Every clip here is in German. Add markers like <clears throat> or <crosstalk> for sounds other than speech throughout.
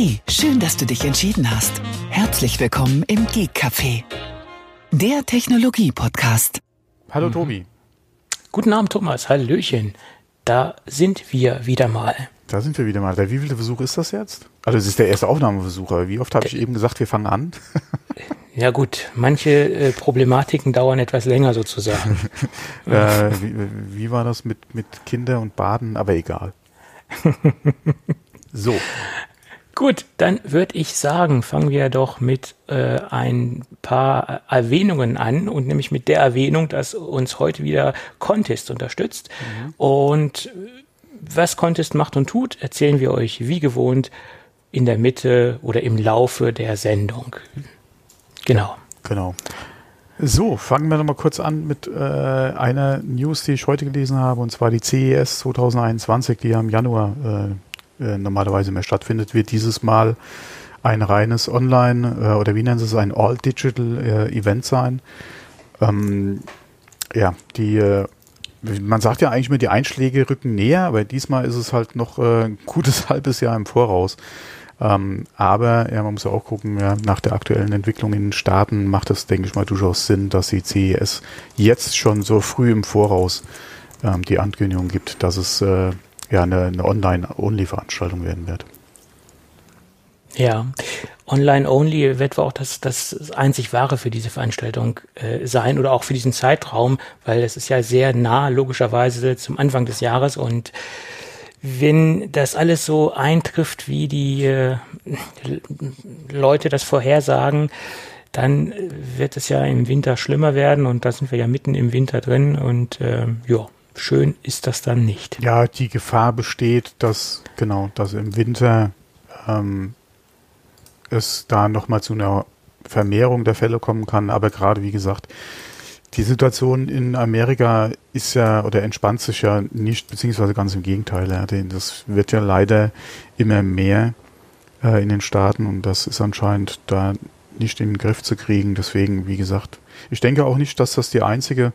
Hey, schön, dass du dich entschieden hast. Herzlich willkommen im Geek Café, der Technologie-Podcast. Hallo Tobi. Guten Abend, Thomas. Hallöchen. Da sind wir wieder mal. Da sind wir wieder mal. Der wievielte Versuch ist das jetzt? Also es ist der erste Aufnahmeversuch, aber wie oft habe ich eben gesagt, wir fangen an? <laughs> Ja gut, manche äh, Problematiken dauern etwas länger sozusagen. <laughs> äh, wie, wie, war das mit, mit Kinder und Baden? Aber egal. <laughs> so. Gut, dann würde ich sagen, fangen wir doch mit äh, ein paar Erwähnungen an und nämlich mit der Erwähnung, dass uns heute wieder Contest unterstützt. Mhm. Und was Contest macht und tut, erzählen wir euch wie gewohnt in der Mitte oder im Laufe der Sendung. Genau. Genau. So, fangen wir nochmal kurz an mit äh, einer News, die ich heute gelesen habe, und zwar die CES 2021, die ja im Januar äh, äh, normalerweise mehr stattfindet, wird dieses Mal ein reines Online- äh, oder wie nennen sie es, ein All-Digital-Event äh, sein. Ähm, ja, die äh, man sagt ja eigentlich immer, die Einschläge rücken näher, aber diesmal ist es halt noch ein gutes <laughs> halbes Jahr im Voraus. Ähm, aber ja, man muss ja auch gucken, ja, nach der aktuellen Entwicklung in den Staaten macht es, denke ich mal, durchaus Sinn, dass die CES jetzt schon so früh im Voraus ähm, die Ankündigung gibt, dass es äh, ja eine, eine Online-Only-Veranstaltung werden wird. Ja, Online-Only wird auch das, das einzig Wahre für diese Veranstaltung äh, sein oder auch für diesen Zeitraum, weil es ist ja sehr nah logischerweise zum Anfang des Jahres. Und wenn das alles so eintrifft, wie die äh, Leute das vorhersagen, dann wird es ja im Winter schlimmer werden. Und da sind wir ja mitten im Winter drin. Und äh, ja, schön ist das dann nicht. Ja, die Gefahr besteht, dass genau, dass im Winter ähm, es da nochmal zu einer Vermehrung der Fälle kommen kann, aber gerade wie gesagt, die Situation in Amerika ist ja oder entspannt sich ja nicht, beziehungsweise ganz im Gegenteil. Ja, das wird ja leider immer mehr äh, in den Staaten und das ist anscheinend da nicht in den Griff zu kriegen. Deswegen, wie gesagt, ich denke auch nicht, dass das die einzige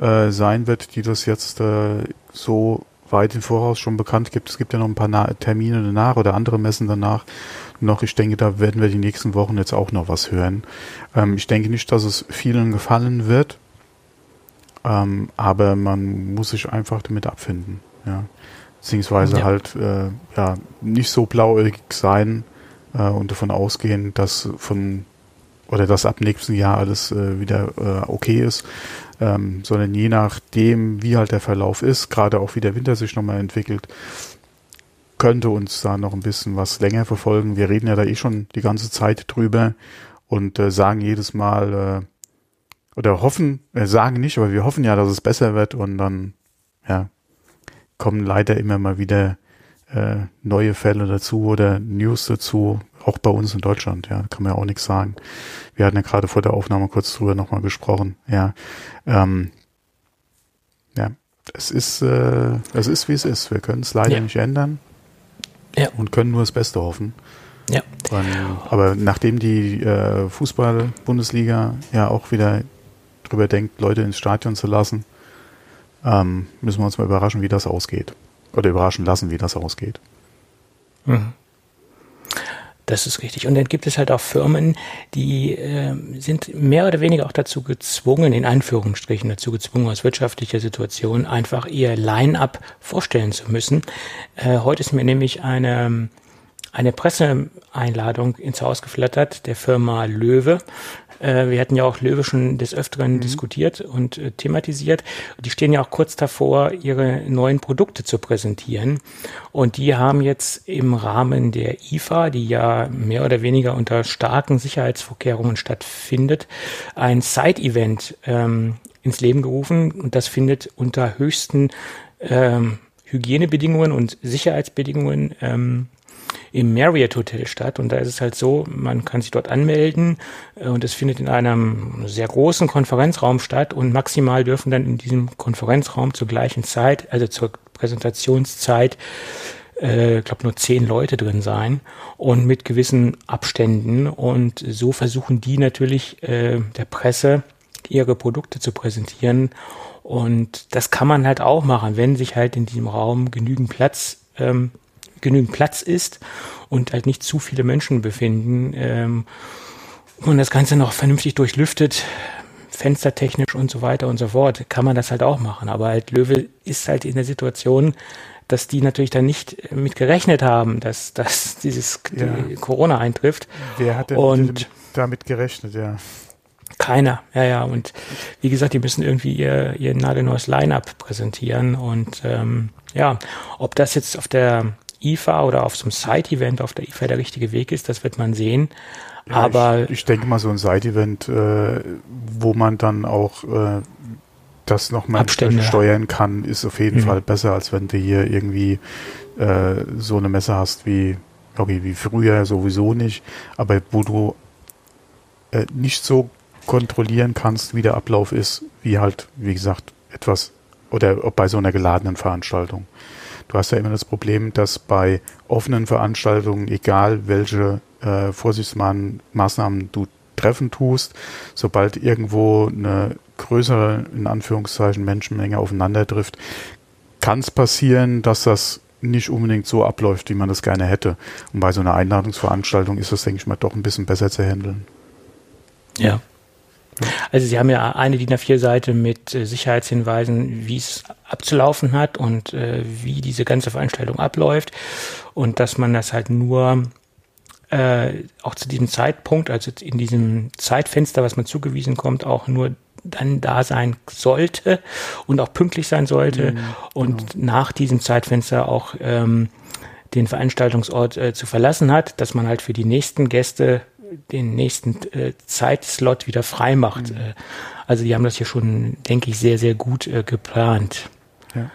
äh, sein wird, die das jetzt äh, so weit im Voraus schon bekannt gibt. Es gibt ja noch ein paar Na Termine danach oder andere Messen danach noch. Ich denke, da werden wir die nächsten Wochen jetzt auch noch was hören. Ähm, ich denke nicht, dass es vielen gefallen wird. Ähm, aber man muss sich einfach damit abfinden, ja. Beziehungsweise ja. halt äh, ja, nicht so blauäugig sein äh, und davon ausgehen, dass von oder dass ab nächsten Jahr alles äh, wieder äh, okay ist, ähm, sondern je nachdem, wie halt der Verlauf ist, gerade auch wie der Winter sich nochmal entwickelt, könnte uns da noch ein bisschen was länger verfolgen. Wir reden ja da eh schon die ganze Zeit drüber und äh, sagen jedes Mal, äh, oder hoffen, äh, sagen nicht, aber wir hoffen ja, dass es besser wird und dann, ja, kommen leider immer mal wieder äh, neue Fälle dazu oder News dazu, auch bei uns in Deutschland, ja, kann man ja auch nichts sagen. Wir hatten ja gerade vor der Aufnahme kurz drüber nochmal gesprochen, ja. Ähm, ja, es ist, äh, es ist wie es ist. Wir können es leider ja. nicht ändern. Ja. Und können nur das Beste hoffen. Ja. Und, aber nachdem die äh, Fußball-Bundesliga ja auch wieder drüber denkt, Leute ins Stadion zu lassen, ähm, müssen wir uns mal überraschen, wie das ausgeht. Oder überraschen lassen, wie das ausgeht. Mhm. Das ist richtig. Und dann gibt es halt auch Firmen, die äh, sind mehr oder weniger auch dazu gezwungen, in Anführungsstrichen dazu gezwungen, aus wirtschaftlicher Situation einfach ihr Line-up vorstellen zu müssen. Äh, heute ist mir nämlich eine, eine Presseeinladung ins Haus geflattert der Firma Löwe. Äh, wir hatten ja auch Löwe schon des Öfteren mhm. diskutiert und äh, thematisiert. Die stehen ja auch kurz davor, ihre neuen Produkte zu präsentieren. Und die haben jetzt im Rahmen der IFA, die ja mehr oder weniger unter starken Sicherheitsvorkehrungen stattfindet, ein Side-Event ähm, ins Leben gerufen. Und das findet unter höchsten ähm, Hygienebedingungen und Sicherheitsbedingungen ähm, im Marriott Hotel statt. Und da ist es halt so, man kann sich dort anmelden äh, und es findet in einem sehr großen Konferenzraum statt und maximal dürfen dann in diesem Konferenzraum zur gleichen Zeit, also zur Präsentationszeit, äh, glaube nur zehn Leute drin sein und mit gewissen Abständen. Und so versuchen die natürlich äh, der Presse ihre Produkte zu präsentieren. Und das kann man halt auch machen, wenn sich halt in diesem Raum genügend Platz ähm, genügend Platz ist und halt nicht zu viele Menschen befinden. Ähm, und das Ganze noch vernünftig durchlüftet, fenstertechnisch und so weiter und so fort, kann man das halt auch machen. Aber halt Löwe ist halt in der Situation, dass die natürlich dann nicht mit gerechnet haben, dass, dass <laughs> dieses Ja. die Corona eintrifft. Wer hat denn Und- damit gerechnet, ja? Keiner, ja, ja. Und wie gesagt, die müssen irgendwie ihr, ihr nagelneues Line-Up präsentieren. Und ähm, ja, ob das jetzt auf der IFA oder auf so einem Side-Event auf der IFA der richtige Weg ist, das wird man sehen. Ja, Aber ich, ich denke mal so ein Side-Event, äh, wo man dann auch äh, das nochmal steuern kann, ist auf jeden Mhm. Fall besser, als wenn du hier irgendwie äh, so eine Messe hast wie, okay, wie früher sowieso nicht, aber wo du äh, nicht so kontrollieren kannst, wie der Ablauf ist, wie halt, wie gesagt, etwas oder bei so einer geladenen Veranstaltung. Du hast ja immer das Problem, dass bei offenen Veranstaltungen, egal welche äh, Vorsichtsmaßnahmen du treffen tust, sobald irgendwo eine größere, in Anführungszeichen, Menschenmenge aufeinander trifft, kann es passieren, dass das nicht unbedingt so abläuft, wie man das gerne hätte. Und bei so einer Einladungsveranstaltung ist das, denke ich mal, doch ein bisschen besser zu handeln. Ja. Also Sie haben ja eine DIN A4-Seite mit äh, Sicherheitshinweisen, wie es abzulaufen hat und äh, wie diese ganze Veranstaltung abläuft. Und dass man das halt nur äh, auch zu diesem Zeitpunkt, also in diesem Zeitfenster, was man zugewiesen kommt, auch nur dann da sein sollte und auch pünktlich sein sollte und nach diesem Zeitfenster auch ähm, den Veranstaltungsort äh, zu verlassen hat, dass man halt für die nächsten Gäste den nächsten äh, Zeitslot wieder frei macht. Äh, also die haben das hier schon, denke ich, sehr, sehr gut äh, geplant. Ja.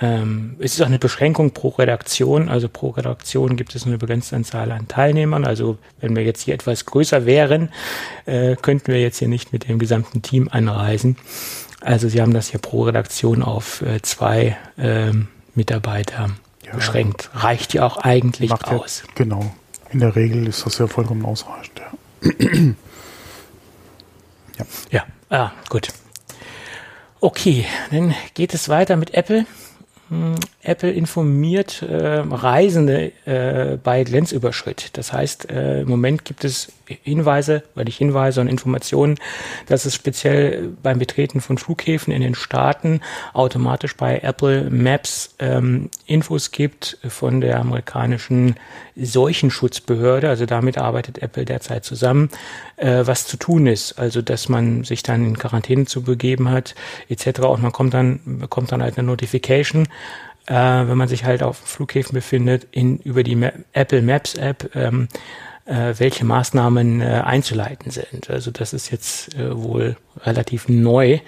Ähm, es ist auch eine Beschränkung pro Redaktion. Also pro Redaktion gibt es eine begrenzte Anzahl an Teilnehmern. Also wenn wir jetzt hier etwas größer wären, äh, könnten wir jetzt hier nicht mit dem gesamten Team anreisen. Also sie haben das hier pro Redaktion auf äh, zwei ähm, Mitarbeiter Ja. beschränkt. Reicht ja auch eigentlich Macht ja, aus. genau. In der Regel ist das ja vollkommen ausreichend. <clears throat> Ja. Ja, ah, gut. Okay, dann geht es weiter mit Apple. Hm, Apple informiert äh, Reisende äh, bei Grenzüberschritt. Das heißt, äh, im Moment gibt es Hinweise, weil nicht Hinweise und Informationen, dass es speziell beim Betreten von Flughäfen in den Staaten automatisch bei Apple Maps ähm, Infos gibt von der amerikanischen Seuchenschutzbehörde. Also damit arbeitet Apple derzeit zusammen, äh, was zu tun ist. Also dass man sich dann in Quarantäne zu begeben hat, etc. Und man kommt dann bekommt dann halt eine Notification, äh, wenn man sich halt auf Flughäfen befindet, in über die Ma Apple Maps App. Ähm, äh, welche Maßnahmen äh, einzuleiten sind. Also das ist jetzt äh, wohl relativ neu.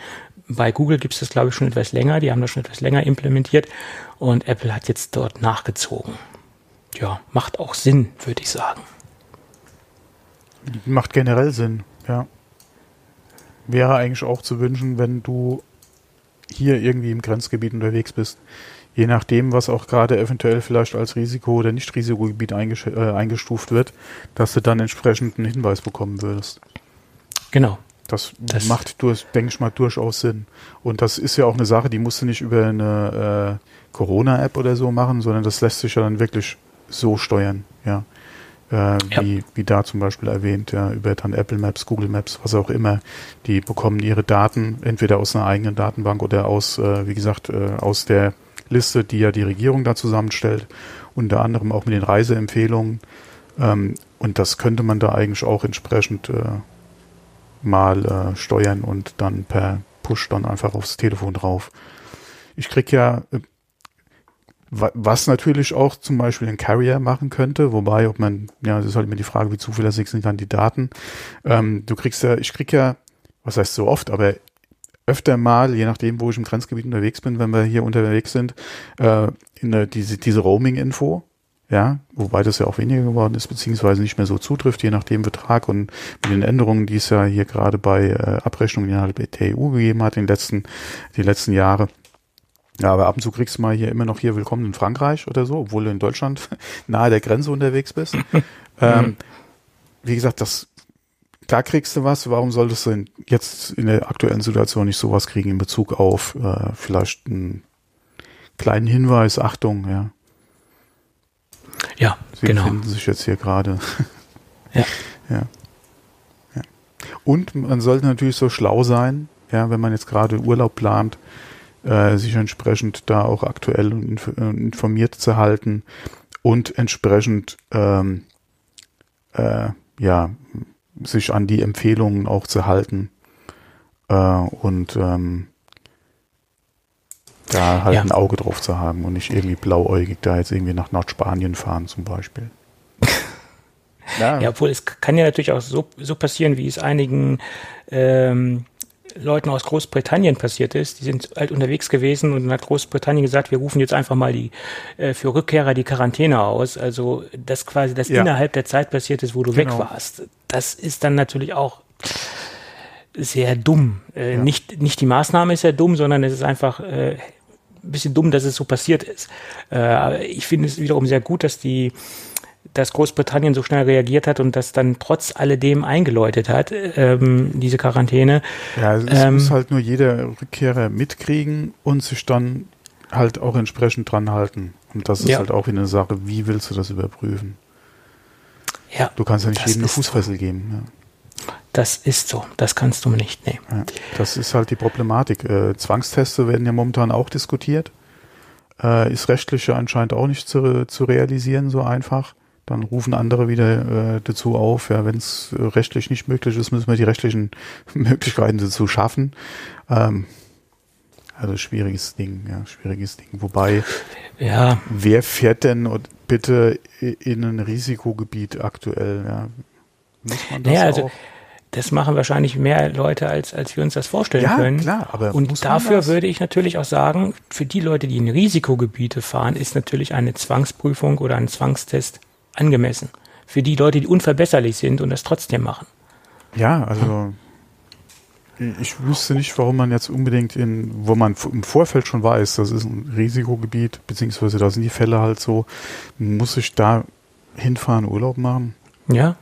Bei Google gibt es das, glaube ich, schon etwas länger. Die haben das schon etwas länger implementiert und Apple hat jetzt dort nachgezogen. Ja, macht auch Sinn, würde ich sagen. Macht generell Sinn, ja. Wäre eigentlich auch zu wünschen, wenn du hier irgendwie im Grenzgebiet unterwegs bist. Je nachdem, was auch gerade eventuell vielleicht als Risiko- oder Nicht-Risikogebiet äh, eingestuft wird, dass du dann entsprechend einen Hinweis bekommen würdest. Genau. Das, Das- macht, durch, denke ich mal, durchaus Sinn. Und das ist ja auch eine Sache, die musst du nicht über eine äh, Corona-App oder so machen, sondern das lässt sich ja dann wirklich so steuern, ja. Äh, Wie, wie da zum Beispiel erwähnt, ja, über dann Apple Maps, Google Maps, was auch immer. Die bekommen ihre Daten entweder aus einer eigenen Datenbank oder aus, äh, wie gesagt, äh, aus der Liste, die ja die Regierung da zusammenstellt, unter anderem auch mit den Reiseempfehlungen. Ähm, und das könnte man da eigentlich auch entsprechend äh, mal äh, steuern und dann per Push dann einfach aufs Telefon drauf. Ich krieg ja, äh, wa- was natürlich auch zum Beispiel ein Carrier machen könnte, wobei, ob man, ja, das ist halt immer die Frage, wie zuverlässig sind dann die Daten. Ähm, du kriegst ja, ich krieg ja, was heißt so oft, aber öfter mal, je nachdem, wo ich im Grenzgebiet unterwegs bin, wenn wir hier unterwegs sind, äh, in der, diese, diese Roaming-Info, ja, wobei das ja auch weniger geworden ist, beziehungsweise nicht mehr so zutrifft, je nach dem Betrag und mit den Änderungen, die es ja hier gerade bei äh, Abrechnungen innerhalb der EU gegeben hat, in den letzten, die letzten Jahre. Ja, aber ab und zu kriegst du mal hier immer noch hier Willkommen in Frankreich oder so, obwohl du in Deutschland <laughs> nahe der Grenze unterwegs bist. <laughs> ähm, wie gesagt, das, da kriegst du was. Warum solltest du jetzt in der aktuellen Situation nicht sowas kriegen in Bezug auf äh, vielleicht einen kleinen Hinweis, Achtung, ja. Sie Genau. befinden sich jetzt hier gerade. <laughs> Ja. ja. ja. Und man sollte natürlich so schlau sein, ja, wenn man jetzt gerade Urlaub plant, äh, sich entsprechend da auch aktuell und äh, informiert zu halten und entsprechend ähm, äh, ja sich an die Empfehlungen auch zu halten äh, und ähm, da halt Ja. ein Auge drauf zu haben und nicht irgendwie blauäugig da jetzt irgendwie nach Nordspanien fahren zum Beispiel. <laughs> Ja, obwohl es kann ja natürlich auch so, so passieren, wie es einigen ähm, Leuten aus Großbritannien passiert ist. Die sind halt unterwegs gewesen und dann hat Großbritannien gesagt, wir rufen jetzt einfach mal die äh, für Rückkehrer die Quarantäne aus. Also das quasi das Ja. innerhalb der Zeit passiert ist, wo du Genau. weg warst. Das ist dann natürlich auch sehr dumm. Äh, Ja. nicht, nicht die Maßnahme ist ja dumm, sondern es ist einfach äh, ein bisschen dumm, dass es so passiert ist. Äh, aber ich finde es wiederum sehr gut, dass die dass Großbritannien so schnell reagiert hat und das dann trotz alledem eingeläutet hat, ähm, diese Quarantäne. Ja, es Ähm, muss halt nur jeder Rückkehrer mitkriegen und sich dann halt auch entsprechend dran halten. Und das ist Ja. halt auch wieder eine Sache, wie willst du das überprüfen? Ja, Du kannst ja nicht jedem eine Fußfessel geben. das ist so. Das kannst du nicht nehmen. Ja. Ja. Das ist halt die Problematik. Äh, Zwangsteste werden ja momentan auch diskutiert. Äh, ist rechtlich ja anscheinend auch nicht zu, zu realisieren so einfach. Dann rufen andere wieder äh, dazu auf, ja, wenn es rechtlich nicht möglich ist, müssen wir die rechtlichen <laughs> Möglichkeiten dazu schaffen. Ähm, also schwieriges Ding, ja, schwieriges Ding. Wobei, Ja, wer fährt denn bitte in ein Risikogebiet aktuell? Ja? Muss man das Naja, also auch? das machen wahrscheinlich mehr Leute, als, als wir uns das vorstellen Ja, können. klar, aber Und dafür würde ich natürlich auch sagen, für die Leute, die in Risikogebiete fahren, ist natürlich eine Zwangsprüfung oder ein Zwangstest angemessen. Für die Leute, die unverbesserlich sind und das trotzdem machen. Ja, also ich wüsste nicht, warum man jetzt unbedingt in, wo man im Vorfeld schon weiß, das ist ein Risikogebiet, beziehungsweise da sind die Fälle halt so, muss ich da hinfahren, Urlaub machen? Ja.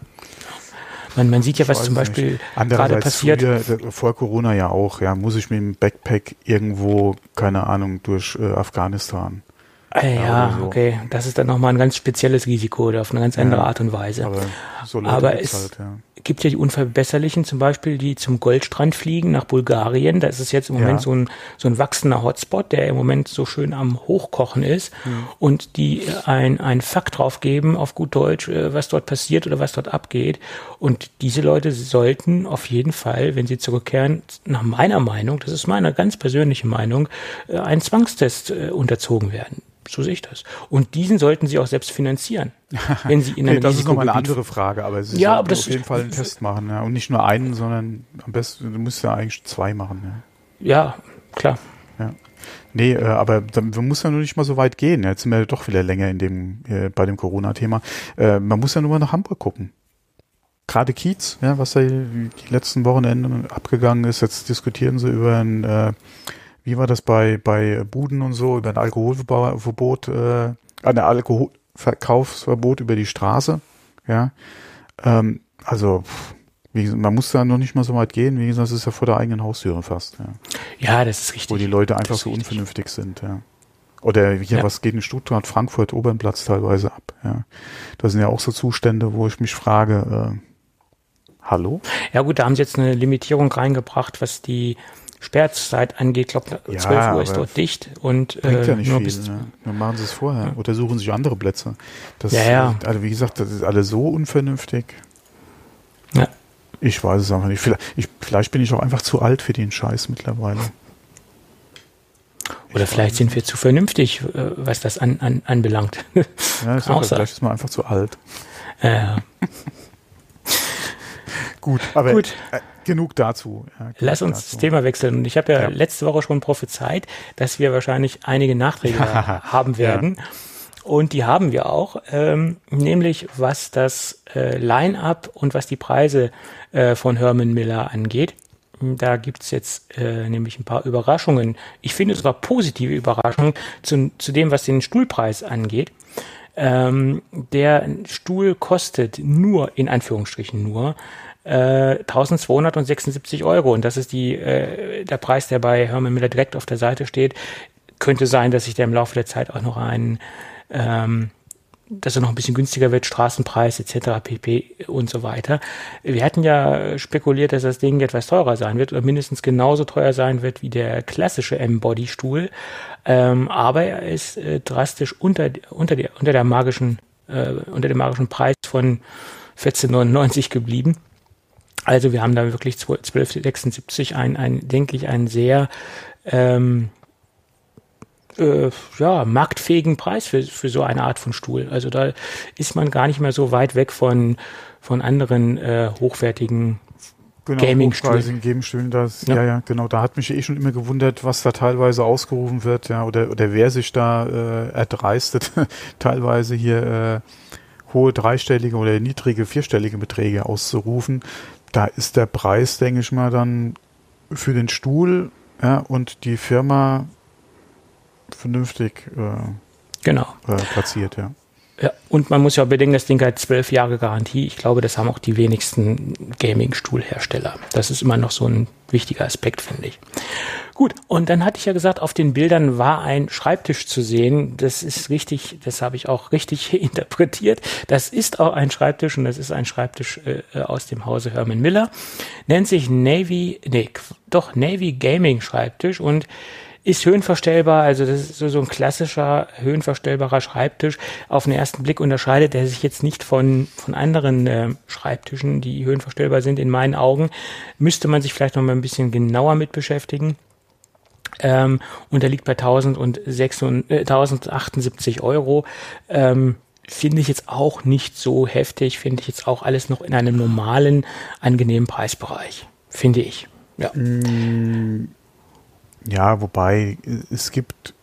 Man, man sieht ja, was zum. Beispiel gerade passiert. Früher, vor Corona ja auch, ja, muss ich mit dem Backpack irgendwo, keine Ahnung, durch äh, Afghanistan. Ah, ja, so. okay. Das ist dann nochmal ein ganz spezielles Risiko oder auf eine ganz andere Ja. Art und Weise. Aber so Aber es halt, ja. Gibt ja die Unverbesserlichen zum Beispiel, die zum Goldstrand fliegen nach Bulgarien. Das ist jetzt im Moment Ja. so, ein, so ein wachsender Hotspot, der im Moment so schön am Hochkochen ist Hm. und die ein, ein Fakt drauf geben, auf gut Deutsch, äh, was dort passiert oder was dort abgeht. Und diese Leute sollten auf jeden Fall, wenn sie zurückkehren, nach meiner Meinung, das ist meine ganz persönliche Meinung, äh, einen Zwangstest äh, unterzogen werden. So sehe ich das. Und diesen sollten sie auch selbst finanzieren, <laughs> wenn sie in einem das ist nochmal eine andere Frage, aber sie Ja, aber das auf jeden Fall einen Test machen, ja. Und nicht nur einen, sondern am besten, du musst ja eigentlich zwei machen, ja. Ja, klar. Ja. Nee, äh, aber da, man muss ja nur nicht mal so weit gehen. Jetzt sind wir doch wieder länger in dem, äh, bei dem Corona-Thema. Äh, man muss ja nur mal nach Hamburg gucken. Gerade Kiez, ja, was da die letzten Wochenenden abgegangen ist, jetzt diskutieren sie über ein, äh, wie war das bei, bei Buden und so, über ein Alkoholverbot, äh, ein Alkoholverkaufsverbot über die Straße. Ja. Ähm, also, wie gesagt, man muss da noch nicht mal so weit gehen. Wie gesagt, das ist ja vor der eigenen Haustüre fast. Ja Ja, das ist richtig. wo die Leute einfach so richtig. unvernünftig sind, ja. Oder hier, Ja. was geht in Stuttgart, Frankfurt, Obernplatz teilweise ab, ja. Das sind ja auch so Zustände, wo ich mich frage, äh, hallo? Ja gut, da haben sie jetzt eine Limitierung reingebracht, was die Sperrzeit angeht. Ich glaube, Ja, 12 Uhr ist dort dicht und Bringt äh, ja nicht nur viel, bis ne? Dann machen sie es vorher oder suchen sich andere Plätze. Das, Ja, ja. Also wie gesagt, das ist alles so unvernünftig. Ja. Ich weiß es einfach nicht. Vielleicht, ich, vielleicht bin ich auch einfach zu alt für den Scheiß mittlerweile. Oder Ich vielleicht sind wir zu vernünftig, äh, was das an, an, anbelangt. Ja, ich sag ja, sein. vielleicht ist man einfach zu alt. äh, <laughs> Gut, aber Gut. Genug dazu. Ja, genug lass uns dazu. das Thema wechseln. Und ich habe ja, Ja. letzte Woche schon prophezeit, dass wir wahrscheinlich einige Nachträge <laughs> haben werden. Und die haben wir auch, ähm, nämlich was das äh, Line-up und was die Preise äh, von Herman Miller angeht. Da gibt's jetzt äh, nämlich ein paar Überraschungen. Ich finde sogar positive Überraschungen zu, zu dem, was den Stuhlpreis angeht. Ähm, der Stuhl kostet nur, in Anführungsstrichen nur, äh, 1276 Euro. Und das ist die, äh, der Preis, der bei Herman Miller direkt auf der Seite steht. Könnte sein, dass sich der im Laufe der Zeit auch noch einen, ähm, dass er noch ein bisschen günstiger wird, Straßenpreis etc. pp. und so weiter. Wir hatten ja spekuliert, dass das Ding etwas teurer sein wird oder mindestens genauso teuer sein wird wie der klassische M-Body-Stuhl. Ähm, aber er ist äh, drastisch unter, unter, der, unter, der magischen, äh, unter dem magischen Preis von 14,99 geblieben. Also wir haben da wirklich 12,76 ein, ein, denke ich, ein sehr ähm, äh, ja, marktfähigen Preis für, für so eine Art von Stuhl. Also da ist man gar nicht mehr so weit weg von, von anderen äh, hochwertigen genau, Gaming-Stühlen. Gaming-Stühlen, das, ja. ja. ja, genau. Da hat mich eh schon immer gewundert, was da teilweise ausgerufen wird, ja, oder, oder wer sich da äh, erdreistet, <laughs> teilweise hier äh, hohe dreistellige oder niedrige vierstellige Beträge auszurufen. Da ist der Preis, denke ich mal, dann für den Stuhl ja, und die Firma vernünftig äh, genau. Äh, platziert, ja. Ja, und man muss ja bedenken, das Ding hat zwölf Jahre Garantie. Ich glaube, das haben auch die wenigsten Gaming-Stuhlhersteller. Das ist immer noch so ein wichtiger Aspekt, finde ich. Gut, und dann hatte ich ja gesagt, auf den Bildern war ein Schreibtisch zu sehen. Das ist richtig, das habe ich auch richtig <laughs> interpretiert. Das ist auch ein Schreibtisch und das ist ein Schreibtisch äh, aus dem Hause Herman Miller. Nennt sich Navy, nee, doch Navy Gaming Schreibtisch und ist höhenverstellbar, also das ist so, so ein klassischer höhenverstellbarer Schreibtisch. Auf den ersten Blick unterscheidet er sich jetzt nicht von, von anderen äh, Schreibtischen, die höhenverstellbar sind. In meinen Augen müsste man sich vielleicht noch mal ein bisschen genauer mit beschäftigen. Ähm, und er liegt bei 1078 äh, Euro. Ähm, finde ich jetzt auch nicht so heftig, finde ich jetzt auch alles noch in einem normalen, angenehmen Preisbereich, finde ich. Ja. Mm, ja, wobei es gibt,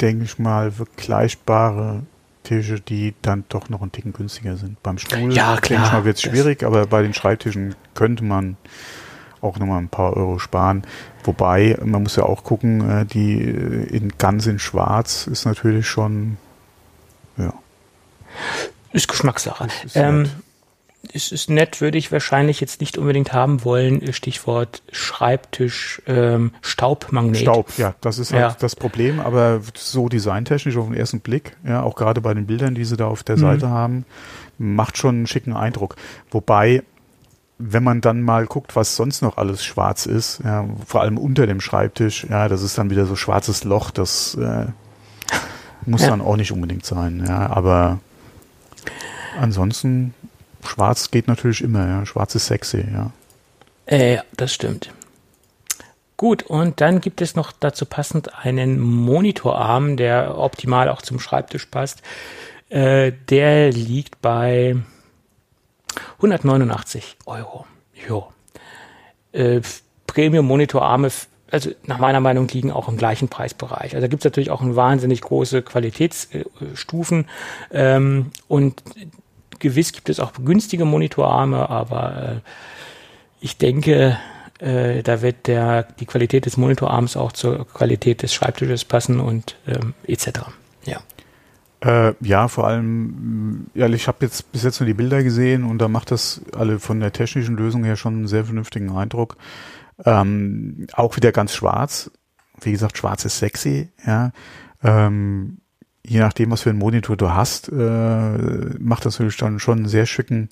denke ich mal, vergleichbare Tische, die dann doch noch ein Ticken günstiger sind. Beim Stuhl, ja, klar, denke ich mal, wird es schwierig, aber bei den Schreibtischen könnte man auch nochmal ein paar Euro sparen. Wobei, man muss ja auch gucken, äh, die äh, in ganz in schwarz ist natürlich schon, ja. Ist Geschmackssache. Ist ähm, es ist nett, würde ich wahrscheinlich jetzt nicht unbedingt haben wollen. Stichwort Schreibtisch, ähm, Staubmagnet. Staub, ja, das ist halt ja. das Problem, aber so designtechnisch auf den ersten Blick, ja, auch gerade bei den Bildern, die sie da auf der mhm. Seite haben, macht schon einen schicken Eindruck. Wobei, wenn man dann mal guckt, was sonst noch alles schwarz ist, ja, vor allem unter dem Schreibtisch, ja, das ist dann wieder so schwarzes Loch, das äh, muss ja. dann auch nicht unbedingt sein, ja, aber ansonsten Schwarz geht natürlich immer, ja. Schwarz ist sexy, ja. Äh, das stimmt. Gut, und dann gibt es noch dazu passend einen Monitorarm, der optimal auch zum Schreibtisch passt. Äh, der liegt bei 189 Euro. Jo. Äh, Premium-Monitorarme, also nach meiner Meinung, liegen auch im gleichen Preisbereich. Also gibt es natürlich auch wahnsinnig große Qualitätsstufen. Ähm, und gewiss gibt es auch günstige Monitorarme, aber äh, ich denke, äh, da wird der, die Qualität des Monitorarms auch zur Qualität des Schreibtisches passen und ähm, etc. Ja. Äh, ja, vor allem, ja, ich habe jetzt bis jetzt nur die Bilder gesehen und da macht das alle von der technischen Lösung her schon einen sehr vernünftigen Eindruck. Ähm, auch wieder ganz schwarz. Wie gesagt, schwarz ist sexy, ja. Ähm, je nachdem, was für einen Monitor du hast, äh, macht das natürlich dann schon einen sehr schicken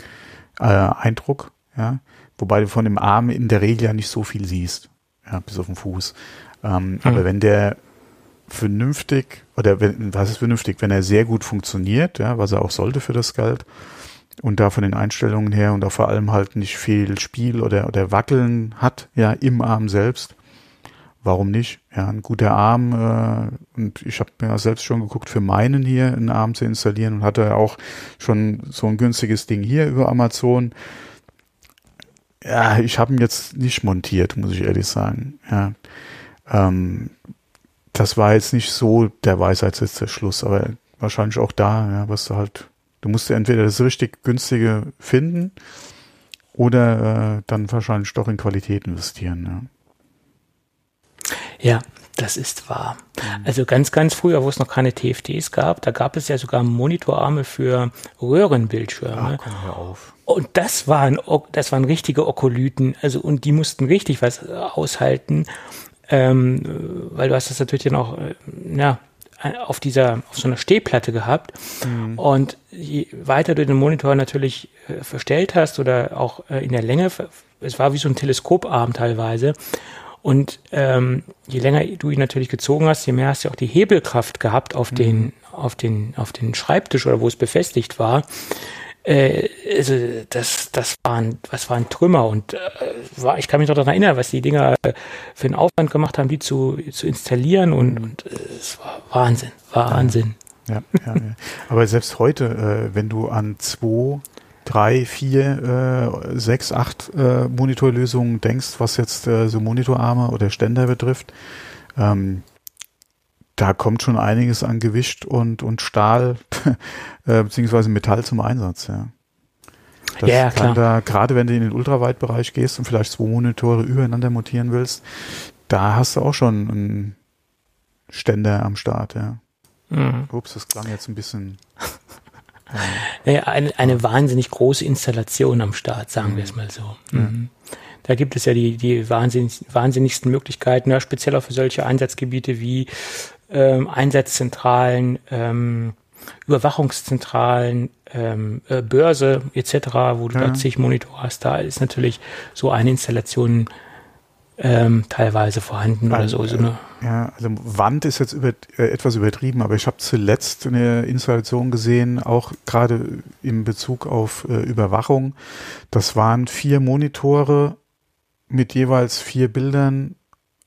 äh, Eindruck, ja. Wobei du von dem Arm in der Regel ja nicht so viel siehst, ja, bis auf den Fuß. Ähm, mhm. Aber wenn der vernünftig, oder wenn, was ist vernünftig, wenn er sehr gut funktioniert, ja, was er auch sollte für das Geld, und da von den Einstellungen her und auch vor allem halt nicht viel Spiel oder, oder Wackeln hat, ja, im Arm selbst, warum nicht? Ja, ein guter Arm. Äh, und ich habe mir selbst schon geguckt, für meinen hier einen Arm zu installieren und hatte auch schon so ein günstiges Ding hier über Amazon. Ja, ich habe ihn jetzt nicht montiert, muss ich ehrlich sagen. Ja, ähm, das war jetzt nicht so der Weisheitssitz Schluss, aber wahrscheinlich auch da, ja, was du halt, du musst entweder das richtig günstige finden oder äh, dann wahrscheinlich doch in Qualität investieren. Ja. Ja, das ist wahr. Mhm. Also ganz, ganz früher, wo es noch keine TFTs gab, da gab es ja sogar Monitorarme für Röhrenbildschirme. Ja, auf. Und das waren, das waren richtige Okolyten. Also, und die mussten richtig was aushalten. Ähm, weil du hast das natürlich dann auch, äh, ja, auf dieser, auf so einer Stehplatte gehabt. Mhm. Und je weiter du den Monitor natürlich äh, verstellt hast oder auch äh, in der Länge, es war wie so ein Teleskoparm teilweise. Und ähm, je länger du ihn natürlich gezogen hast, je mehr hast du auch die Hebelkraft gehabt auf mhm. den, auf den, auf den Schreibtisch oder wo es befestigt war. Äh, also das, das waren, was waren Trümmer und äh, war, ich kann mich noch daran erinnern, was die Dinger äh, für einen Aufwand gemacht haben, die zu, zu installieren und, und äh, es war Wahnsinn, Wahnsinn. Ja, ja, ja. Aber selbst heute, äh, wenn du an zwei, drei, vier, äh, sechs, acht äh, Monitorlösungen denkst, was jetzt äh, so Monitorarme oder Ständer betrifft, ähm, da kommt schon einiges an Gewicht und, und Stahl <laughs> äh, beziehungsweise Metall zum Einsatz, ja. Das ja, klar. da, gerade wenn du in den Ultraweitbereich gehst und vielleicht zwei Monitore übereinander montieren willst, da hast du auch schon einen Ständer am Start, ja. Mhm. Ups, das klang jetzt ein bisschen. Eine, eine wahnsinnig große Installation am Start, sagen wir es mal so. Mhm. Da gibt es ja die, die wahnsinnig, wahnsinnigsten Möglichkeiten, ja, speziell auch für solche Einsatzgebiete wie ähm, Einsatzzentralen, ähm, Überwachungszentralen, ähm, äh, Börse etc., wo du ja. da zig Monitor hast, da ist natürlich so eine Installation ähm, teilweise vorhanden also, oder so. so eine ja, also Wand ist jetzt über, äh, etwas übertrieben, aber ich habe zuletzt eine Installation gesehen, auch gerade in Bezug auf äh, Überwachung. Das waren vier Monitore mit jeweils vier Bildern,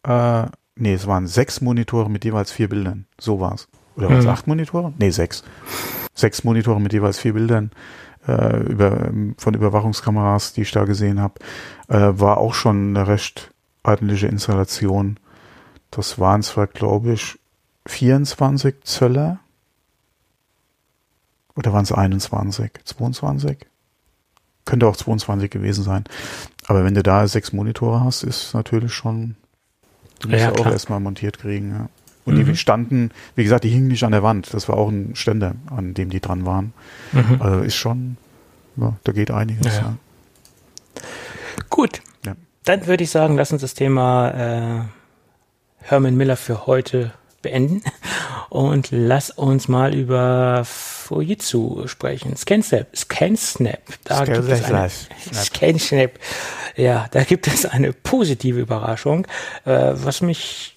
äh, Nee, es waren sechs Monitore mit jeweils vier Bildern. So war's. Oder waren es mhm. acht Monitore? Nee, sechs. Sechs Monitore mit jeweils vier Bildern äh, über, von Überwachungskameras, die ich da gesehen habe. Äh, war auch schon eine recht ordentliche Installation. Das waren zwar, glaube ich, 24 Zöller. Oder waren es 21? 22? Könnte auch 22 gewesen sein. Aber wenn du da sechs Monitore hast, ist natürlich schon Du musst ja, ja auch erstmal montiert kriegen. Ja. Und mhm. die standen, wie gesagt, die hingen nicht an der Wand. Das war auch ein Ständer, an dem die dran waren. Mhm. Also ist schon, ja, da geht einiges. Ja, ja. Gut. Dann würde ich sagen, lass uns das Thema äh, Herman Miller für heute beenden <laughs> und lass uns mal über Fujitsu sprechen. ScanSnap. ScanSnap. Da Scan gibt es eine, <laughs> ScanSnap. Ja, da gibt es eine positive Überraschung, äh, was mich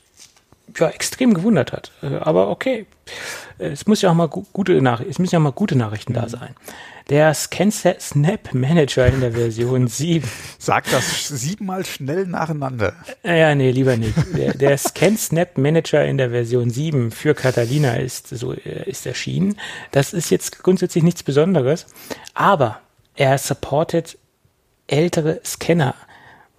ja extrem gewundert hat. Äh, aber okay, es muss ja auch mal gu gute Nachrichten, es müssen ja mal gute Nachrichten da sein. Der ScanSnap Manager in der Version <laughs> 7. Sag das siebenmal schnell nacheinander. Äh, ja, nee, lieber nicht. Der, der ScanSnap Manager in der Version 7 für Catalina ist so äh, ist erschienen. Das ist jetzt grundsätzlich nichts Besonderes, aber er supportet ältere Scanner.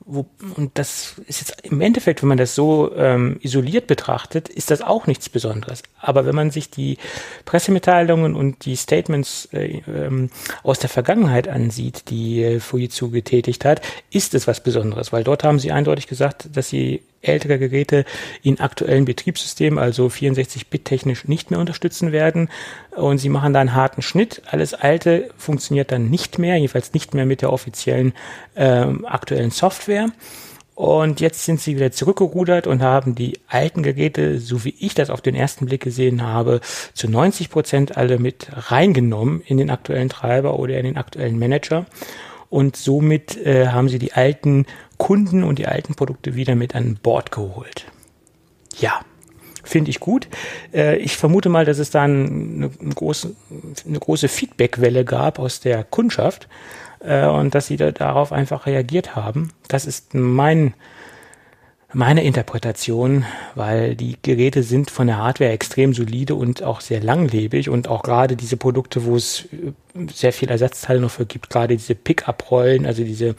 Wo, und das ist jetzt im Endeffekt, wenn man das so ähm, isoliert betrachtet, ist das auch nichts Besonderes. Aber wenn man sich die Pressemitteilungen und die Statements äh, ähm, aus der Vergangenheit ansieht, die äh, Fujitsu getätigt hat, ist es was Besonderes, weil dort haben sie eindeutig gesagt, dass sie ältere Geräte in aktuellen Betriebssystemen, also 64-Bit technisch nicht mehr unterstützen werden. Und sie machen da einen harten Schnitt. Alles Alte funktioniert dann nicht mehr, jedenfalls nicht mehr mit der offiziellen ähm, aktuellen Software. Und jetzt sind sie wieder zurückgerudert und haben die alten Geräte, so wie ich das auf den ersten Blick gesehen habe, zu 90 Prozent alle mit reingenommen in den aktuellen Treiber oder in den aktuellen Manager. Und somit äh, haben sie die alten Kunden und die alten Produkte wieder mit an Bord geholt. Ja, finde ich gut. Äh, ich vermute mal, dass es da eine, große, eine große Feedbackwelle gab aus der Kundschaft äh, und dass sie da, darauf einfach reagiert haben. Das ist mein meine Interpretation, weil die Geräte sind von der Hardware extrem solide und auch sehr langlebig und auch gerade diese Produkte, wo es äh, sehr viel Ersatzteile noch für gibt, gerade diese Pick-up-Rollen, also diese,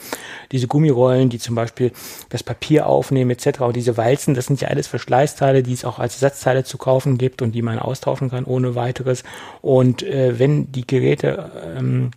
diese Gummirollen, die zum Beispiel das Papier aufnehmen etc. und diese Walzen, das sind ja alles Verschleißteile, die es auch als Ersatzteile zu kaufen gibt und die man austauschen kann ohne weiteres. Und äh, wenn die Geräte ähm,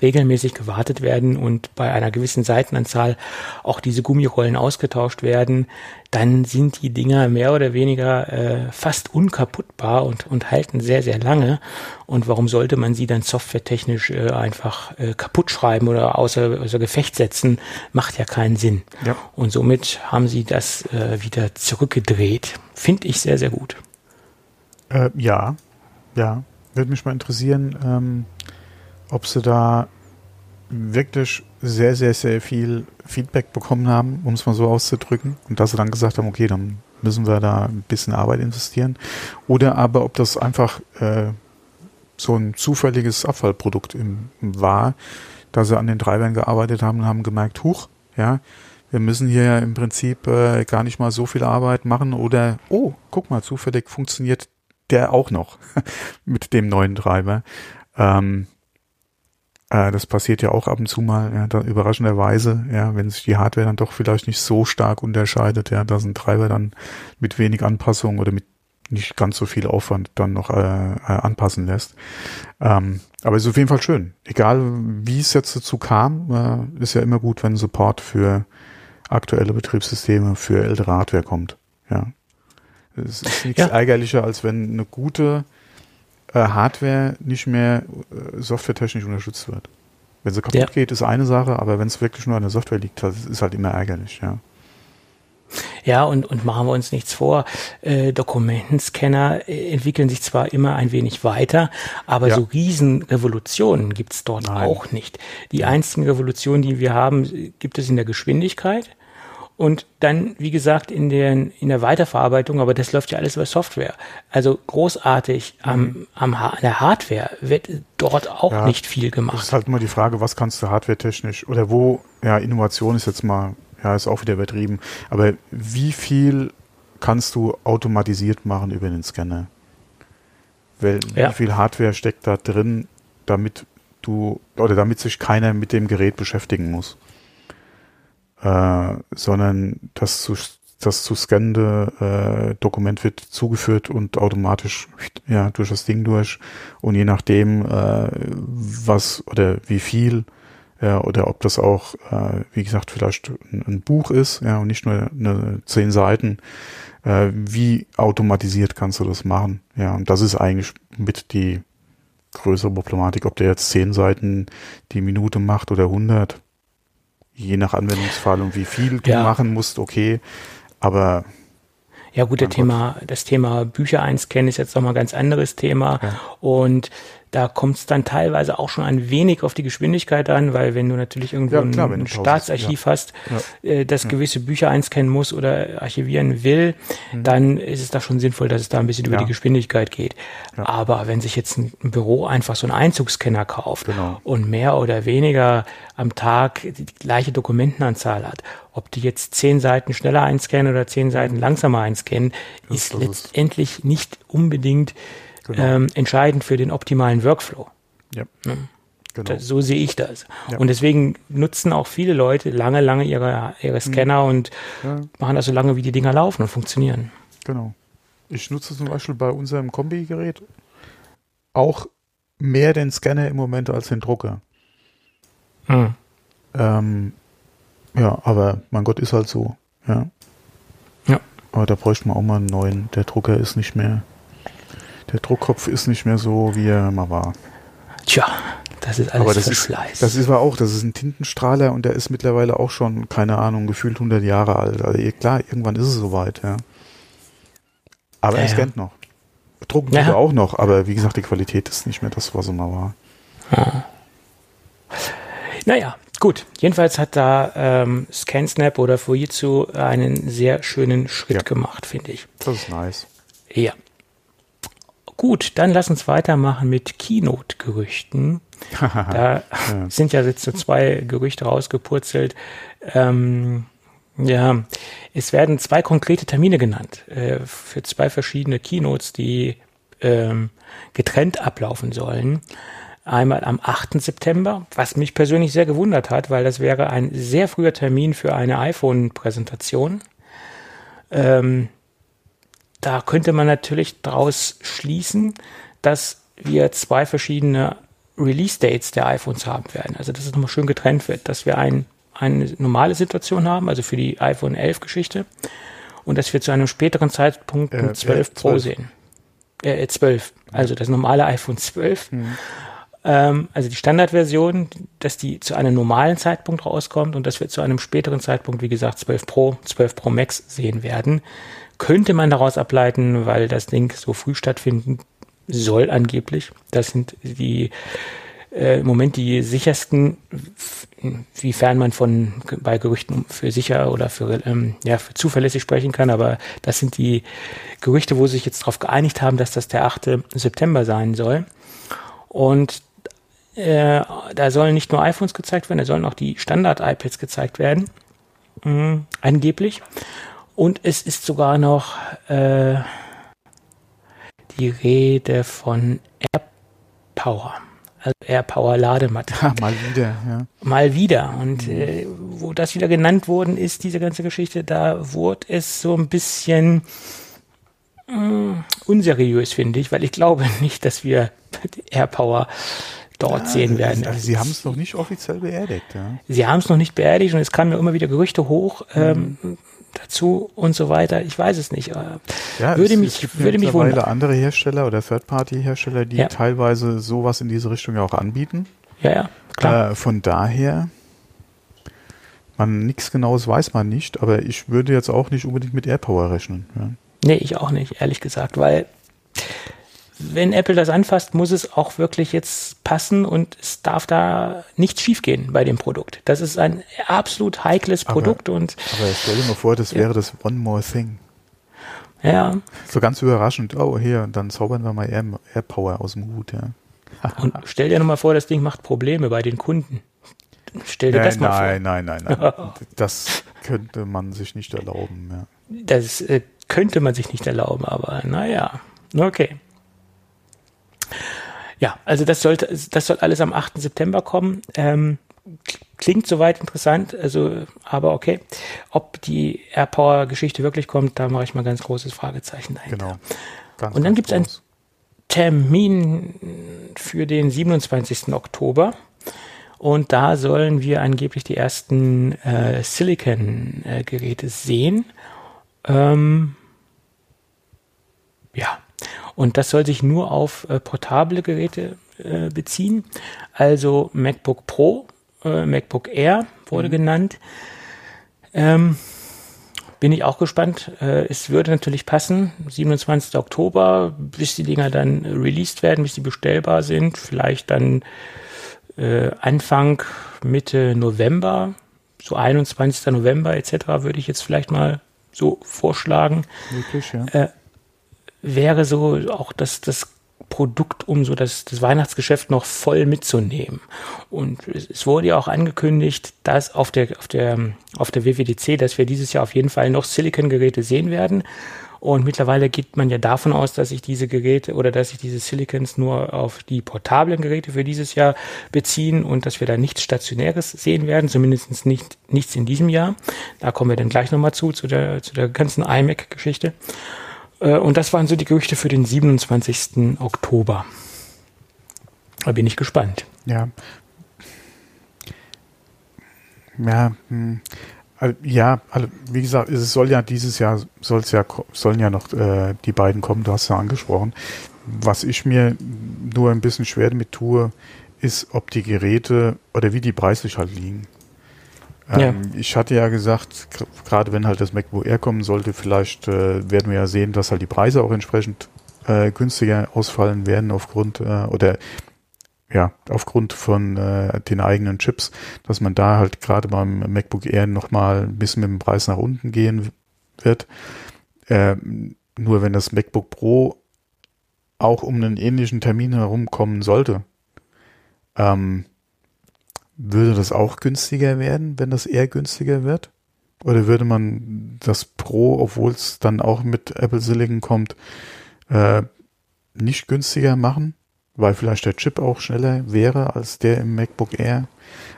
regelmäßig gewartet werden und bei einer gewissen Seitenanzahl auch diese Gummirollen ausgetauscht werden, dann sind die Dinger mehr oder weniger äh, fast unkaputtbar und, und halten sehr, sehr lange. Und warum sollte man sie dann softwaretechnisch äh, einfach äh, kaputt schreiben oder außer, außer Gefecht setzen? Macht ja keinen Sinn. Ja. Und somit haben sie das äh, wieder zurückgedreht. Finde ich sehr, sehr gut. Äh, ja, ja. Würde mich mal interessieren, ähm, ob sie da wirklich sehr, sehr, sehr viel Feedback bekommen haben, um es mal so auszudrücken. Und dass sie dann gesagt haben, okay, dann müssen wir da ein bisschen Arbeit investieren. Oder aber ob das einfach äh, so ein zufälliges Abfallprodukt im, war, da sie an den Treibern gearbeitet haben und haben gemerkt, huch, ja, wir müssen hier im Prinzip äh, gar nicht mal so viel Arbeit machen oder, oh, guck mal, zufällig funktioniert der auch noch <laughs> mit dem neuen Treiber. Ähm, äh, das passiert ja auch ab und zu mal, ja, da überraschenderweise, ja, wenn sich die Hardware dann doch vielleicht nicht so stark unterscheidet, ja, dass ein Treiber dann mit wenig Anpassung oder mit nicht ganz so viel Aufwand dann noch äh, äh, anpassen lässt. Ähm, aber es ist auf jeden Fall schön. Egal wie es jetzt dazu kam, äh, ist ja immer gut, wenn Support für aktuelle Betriebssysteme, für ältere Hardware kommt. Ja. Es ist nichts ja. ärgerlicher, als wenn eine gute äh, Hardware nicht mehr äh, softwaretechnisch unterstützt wird. Wenn sie kaputt ja. geht, ist eine Sache, aber wenn es wirklich nur an der Software liegt, das ist halt immer ärgerlich, ja. Ja, und, und machen wir uns nichts vor. Äh, Dokumentenscanner äh, entwickeln sich zwar immer ein wenig weiter, aber ja. so Riesenrevolutionen gibt's dort Nein. auch nicht. Die einzigen Revolutionen, die wir haben, gibt es in der Geschwindigkeit und dann, wie gesagt, in, den, in der Weiterverarbeitung, aber das läuft ja alles über Software. Also großartig am, am an der Hardware wird dort auch ja, nicht viel gemacht. Das ist halt immer die Frage, was kannst du hardware-technisch oder wo, ja, Innovation ist jetzt mal, ja, ist auch wieder übertrieben, aber wie viel kannst du automatisiert machen über den Scanner? Weil, ja. Wie viel Hardware steckt da drin, damit du, oder damit sich keiner mit dem Gerät beschäftigen muss? Äh, sondern das zu, das zu scannende äh, Dokument wird zugeführt und automatisch ja durch das Ding durch. Und je nachdem äh, was oder wie viel ja, oder ob das auch äh, wie gesagt vielleicht ein, ein Buch ist ja und nicht nur eine zehn Seiten äh, wie automatisiert kannst du das machen? Ja und das ist eigentlich mit die größere Problematik ob der jetzt zehn Seiten die Minute macht oder 100 je nach Anwendungsfall und wie viel du ja. machen musst, okay. Aber ja gut, der Thema, das Thema Bücher einscannen ist jetzt nochmal ein ganz anderes Thema. Ja. Und da kommt es dann teilweise auch schon ein wenig auf die Geschwindigkeit an, weil wenn du natürlich irgendwo ja, klar, ein, Staatsarchiv hast. Äh, das gewisse Bücher einscannen muss oder archivieren will, mhm. dann ist es da schon sinnvoll, dass es da ein bisschen über die Geschwindigkeit geht. Aber wenn sich jetzt ein, Büro einfach so einen Einzugsscanner kauft genau. und mehr oder weniger am Tag die gleiche Dokumentenanzahl hat, ob die jetzt zehn Seiten schneller einscannen oder zehn Seiten langsamer einscannen, ist letztendlich nicht unbedingt genau. ähm, entscheidend für den optimalen Workflow. Ja. Ne? Genau. So sehe ich das. Ja. Und deswegen nutzen auch viele Leute lange, lange ihre, ihre Scanner mhm. und ja. machen das so lange, wie die Dinger laufen und funktionieren. Genau. Ich nutze zum Beispiel bei unserem Kombi-Gerät auch mehr den Scanner im Moment als den Drucker. Mhm. Ähm, ja, aber mein Gott ist halt so. Ja. Ja. Aber da bräuchte man auch mal einen neuen. Der Drucker ist nicht mehr der Druckkopf ist nicht mehr so, wie er mal war. Tja, das ist alles Aber das Verschleiß. Ist, das ist aber auch, das ist ein Tintenstrahler und der ist mittlerweile auch schon, keine Ahnung, gefühlt 100 Jahre alt. Also klar, irgendwann ist es soweit, ja. Aber ja, er scannt ja. noch. Drucken ja. tut er auch noch, aber wie gesagt, die Qualität ist nicht mehr das, was er mal war. Ja. Naja, gut. Jedenfalls hat da ähm, ScanSnap oder Fujitsu einen sehr schönen Schritt ja. gemacht, finde ich. Das ist nice. Ja. Gut, dann lass uns weitermachen mit Keynote-Gerüchten. <laughs> da ja. sind ja jetzt so zwei Gerüchte rausgepurzelt. Ähm, ja, es werden zwei konkrete Termine genannt äh, für zwei verschiedene Keynotes, die ähm, getrennt ablaufen sollen. Einmal am 8. September, was mich persönlich sehr gewundert hat, weil das wäre ein sehr früher Termin für eine iPhone-Präsentation. Ähm, da könnte man natürlich daraus schließen, dass wir zwei verschiedene Release-Dates der iPhones haben werden. Also dass es nochmal schön getrennt wird, dass wir ein, eine normale Situation haben, also für die iPhone 11 Geschichte, und dass wir zu einem späteren Zeitpunkt ein äh, 12 Pro 12. sehen. Äh, 12, also das normale iPhone 12. Mhm. Ähm, also die Standardversion, dass die zu einem normalen Zeitpunkt rauskommt und dass wir zu einem späteren Zeitpunkt, wie gesagt, 12 Pro, 12 Pro Max sehen werden, könnte man daraus ableiten, weil das Ding so früh stattfinden soll angeblich. Das sind die äh, im Moment die sichersten, wiefern man von bei Gerüchten für sicher oder für, ähm, ja, für zuverlässig sprechen kann, aber das sind die Gerüchte, wo sie sich jetzt darauf geeinigt haben, dass das der 8. September sein soll. Und äh, da sollen nicht nur iPhones gezeigt werden, da sollen auch die Standard-iPads gezeigt werden. Mhm, angeblich. Und es ist sogar noch äh, die Rede von AirPower also AirPower Ladematte. Ja, mal wieder, ja. Mal wieder. Und mhm. äh, wo das wieder genannt worden ist, diese ganze Geschichte, da wurde es so ein bisschen mh, mm, unseriös, finde ich, weil ich glaube <laughs> nicht, dass wir <laughs> AirPower dort ja, sehen werden. Also Sie haben es noch nicht offiziell beerdigt, ja. Sie haben es noch nicht beerdigt und es kamen ja immer wieder Gerüchte hoch. Ähm, mhm dazu und so weiter. Ich weiß es nicht. Ja, würde es, mich, es gibt würde mich wundern. andere Hersteller oder Third-Party-Hersteller, die ja. teilweise sowas in diese Richtung ja auch anbieten. Ja, ja, klar. Äh, von daher, man nichts Genaues weiß man nicht, aber ich würde jetzt auch nicht unbedingt mit AirPower rechnen. Ja. Nee, ich auch nicht, ehrlich gesagt, weil wenn Apple das anfasst, muss es auch wirklich jetzt passen und es darf da nichts schiefgehen bei dem Produkt. Das ist ein absolut heikles Produkt aber, und. Aber stell dir mal vor, das ja. wäre das One More Thing. Ja. So ganz überraschend. Oh, hier, dann zaubern wir mal Air, Air Power aus dem Hut, ja. <laughs> und stell dir nochmal vor, das Ding macht Probleme bei den Kunden. Stell dir nein, das mal nein, vor. Nein, nein, nein, nein. <laughs> das könnte man sich nicht erlauben, ja. Das äh, könnte man sich nicht erlauben, aber naja. Okay. Ja, also das sollte, das soll alles am 8. September kommen. Ähm, klingt soweit interessant, also, aber okay. Ob die AirPower-Geschichte wirklich kommt, da mache ich mal ganz großes Fragezeichen dahinter. Genau. Ganz, Und dann gibt es einen Termin für den 27. Oktober. Und da sollen wir angeblich die ersten äh, Silicon-Geräte sehen. Ähm, ja, und das soll sich nur auf äh, portable Geräte äh, beziehen. Also MacBook Pro, äh, MacBook Air wurde mhm. genannt. Ähm, bin ich auch gespannt. Äh, es würde natürlich passen. 27. Oktober, bis die Dinger dann released werden, bis die bestellbar sind. Vielleicht dann äh, Anfang, Mitte November, so 21. November etc. würde ich jetzt vielleicht mal so vorschlagen. Wirklich, ja. Wäre so auch das, das Produkt, um so das, das Weihnachtsgeschäft noch voll mitzunehmen. Und es wurde ja auch angekündigt, dass auf der, auf der, auf der WWDC, dass wir dieses Jahr auf jeden Fall noch Silicon-Geräte sehen werden. Und mittlerweile geht man ja davon aus, dass sich diese Geräte oder dass sich diese Silicons nur auf die portablen Geräte für dieses Jahr beziehen und dass wir da nichts Stationäres sehen werden, zumindest nicht, nichts in diesem Jahr. Da kommen wir dann gleich nochmal zu, zu der, zu der ganzen iMac-Geschichte. Äh, und das waren so die Gerüchte für den 27. Oktober. Da bin ich gespannt. Ja. Ja, hm. ja, also wie gesagt, es soll ja dieses Jahr soll's ja sollen ja noch äh, die beiden kommen. Du hast ja angesprochen. Was ich mir nur ein bisschen schwer damit tue, ist, ob die Geräte oder wie die preislich halt liegen. Ähm, ja. Ich hatte ja gesagt, gerade wenn halt das MacBook Air kommen sollte, vielleicht äh, werden wir ja sehen, dass halt die Preise auch entsprechend äh, günstiger ausfallen werden aufgrund äh, oder ja, aufgrund von äh, den eigenen Chips, dass man da halt gerade beim MacBook Air nochmal ein bisschen mit dem Preis nach unten gehen wird. Äh, nur wenn das MacBook Pro auch um einen ähnlichen Termin herumkommen sollte, ähm, würde das auch günstiger werden, wenn das eher günstiger wird? Oder würde man das Pro, obwohl es dann auch mit Apple Silicon kommt, äh, nicht günstiger machen? Weil vielleicht der Chip auch schneller wäre als der im MacBook Air.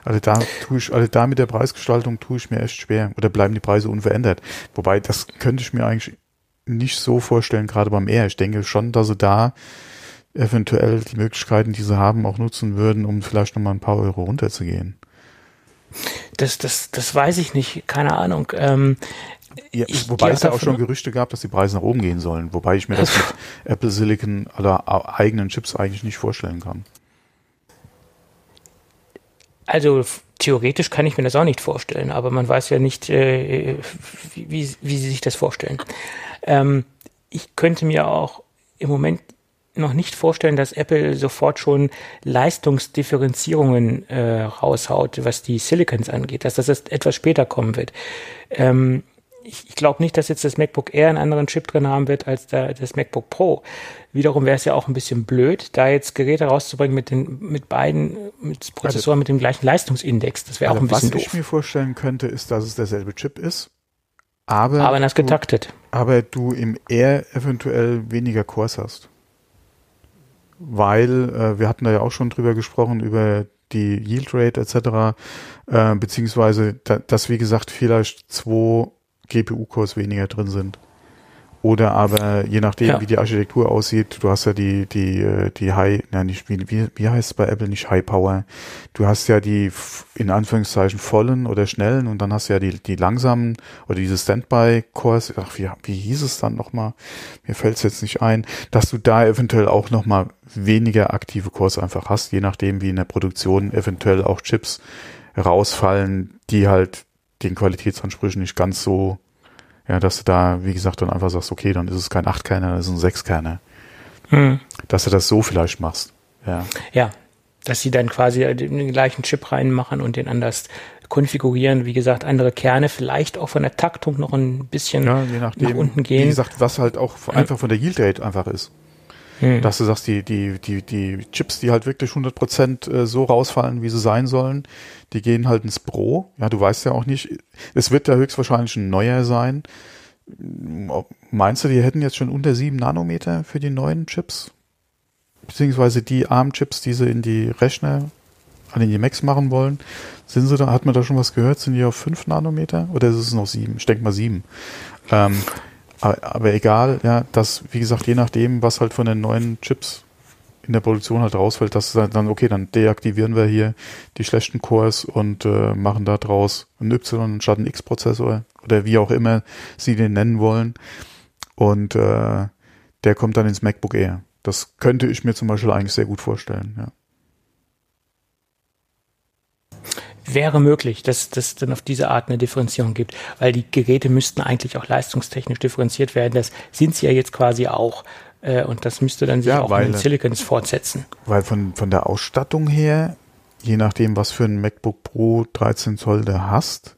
Also da tue ich, also da mit der Preisgestaltung tue ich mir echt schwer. Oder bleiben die Preise unverändert? Wobei, das könnte ich mir eigentlich nicht so vorstellen, gerade beim Air. Ich denke schon, dass sie da eventuell die Möglichkeiten, die sie haben, auch nutzen würden, um vielleicht nochmal ein paar Euro runterzugehen. Das, das, das weiß ich nicht, keine Ahnung. Ähm, ja, wobei es ja auch schon Gerüchte gab, dass die Preise nach oben gehen sollen, wobei ich mir das mit <laughs> Apple Silicon oder eigenen Chips eigentlich nicht vorstellen kann. Also theoretisch kann ich mir das auch nicht vorstellen, aber man weiß ja nicht, äh, wie, wie, sie sich das vorstellen. Ähm, ich könnte mir auch im Moment noch nicht vorstellen, dass Apple sofort schon Leistungsdifferenzierungen äh, raushaut, was die Silicons angeht, dass das erst etwas später kommen wird. Ähm, ich, ich glaube nicht, dass jetzt das MacBook Air einen anderen Chip drin haben wird als der, das MacBook Pro. Wiederum wäre es ja auch ein bisschen blöd, da jetzt Geräte rauszubringen mit den mit beiden mit Prozessoren also, mit dem gleichen Leistungsindex. Das wäre also auch ein bisschen doof. Was ich mir vorstellen könnte, ist, dass es derselbe Chip ist, aber aber das getaktet. aber du im Air eventuell weniger Cores hast weil äh, wir hatten da ja auch schon drüber gesprochen, über die Yield Rate etc., äh, beziehungsweise, da, dass wie gesagt vielleicht zwei GPU-Cores weniger drin sind. Oder aber je nachdem, ja. wie die Architektur aussieht, du hast ja die, die, äh, die High, ja nicht, wie, wie, wie heißt es bei Apple nicht High Power? Du hast ja die in Anführungszeichen vollen oder schnellen und dann hast du ja die, die langsamen oder diese Standby-Cores, ach, wie, wie hieß es dann nochmal? Mir fällt es jetzt nicht ein, dass du da eventuell auch nochmal weniger aktive Cores einfach hast, je nachdem, wie in der Produktion eventuell auch Chips rausfallen, die halt den Qualitätsansprüchen nicht ganz so ja, dass du da, wie gesagt, dann einfach sagst, okay, dann ist es kein Achtkerner, dann ist es ein Sechskerner. Hm. Dass du das so vielleicht machst. Ja. Ja. Dass sie dann quasi den gleichen Chip reinmachen und den anders konfigurieren. Wie gesagt, andere Kerne vielleicht auch von der Taktung noch ein bisschen ja, nachdem, nach unten gehen. Wie gesagt, was halt auch einfach von der Yield Rate einfach ist. Hm. Dass du sagst, die, die, die, die Chips, die halt wirklich 100% äh, so rausfallen, wie sie sein sollen, die gehen halt ins Pro. Ja, du weißt ja auch nicht, es wird ja höchstwahrscheinlich ein neuer sein. Meinst du, die hätten jetzt schon unter 7 Nanometer für die neuen Chips? Beziehungsweise die ARM-Chips, die sie in die Rechner, an die Macs machen wollen, sind sie da, hat man da schon was gehört? Sind die auf 5 Nanometer? Oder ist es noch 7? Ich denke mal 7. Ähm, aber, egal, ja, dass, wie gesagt, je nachdem, was halt von den neuen Chips in der Produktion halt rausfällt, dass dann, okay, dann deaktivieren wir hier die schlechten Cores und äh, machen da draus einen Y statt einen X-Prozessor oder wie auch immer sie den nennen wollen. Und äh, der kommt dann ins MacBook Air. Das könnte ich mir zum Beispiel eigentlich sehr gut vorstellen, ja. Wäre möglich, dass es dann auf diese Art eine Differenzierung gibt, weil die Geräte müssten eigentlich auch leistungstechnisch differenziert werden. Das sind sie ja jetzt quasi auch. Äh, und das müsste dann sich ja, auch weil, in den Silicons fortsetzen. Weil von, von der Ausstattung her, je nachdem, was für ein MacBook Pro 13 Zoll du hast,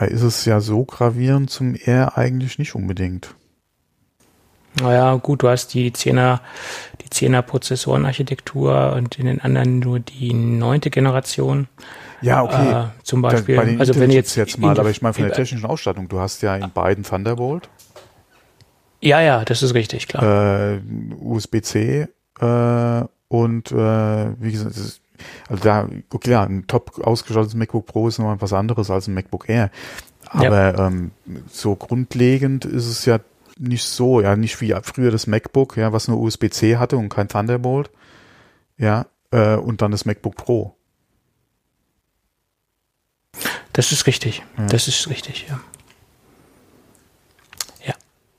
ist es ja so gravierend zum R eigentlich nicht unbedingt. Naja, gut, du hast die 10er, die 10er Prozessorenarchitektur und in den anderen nur die neunte Generation. Ja, okay. Äh, zum Beispiel. Bei also wenn jetzt jetzt mal, aber ich meine von der technischen Ausstattung, du hast ja in beiden Thunderbolt. Ja, ja, das ist richtig, klar. Äh, USB-C äh, und äh, wie gesagt, ist, also da, okay, klar, ein top ausgestattetes MacBook Pro ist nochmal was anderes als ein MacBook Air. Aber ja. ähm, so grundlegend ist es ja nicht so, ja, nicht wie früher das MacBook, ja, was nur USB-C hatte und kein Thunderbolt, ja, äh, und dann das MacBook Pro. Das ist richtig, ja. das ist richtig, ja.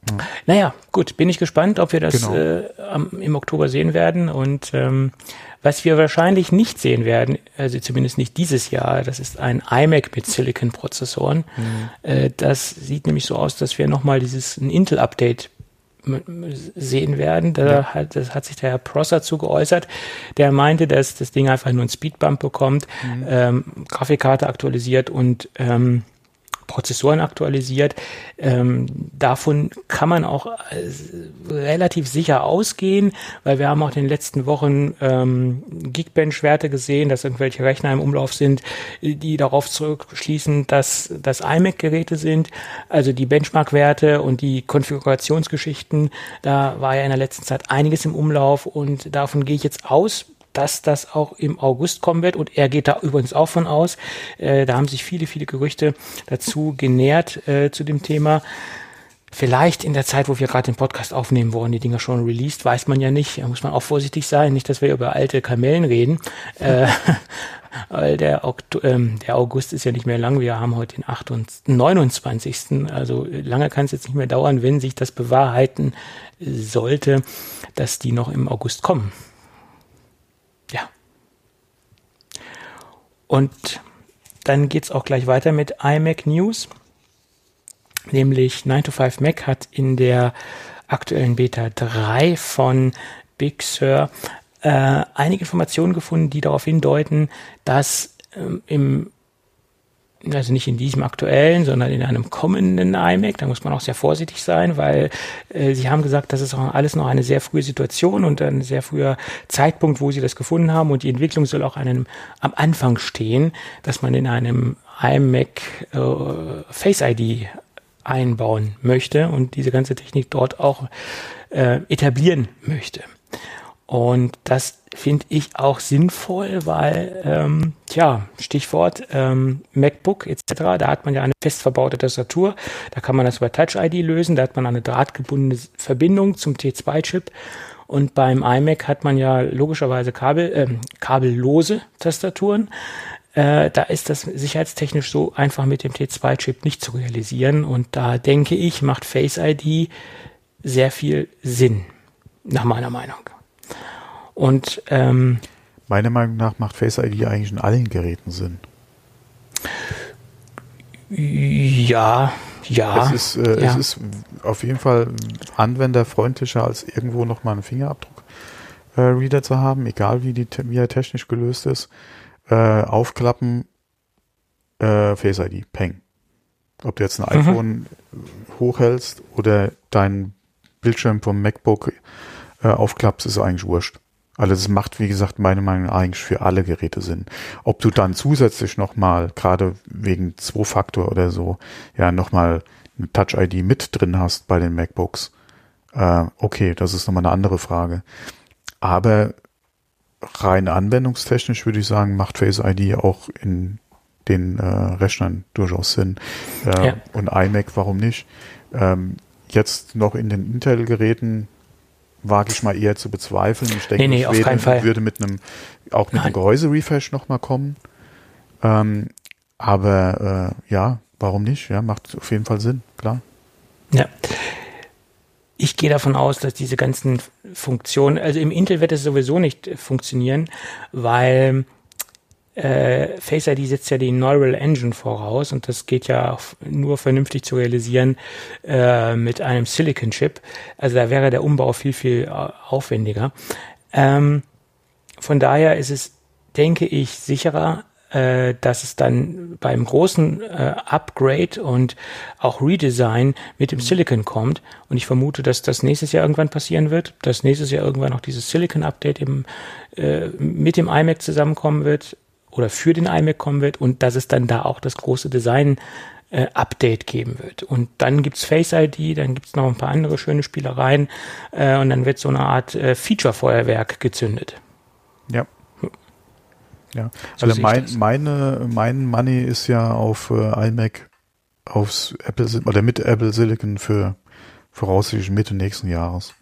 Ja. Naja, gut, bin ich gespannt, ob wir das genau. äh, im Oktober sehen werden und ähm, was wir wahrscheinlich nicht sehen werden, also zumindest nicht dieses Jahr, das ist ein iMac mit Silicon-Prozessoren. Mhm. Äh, das sieht nämlich so aus, dass wir nochmal dieses ein Intel-Update sehen werden. Da ja. hat, das hat sich der Herr Prosser zu geäußert. Der meinte, dass das Ding einfach nur einen Speedbump bekommt, mhm. ähm, Grafikkarte aktualisiert und ähm, Prozessoren aktualisiert. Ähm, davon kann man auch äh, relativ sicher ausgehen, weil wir haben auch in den letzten Wochen ähm, Geekbench-Werte gesehen, dass irgendwelche Rechner im Umlauf sind, die darauf zurückschließen, dass das iMac-Geräte sind. Also die Benchmark-Werte und die Konfigurationsgeschichten, da war ja in der letzten Zeit einiges im Umlauf und davon gehe ich jetzt aus, dass das auch im August kommen wird und er geht da übrigens auch von aus. Äh, da haben sich viele, viele Gerüchte dazu genährt äh, zu dem Thema. Vielleicht in der Zeit, wo wir gerade den Podcast aufnehmen, wurden die Dinger schon released, weiß man ja nicht. Da muss man auch vorsichtig sein, nicht, dass wir über alte Kamellen reden. äh, <laughs> weil der, Okto ähm, der August ist ja nicht mehr lang. Wir haben heute den 28, 29. Also lange kann es jetzt nicht mehr dauern, wenn sich das bewahrheiten sollte, dass die noch im August kommen. Und dann geht es auch gleich weiter mit iMac News. Nämlich 9 to 5 Mac hat in der aktuellen Beta 3 von Big Sur äh, einige Informationen gefunden, die darauf hindeuten, dass ähm, im also nicht in diesem aktuellen, sondern in einem kommenden iMac. Da muss man auch sehr vorsichtig sein, weil äh, sie haben gesagt, das ist auch alles noch eine sehr frühe Situation und ein sehr früher Zeitpunkt, wo sie das gefunden haben und die Entwicklung soll auch einem, am Anfang stehen, dass man in einem iMac äh, Face ID einbauen möchte und diese ganze Technik dort auch äh, etablieren möchte. Und das finde ich auch sinnvoll, weil, ähm, tja, Stichwort ähm, MacBook etc., da hat man ja eine fest verbaute Tastatur, da kann man das über Touch-ID lösen, da hat man eine drahtgebundene Verbindung zum T2-Chip und beim iMac hat man ja logischerweise Kabel, äh, kabellose Tastaturen. Äh, da ist das sicherheitstechnisch so einfach mit dem T2-Chip nicht zu realisieren und da denke ich, macht Face ID sehr viel Sinn, nach meiner Meinung. Und ähm, meiner Meinung nach macht Face ID eigentlich in allen Geräten Sinn. Ja, ja. Es ist, äh, ja. es ist auf jeden Fall anwenderfreundlicher, als irgendwo nochmal einen Fingerabdruck-Reader äh, zu haben, egal wie, die, wie er technisch gelöst ist. Äh, aufklappen, äh, Face ID, Peng. Ob du jetzt ein mhm. iPhone hochhältst oder deinen Bildschirm vom MacBook äh, aufklappst, ist eigentlich wurscht. Also es macht, wie gesagt, meine Meinung nach eigentlich für alle Geräte Sinn. Ob du dann zusätzlich nochmal, gerade wegen Zwei-Faktor oder so, ja, nochmal eine Touch-ID mit drin hast bei den MacBooks, äh, okay, das ist nochmal eine andere Frage. Aber rein anwendungstechnisch würde ich sagen, macht Face ID auch in den äh, Rechnern durchaus Sinn. Äh, ja. Und iMac, warum nicht? Ähm, jetzt noch in den Intel-Geräten wage ich mal eher zu bezweifeln. Ich denke, nee, nee, auf keinen Fall. würde mit einem, auch mit Nein. einem Gehäuse-Refresh nochmal kommen. Ähm, aber äh, ja, warum nicht? Ja, macht auf jeden Fall Sinn, klar. Ja. Ich gehe davon aus, dass diese ganzen Funktionen, also im Intel wird es sowieso nicht funktionieren, weil äh, Face ID setzt ja die Neural Engine voraus und das geht ja nur vernünftig zu realisieren äh, mit einem Silicon Chip. Also da wäre der Umbau viel, viel äh, aufwendiger. Ähm, von daher ist es, denke ich, sicherer, äh, dass es dann beim großen äh, Upgrade und auch Redesign mit dem Silicon kommt. Und ich vermute, dass das nächstes Jahr irgendwann passieren wird, dass nächstes Jahr irgendwann noch dieses Silicon-Update äh, mit dem iMac zusammenkommen wird oder für den iMac kommen wird und dass es dann da auch das große Design äh, Update geben wird. Und dann gibt's Face ID, dann gibt's noch ein paar andere schöne Spielereien äh, und dann wird so eine Art äh, Feature-Feuerwerk gezündet. Ja. Ja, so also mein, meine, mein Money ist ja auf äh, iMac aufs Apple oder mit Apple Silicon für voraussichtlich Mitte nächsten Jahres.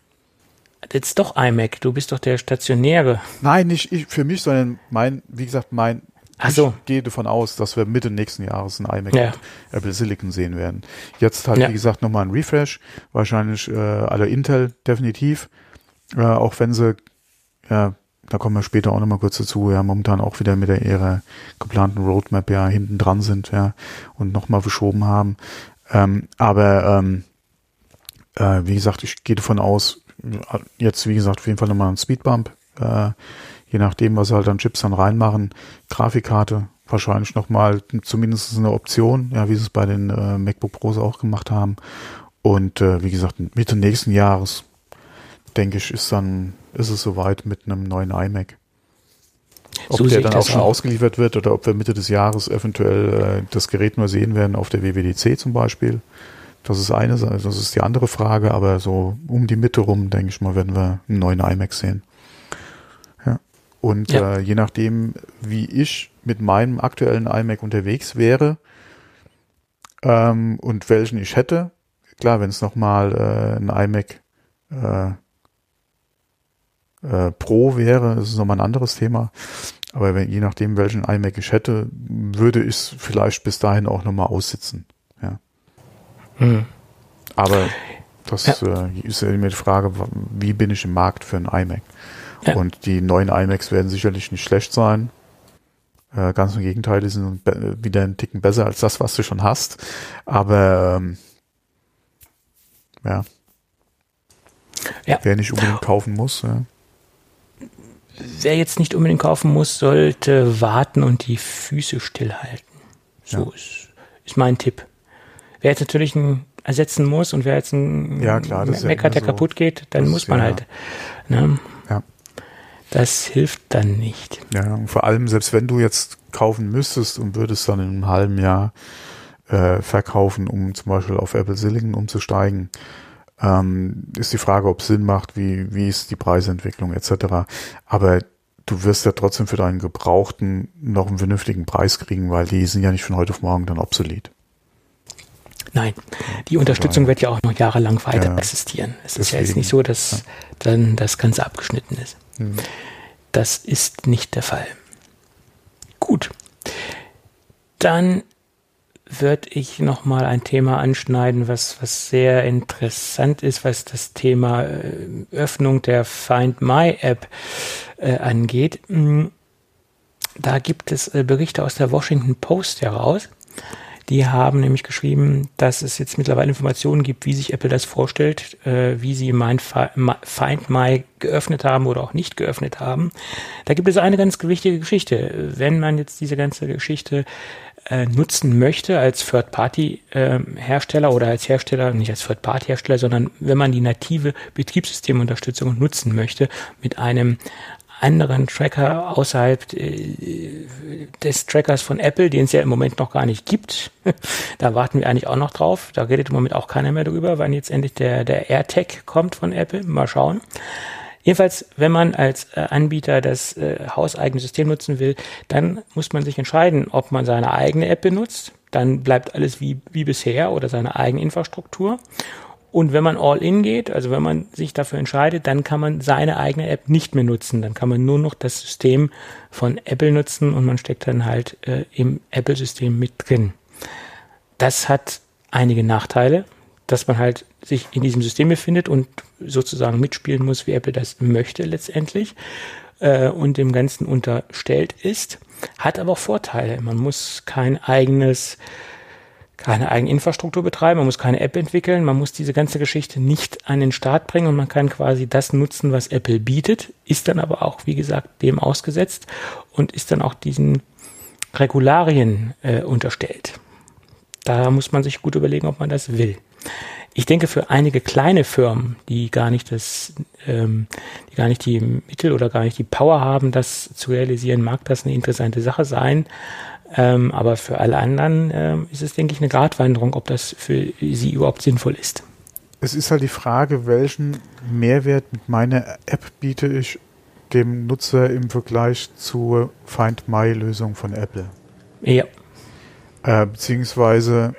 Jetzt doch iMac, du bist doch der Stationäre. Nein, nicht ich für mich, sondern mein, wie gesagt, mein, Ach so. ich gehe davon aus, dass wir Mitte nächsten Jahres ein iMac ja. mit Apple Silicon sehen werden. Jetzt halt, ja. wie gesagt, nochmal ein Refresh, wahrscheinlich äh, alle Intel definitiv, äh, auch wenn sie, ja, da kommen wir später auch nochmal kurz dazu, ja, momentan auch wieder mit der ihrer geplanten Roadmap ja hinten dran sind, ja, und nochmal verschoben haben. Ähm, aber ähm, äh, wie gesagt, ich gehe davon aus, jetzt, wie gesagt, auf jeden Fall nochmal ein Speedbump. Äh, je nachdem, was sie halt an Chips dann reinmachen. Grafikkarte wahrscheinlich nochmal zumindest eine Option, ja, wie sie es bei den äh, MacBook Pros auch gemacht haben. Und äh, wie gesagt, Mitte nächsten Jahres, denke ich, ist dann, ist es soweit mit einem neuen iMac. Ob so der dann auch schon auch. ausgeliefert wird oder ob wir Mitte des Jahres eventuell äh, das Gerät nur sehen werden auf der WWDC zum Beispiel. Das ist eine, das ist die andere Frage, aber so um die Mitte rum, denke ich mal, werden wir einen neuen iMac sehen. Ja. Und ja. Äh, je nachdem, wie ich mit meinem aktuellen iMac unterwegs wäre ähm, und welchen ich hätte, klar, wenn es nochmal äh, ein iMac äh, äh, Pro wäre, ist es nochmal ein anderes Thema. Aber wenn, je nachdem, welchen iMac ich hätte, würde ich es vielleicht bis dahin auch nochmal aussitzen. Mhm. Aber <laughs> das ja. äh, ist ja immer die Frage, wie bin ich im Markt für ein iMac? Ja. Und die neuen iMacs werden sicherlich nicht schlecht sein. Äh, ganz im Gegenteil, die sind wieder einen Ticken besser als das, was du schon hast. Aber ähm, ja. ja. Wer nicht unbedingt <laughs> kaufen muss, ja. Wer jetzt nicht unbedingt kaufen muss, sollte warten und die Füße stillhalten. So ist, ist mein Tipp. Wer jetzt natürlich einen ersetzen muss und wer jetzt ein ja, klar, Mac ja hat, der so, kaputt geht, dann muss man ja, halt. Ne? Ja. Das hilft dann nicht. Ja, und vor allem, selbst wenn du jetzt kaufen müsstest und würdest dann in einem halben Jahr äh, verkaufen, um zum Beispiel auf Apple Silicon umzusteigen, ähm, ist die Frage, ob es Sinn macht, wie, wie ist die Preisentwicklung etc. Aber du wirst ja trotzdem für deinen Gebrauchten noch einen vernünftigen Preis kriegen, weil die sind ja nicht von heute auf morgen dann obsolet. Nein, die Unterstützung wird ja auch noch jahrelang weiter ja, existieren. Es deswegen, ist ja jetzt nicht so, dass dann das Ganze abgeschnitten ist. Mhm. Das ist nicht der Fall. Gut. Dann würde ich noch mal ein Thema anschneiden, was, was sehr interessant ist, was das Thema äh, Öffnung der Find My App äh, angeht. Hm, da gibt es äh, Berichte aus der Washington Post heraus. Die haben nämlich geschrieben, dass es jetzt mittlerweile Informationen gibt, wie sich Apple das vorstellt, äh, wie sie mein Find My geöffnet haben oder auch nicht geöffnet haben. Da gibt es eine ganz wichtige Geschichte. Wenn man jetzt diese ganze Geschichte äh, nutzen möchte als Third-Party-Hersteller ähm, oder als Hersteller, nicht als Third-Party-Hersteller, sondern wenn man die native Betriebssystemunterstützung nutzen möchte mit einem anderen Tracker außerhalb äh, des Trackers von Apple, den es ja im Moment noch gar nicht gibt. <laughs> da warten wir eigentlich auch noch drauf. Da redet im Moment auch keiner mehr drüber, wann jetzt endlich der, der AirTag kommt von Apple. Mal schauen. Jedenfalls, wenn man als äh, Anbieter das äh, hauseigene System nutzen will, dann muss man sich entscheiden, ob man seine eigene App benutzt. Dann bleibt alles wie, wie bisher oder seine eigene Infrastruktur. Und wenn man all in geht, also wenn man sich dafür entscheidet, dann kann man seine eigene App nicht mehr nutzen. Dann kann man nur noch das System von Apple nutzen und man steckt dann halt äh, im Apple-System mit drin. Das hat einige Nachteile, dass man halt sich in diesem System befindet und sozusagen mitspielen muss, wie Apple das möchte letztendlich äh, und dem Ganzen unterstellt ist. Hat aber auch Vorteile. Man muss kein eigenes keine eigene Infrastruktur betreiben, man muss keine App entwickeln, man muss diese ganze Geschichte nicht an den Start bringen und man kann quasi das nutzen, was Apple bietet, ist dann aber auch, wie gesagt, dem ausgesetzt und ist dann auch diesen Regularien äh, unterstellt. Da muss man sich gut überlegen, ob man das will. Ich denke, für einige kleine Firmen, die gar nicht das, ähm, die gar nicht die Mittel oder gar nicht die Power haben, das zu realisieren, mag das eine interessante Sache sein. Ähm, aber für alle anderen ähm, ist es, denke ich, eine Gratwanderung, ob das für sie überhaupt sinnvoll ist. Es ist halt die Frage, welchen Mehrwert mit meiner App biete ich dem Nutzer im Vergleich zur Find My-Lösung von Apple. Ja. Äh, beziehungsweise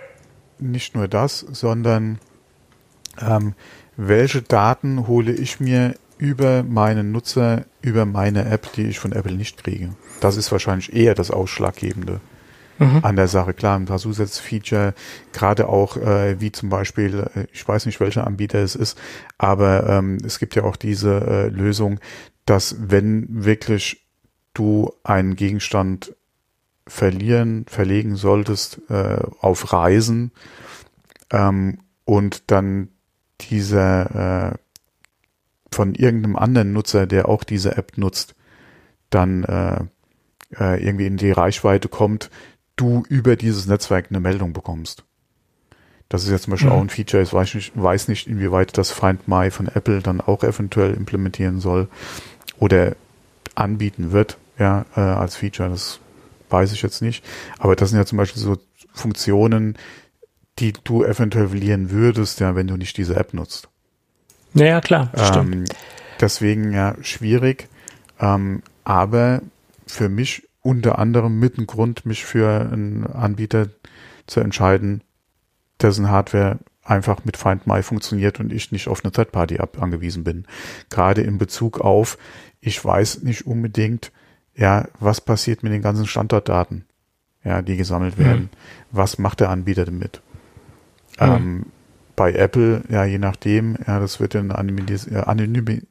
nicht nur das, sondern ähm, welche Daten hole ich mir über meinen Nutzer, über meine App, die ich von Apple nicht kriege. Das ist wahrscheinlich eher das Ausschlaggebende mhm. an der Sache. Klar, ein paar Zusatzfeature, gerade auch äh, wie zum Beispiel, äh, ich weiß nicht, welcher Anbieter es ist, aber ähm, es gibt ja auch diese äh, Lösung, dass wenn wirklich du einen Gegenstand verlieren, verlegen solltest äh, auf Reisen ähm, und dann dieser äh, von irgendeinem anderen Nutzer, der auch diese App nutzt, dann äh, äh, irgendwie in die Reichweite kommt, du über dieses Netzwerk eine Meldung bekommst. Das ist jetzt zum Beispiel mhm. auch ein Feature. Ich weiß nicht, weiß nicht, inwieweit das Find My von Apple dann auch eventuell implementieren soll oder anbieten wird, ja, äh, als Feature. Das weiß ich jetzt nicht. Aber das sind ja zum Beispiel so Funktionen, die du eventuell verlieren würdest, ja, wenn du nicht diese App nutzt. Ja, klar, ähm, Deswegen ja schwierig. Ähm, aber für mich unter anderem mit ein Grund, mich für einen Anbieter zu entscheiden, dessen Hardware einfach mit Find My funktioniert und ich nicht auf eine Third-Party angewiesen bin. Gerade in Bezug auf, ich weiß nicht unbedingt, ja, was passiert mit den ganzen Standortdaten, ja, die gesammelt werden. Mhm. Was macht der Anbieter damit? Mhm. Ähm, bei Apple, ja, je nachdem, ja, das wird eine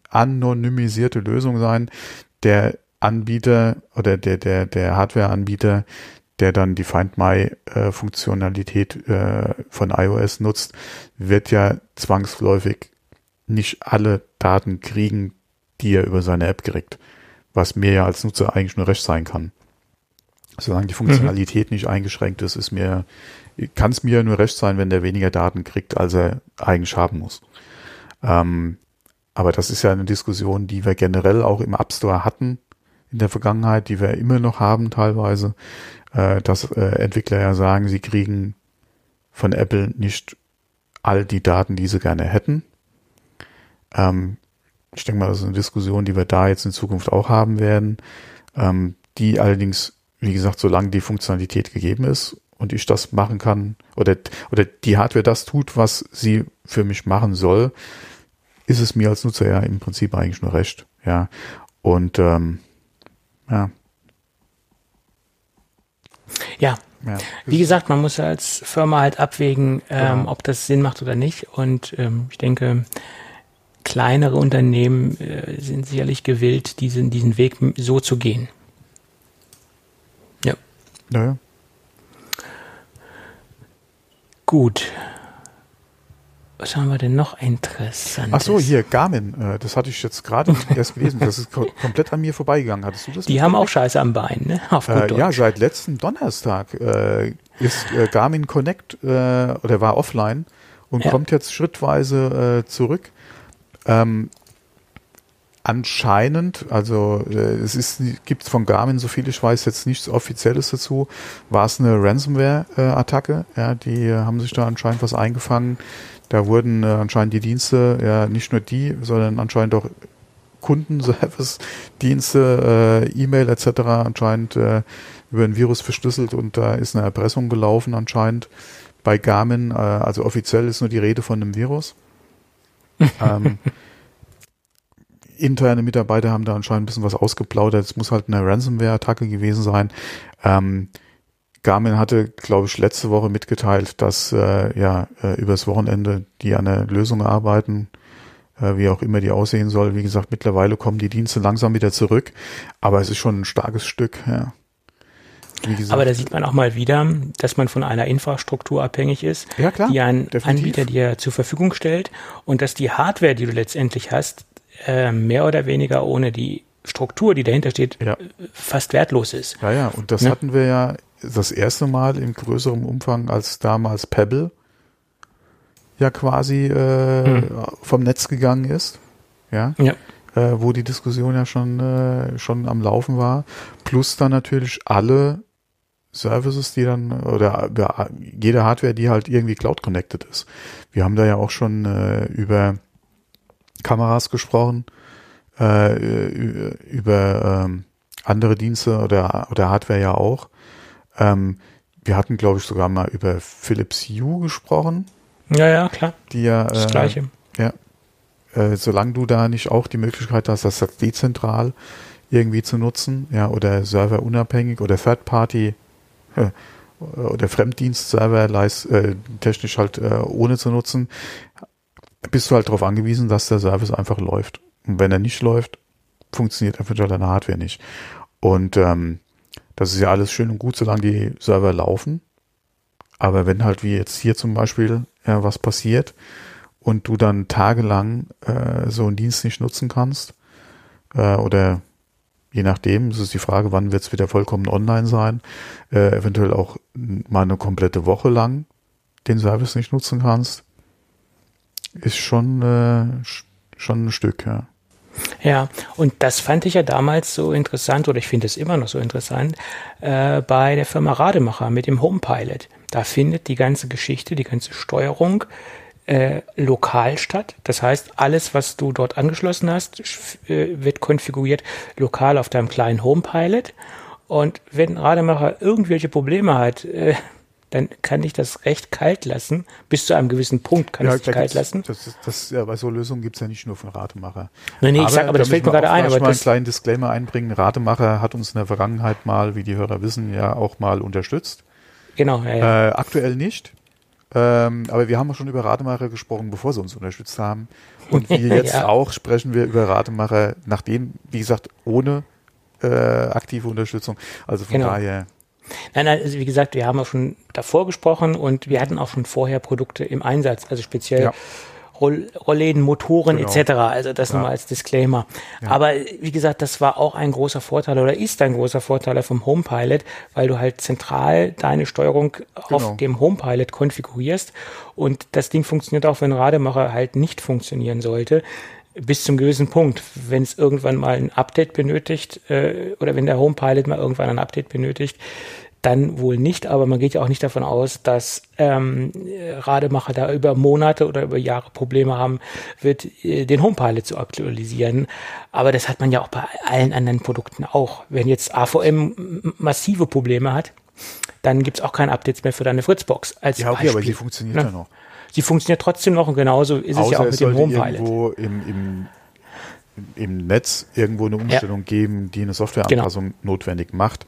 anonymisierte Lösung sein. Der Anbieter oder der, der, der Hardware-Anbieter, der dann die Find My-Funktionalität äh, von iOS nutzt, wird ja zwangsläufig nicht alle Daten kriegen, die er über seine App kriegt. Was mir ja als Nutzer eigentlich nur recht sein kann. Solange die Funktionalität mhm. nicht eingeschränkt ist, ist mir, kann es mir nur recht sein, wenn der weniger Daten kriegt, als er eigentlich haben muss. Ähm, aber das ist ja eine Diskussion, die wir generell auch im App Store hatten in der Vergangenheit, die wir immer noch haben teilweise, äh, dass äh, Entwickler ja sagen, sie kriegen von Apple nicht all die Daten, die sie gerne hätten. Ähm, ich denke mal, das ist eine Diskussion, die wir da jetzt in Zukunft auch haben werden, ähm, die allerdings, wie gesagt, solange die Funktionalität gegeben ist und ich das machen kann oder, oder die Hardware das tut, was sie für mich machen soll, ist es mir als Nutzer ja im Prinzip eigentlich nur recht. Ja. Und ähm, ja. Ja. ja. Wie gesagt, man muss als Firma halt abwägen, ähm, genau. ob das Sinn macht oder nicht. Und ähm, ich denke, kleinere Unternehmen äh, sind sicherlich gewillt, diesen, diesen Weg so zu gehen. Ja. Naja. Gut. Was haben wir denn noch interessant? Ach so, hier, Garmin. Äh, das hatte ich jetzt gerade erst gelesen. Das ist komplett an mir vorbeigegangen. Hattest du das? Die haben auch Scheiße am Bein, ne? Auf äh, ja, seit letzten Donnerstag äh, ist äh, Garmin Connect äh, oder war offline und ja. kommt jetzt schrittweise äh, zurück. Ähm, anscheinend, also äh, es ist gibt von Garmin, so viel ich weiß, jetzt nichts Offizielles dazu, war es eine Ransomware-Attacke. Äh, ja, die äh, haben sich da anscheinend was eingefangen. Da wurden äh, anscheinend die Dienste, ja nicht nur die, sondern anscheinend auch Kundenservice-Dienste, äh, E-Mail etc. anscheinend äh, über ein Virus verschlüsselt und da ist eine Erpressung gelaufen anscheinend bei Garmin. Äh, also offiziell ist nur die Rede von einem Virus. <laughs> ähm, interne Mitarbeiter haben da anscheinend ein bisschen was ausgeplaudert. Es muss halt eine Ransomware-Attacke gewesen sein. Ähm, Garmin hatte, glaube ich, letzte Woche mitgeteilt, dass äh, ja äh, übers Wochenende die an der Lösung arbeiten, äh, wie auch immer die aussehen soll. Wie gesagt, mittlerweile kommen die Dienste langsam wieder zurück, aber es ist schon ein starkes Stück. Ja. Aber da sieht man auch mal wieder, dass man von einer Infrastruktur abhängig ist, ja, klar, die ein definitiv. Anbieter dir zur Verfügung stellt und dass die Hardware, die du letztendlich hast, äh, mehr oder weniger ohne die Struktur, die dahinter steht, ja. fast wertlos ist. Ja, ja, und das ne? hatten wir ja das erste Mal in größerem Umfang als damals Pebble ja quasi äh, hm. vom Netz gegangen ist. Ja. ja. Äh, wo die Diskussion ja schon, äh, schon am Laufen war. Plus dann natürlich alle Services, die dann, oder jede Hardware, die halt irgendwie Cloud connected ist. Wir haben da ja auch schon äh, über Kameras gesprochen, äh, über ähm, andere Dienste oder, oder Hardware ja auch. Ähm, wir hatten, glaube ich, sogar mal über Philips Hue gesprochen. Ja, ja, klar. Die ja, das äh, Gleiche. Ja. Äh, solange du da nicht auch die Möglichkeit hast, das dezentral irgendwie zu nutzen, ja, oder serverunabhängig oder Third Party äh, oder Fremddienst-Server äh, technisch halt äh, ohne zu nutzen, bist du halt darauf angewiesen, dass der Service einfach läuft. Und wenn er nicht läuft, funktioniert eventuell deine Hardware nicht. Und ähm, das ist ja alles schön und gut, solange die Server laufen. Aber wenn halt wie jetzt hier zum Beispiel ja, was passiert und du dann tagelang äh, so einen Dienst nicht nutzen kannst, äh, oder je nachdem, es ist die Frage, wann wird es wieder vollkommen online sein, äh, eventuell auch mal eine komplette Woche lang den Service nicht nutzen kannst, ist schon, äh, schon ein Stück, ja. Ja, und das fand ich ja damals so interessant, oder ich finde es immer noch so interessant, äh, bei der Firma Rademacher mit dem Homepilot. Da findet die ganze Geschichte, die ganze Steuerung äh, lokal statt. Das heißt, alles, was du dort angeschlossen hast, äh, wird konfiguriert lokal auf deinem kleinen Homepilot. Und wenn Rademacher irgendwelche Probleme hat, äh, dann kann ich das recht kalt lassen. Bis zu einem gewissen Punkt kann ja, ich es kalt lassen. Das, das, ja, bei so Lösungen gibt's ja nicht nur von Ratemacher. Nee, nee, aber, ich sag, aber das fällt mir gerade ein. Aber ich mal einen kleinen Disclaimer einbringen. Ratemacher hat uns in der Vergangenheit mal, wie die Hörer wissen, ja auch mal unterstützt. Genau, ja, ja. Äh, aktuell nicht. Ähm, aber wir haben auch schon über Ratemacher gesprochen, bevor sie uns unterstützt haben. Und wie <laughs> jetzt ja. auch sprechen wir über Ratemacher, nachdem, wie gesagt, ohne äh, aktive Unterstützung. Also von Genau. daher, Nein, nein, also wie gesagt, wir haben auch schon davor gesprochen und wir hatten auch schon vorher Produkte im Einsatz, also speziell Ja. Roll Rollläden, Motoren Genau. etc. Also das nochmal als Disclaimer. Aber wie gesagt, das war auch ein großer Vorteil oder ist ein großer Vorteil vom HomePilot, weil du halt zentral deine Steuerung Genau. auf dem HomePilot konfigurierst und das Ding funktioniert auch, wenn Rademacher halt nicht funktionieren sollte. Bis zum gewissen Punkt. Wenn es irgendwann mal ein Update benötigt äh, oder wenn der HomePilot mal irgendwann ein Update benötigt, dann wohl nicht, aber man geht ja auch nicht davon aus, dass ähm, Rademacher da über Monate oder über Jahre Probleme haben wird, äh, den HomePilot zu aktualisieren. Aber das hat man ja auch bei allen anderen Produkten auch. Wenn jetzt AVM massive Probleme hat, dann gibt's auch keine Updates mehr für deine Fritzbox. Als ja, okay, Beispiel. aber sie funktioniert Ja. ja noch. Sie funktioniert trotzdem noch und genauso ist es ja auch mit dem HomePilot. irgendwo im, im, im Netz irgendwo eine Umstellung geben, die eine Softwareanpassung notwendig macht.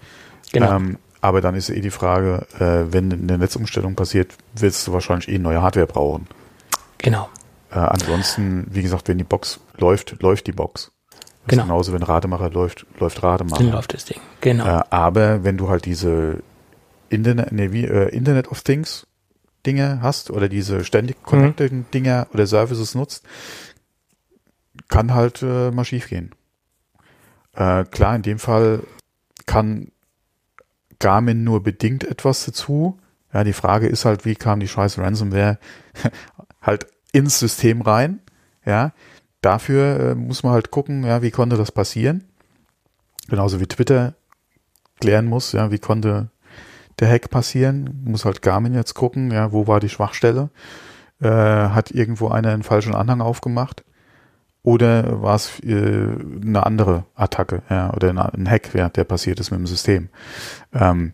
Genau. Ähm, aber dann ist eh die Frage, äh, wenn eine Netzumstellung passiert, willst du wahrscheinlich eh neue Hardware brauchen. Genau. Äh, ansonsten, wie gesagt, wenn die Box läuft, läuft die Box. Das Genau. genauso, wenn Rademacher läuft, läuft Rademacher. Dann läuft das Ding. Genau. Äh, aber wenn du halt diese Internet, nee, wie, äh, Internet of Things Dinge hast oder diese ständig connected Dinger oder Services nutzt, kann halt äh, mal schief gehen. Äh, klar, in dem Fall kann Garmin nur bedingt etwas dazu. Ja, die Frage ist halt, wie kam die scheiß Ransomware <laughs> halt ins System rein? Ja, dafür äh, muss man halt gucken, ja, wie konnte das passieren? Genauso wie Twitter klären muss, ja, wie konnte der Hack passieren? Muss halt Garmin jetzt gucken, ja, wo war die Schwachstelle? Äh, hat irgendwo einer einen falschen Anhang aufgemacht? Oder war es äh, eine andere Attacke, ja, oder ein, ein Hack, ja, der passiert ist mit dem System? Ähm,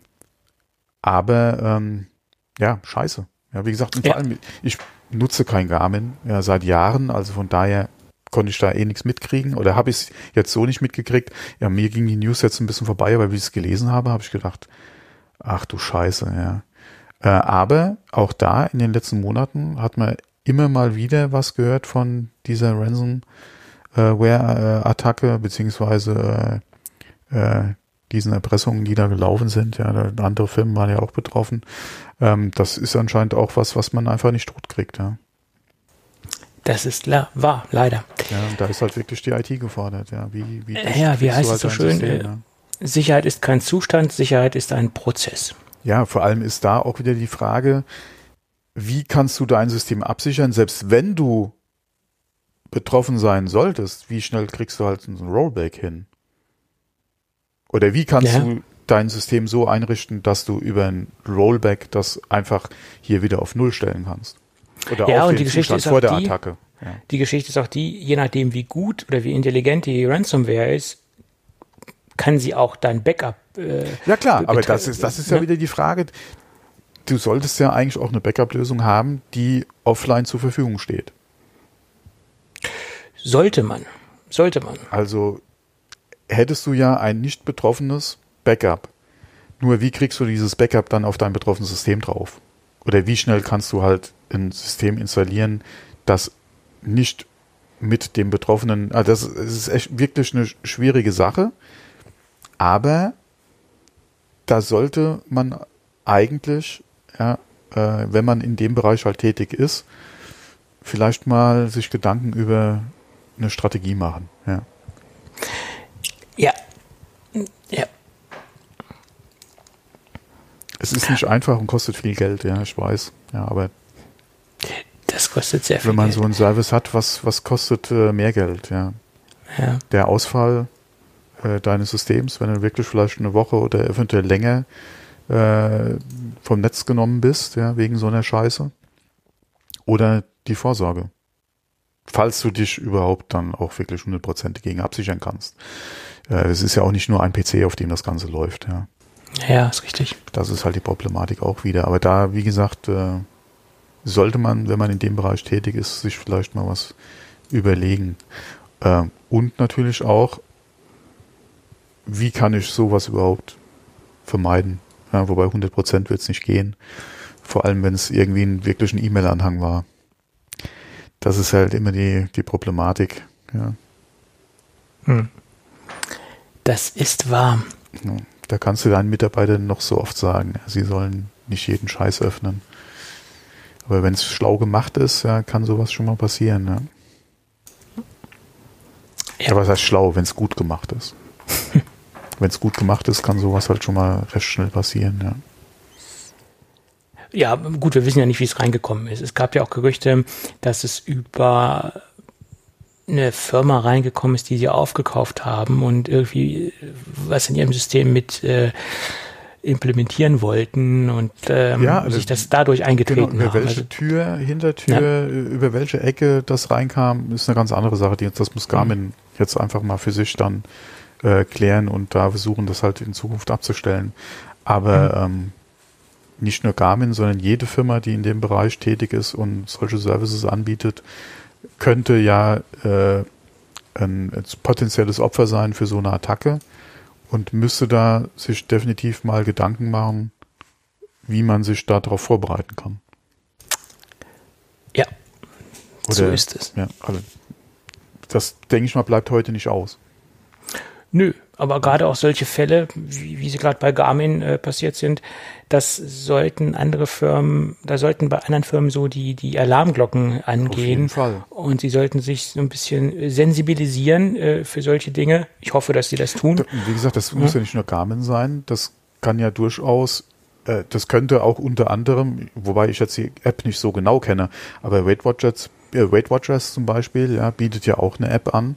aber ähm, ja, scheiße. Ja, wie gesagt, und vor Ja. allem, ich nutze kein Garmin ja, seit Jahren, also von daher konnte ich da eh nichts mitkriegen oder habe ich es jetzt so nicht mitgekriegt. Ja, mir ging die News jetzt ein bisschen vorbei, aber wie ich es gelesen habe, habe ich gedacht, ach du Scheiße, ja. Äh, aber auch da in den letzten Monaten hat man immer mal wieder was gehört von dieser Ransomware-Attacke, beziehungsweise äh, äh, diesen Erpressungen, die da gelaufen sind. Ja, andere Firmen waren ja auch betroffen. Ähm, das ist anscheinend auch was, was man einfach nicht tot kriegt. Ja. Das ist la wahr, leider. Ja, und da ist halt wirklich die IT gefordert. Ja, wie, wie, dicht Ja, wie heißt es so schön, System, äh, ja. Sicherheit ist kein Zustand, Sicherheit ist ein Prozess. Ja, vor allem ist da auch wieder die Frage, wie kannst du dein System absichern, selbst wenn du betroffen sein solltest, wie schnell kriegst du halt so ein Rollback hin? Oder wie kannst Ja. du dein System so einrichten, dass du über ein Rollback das einfach hier wieder auf Null stellen kannst? Oder Ja, auf und die Geschichte Zustand ist auch vor der die- Attacke. Ja. Die Geschichte ist auch die, je nachdem wie gut oder wie intelligent die Ransomware ist, kann sie auch dein Backup. Äh, Ja klar, be- aber das ist, das ist ja ne? wieder die Frage. Du solltest ja eigentlich auch eine Backup-Lösung haben, die offline zur Verfügung steht. Sollte man. Sollte man. Also hättest du ja ein nicht betroffenes Backup. Nur wie kriegst du dieses Backup dann auf dein betroffenes System drauf? Oder wie schnell kannst du halt ein System installieren, das nicht mit dem Betroffenen, also das ist echt wirklich eine schwierige Sache, aber da sollte man eigentlich, ja, äh, wenn man in dem Bereich halt tätig ist, vielleicht mal sich Gedanken über eine Strategie machen. Ja. Ja. Ja. Es ist nicht einfach und kostet viel Geld, ja, ich weiß. Ja, aber Das kostet sehr viel wenn man Geld. so einen Service hat, was, was kostet äh, mehr Geld, ja? ja. Der Ausfall äh, deines Systems, wenn du wirklich vielleicht eine Woche oder eventuell länger äh, vom Netz genommen bist, ja, wegen so einer Scheiße. Oder die Vorsorge. Falls du dich überhaupt dann auch wirklich 100% gegen absichern kannst. Äh, es ist ja auch nicht nur ein PC, auf dem das Ganze läuft, ja. ja, ist richtig. Das ist halt die Problematik auch wieder. Aber da, wie gesagt, äh, sollte man, wenn man in dem Bereich tätig ist, sich vielleicht mal was überlegen. Äh, und natürlich auch, wie kann ich sowas überhaupt vermeiden? Ja, wobei 100% wird es nicht gehen. Vor allem, wenn es irgendwie ein wirklich ein E-Mail-Anhang war. Das ist halt immer die, die Problematik. Ja. Das ist wahr. Da kannst du deinen Mitarbeitern noch so oft sagen, sie sollen nicht jeden Scheiß öffnen. Aber wenn es schlau gemacht ist, ja, kann sowas schon mal passieren. Ja. Ja, was heißt schlau, wenn es gut gemacht ist? <laughs> wenn es gut gemacht ist, kann sowas halt schon mal recht schnell passieren, ja. Ja, gut, wir wissen ja nicht, wie es reingekommen ist. Es gab ja auch Gerüchte, dass es über eine Firma reingekommen ist, die sie aufgekauft haben und irgendwie was in ihrem System mit äh, implementieren wollten und ähm, ja, also sich das dadurch eingetreten genau, über haben. welche also, Tür, Hintertür, ja. über welche Ecke das reinkam, ist eine ganz andere Sache. Die, das muss Garmin mhm. jetzt einfach mal für sich dann äh, klären und da versuchen, das halt in Zukunft abzustellen. Aber mhm. ähm, nicht nur Garmin, sondern jede Firma, die in dem Bereich tätig ist und solche Services anbietet, könnte ja äh, ein, ein potenzielles Opfer sein für so eine Attacke und müsste da sich definitiv mal Gedanken machen, wie man sich darauf vorbereiten kann. Ja, Oder, so ist es. Ja, also das denke ich mal bleibt heute nicht aus. Nö, aber gerade auch solche Fälle, wie, wie sie gerade bei Garmin äh, passiert sind, das sollten andere Firmen, da sollten bei anderen Firmen so die, die Alarmglocken angehen. Auf jeden Fall. Und sie sollten sich so ein bisschen sensibilisieren äh, für solche Dinge. Ich hoffe, dass sie das tun. Wie gesagt, das muss ja nicht nur Garmin sein. Das kann ja durchaus äh, das könnte auch unter anderem, wobei ich jetzt die App nicht so genau kenne, aber Weight Watchers, äh, Weight Watchers zum Beispiel, ja, bietet ja auch eine App an.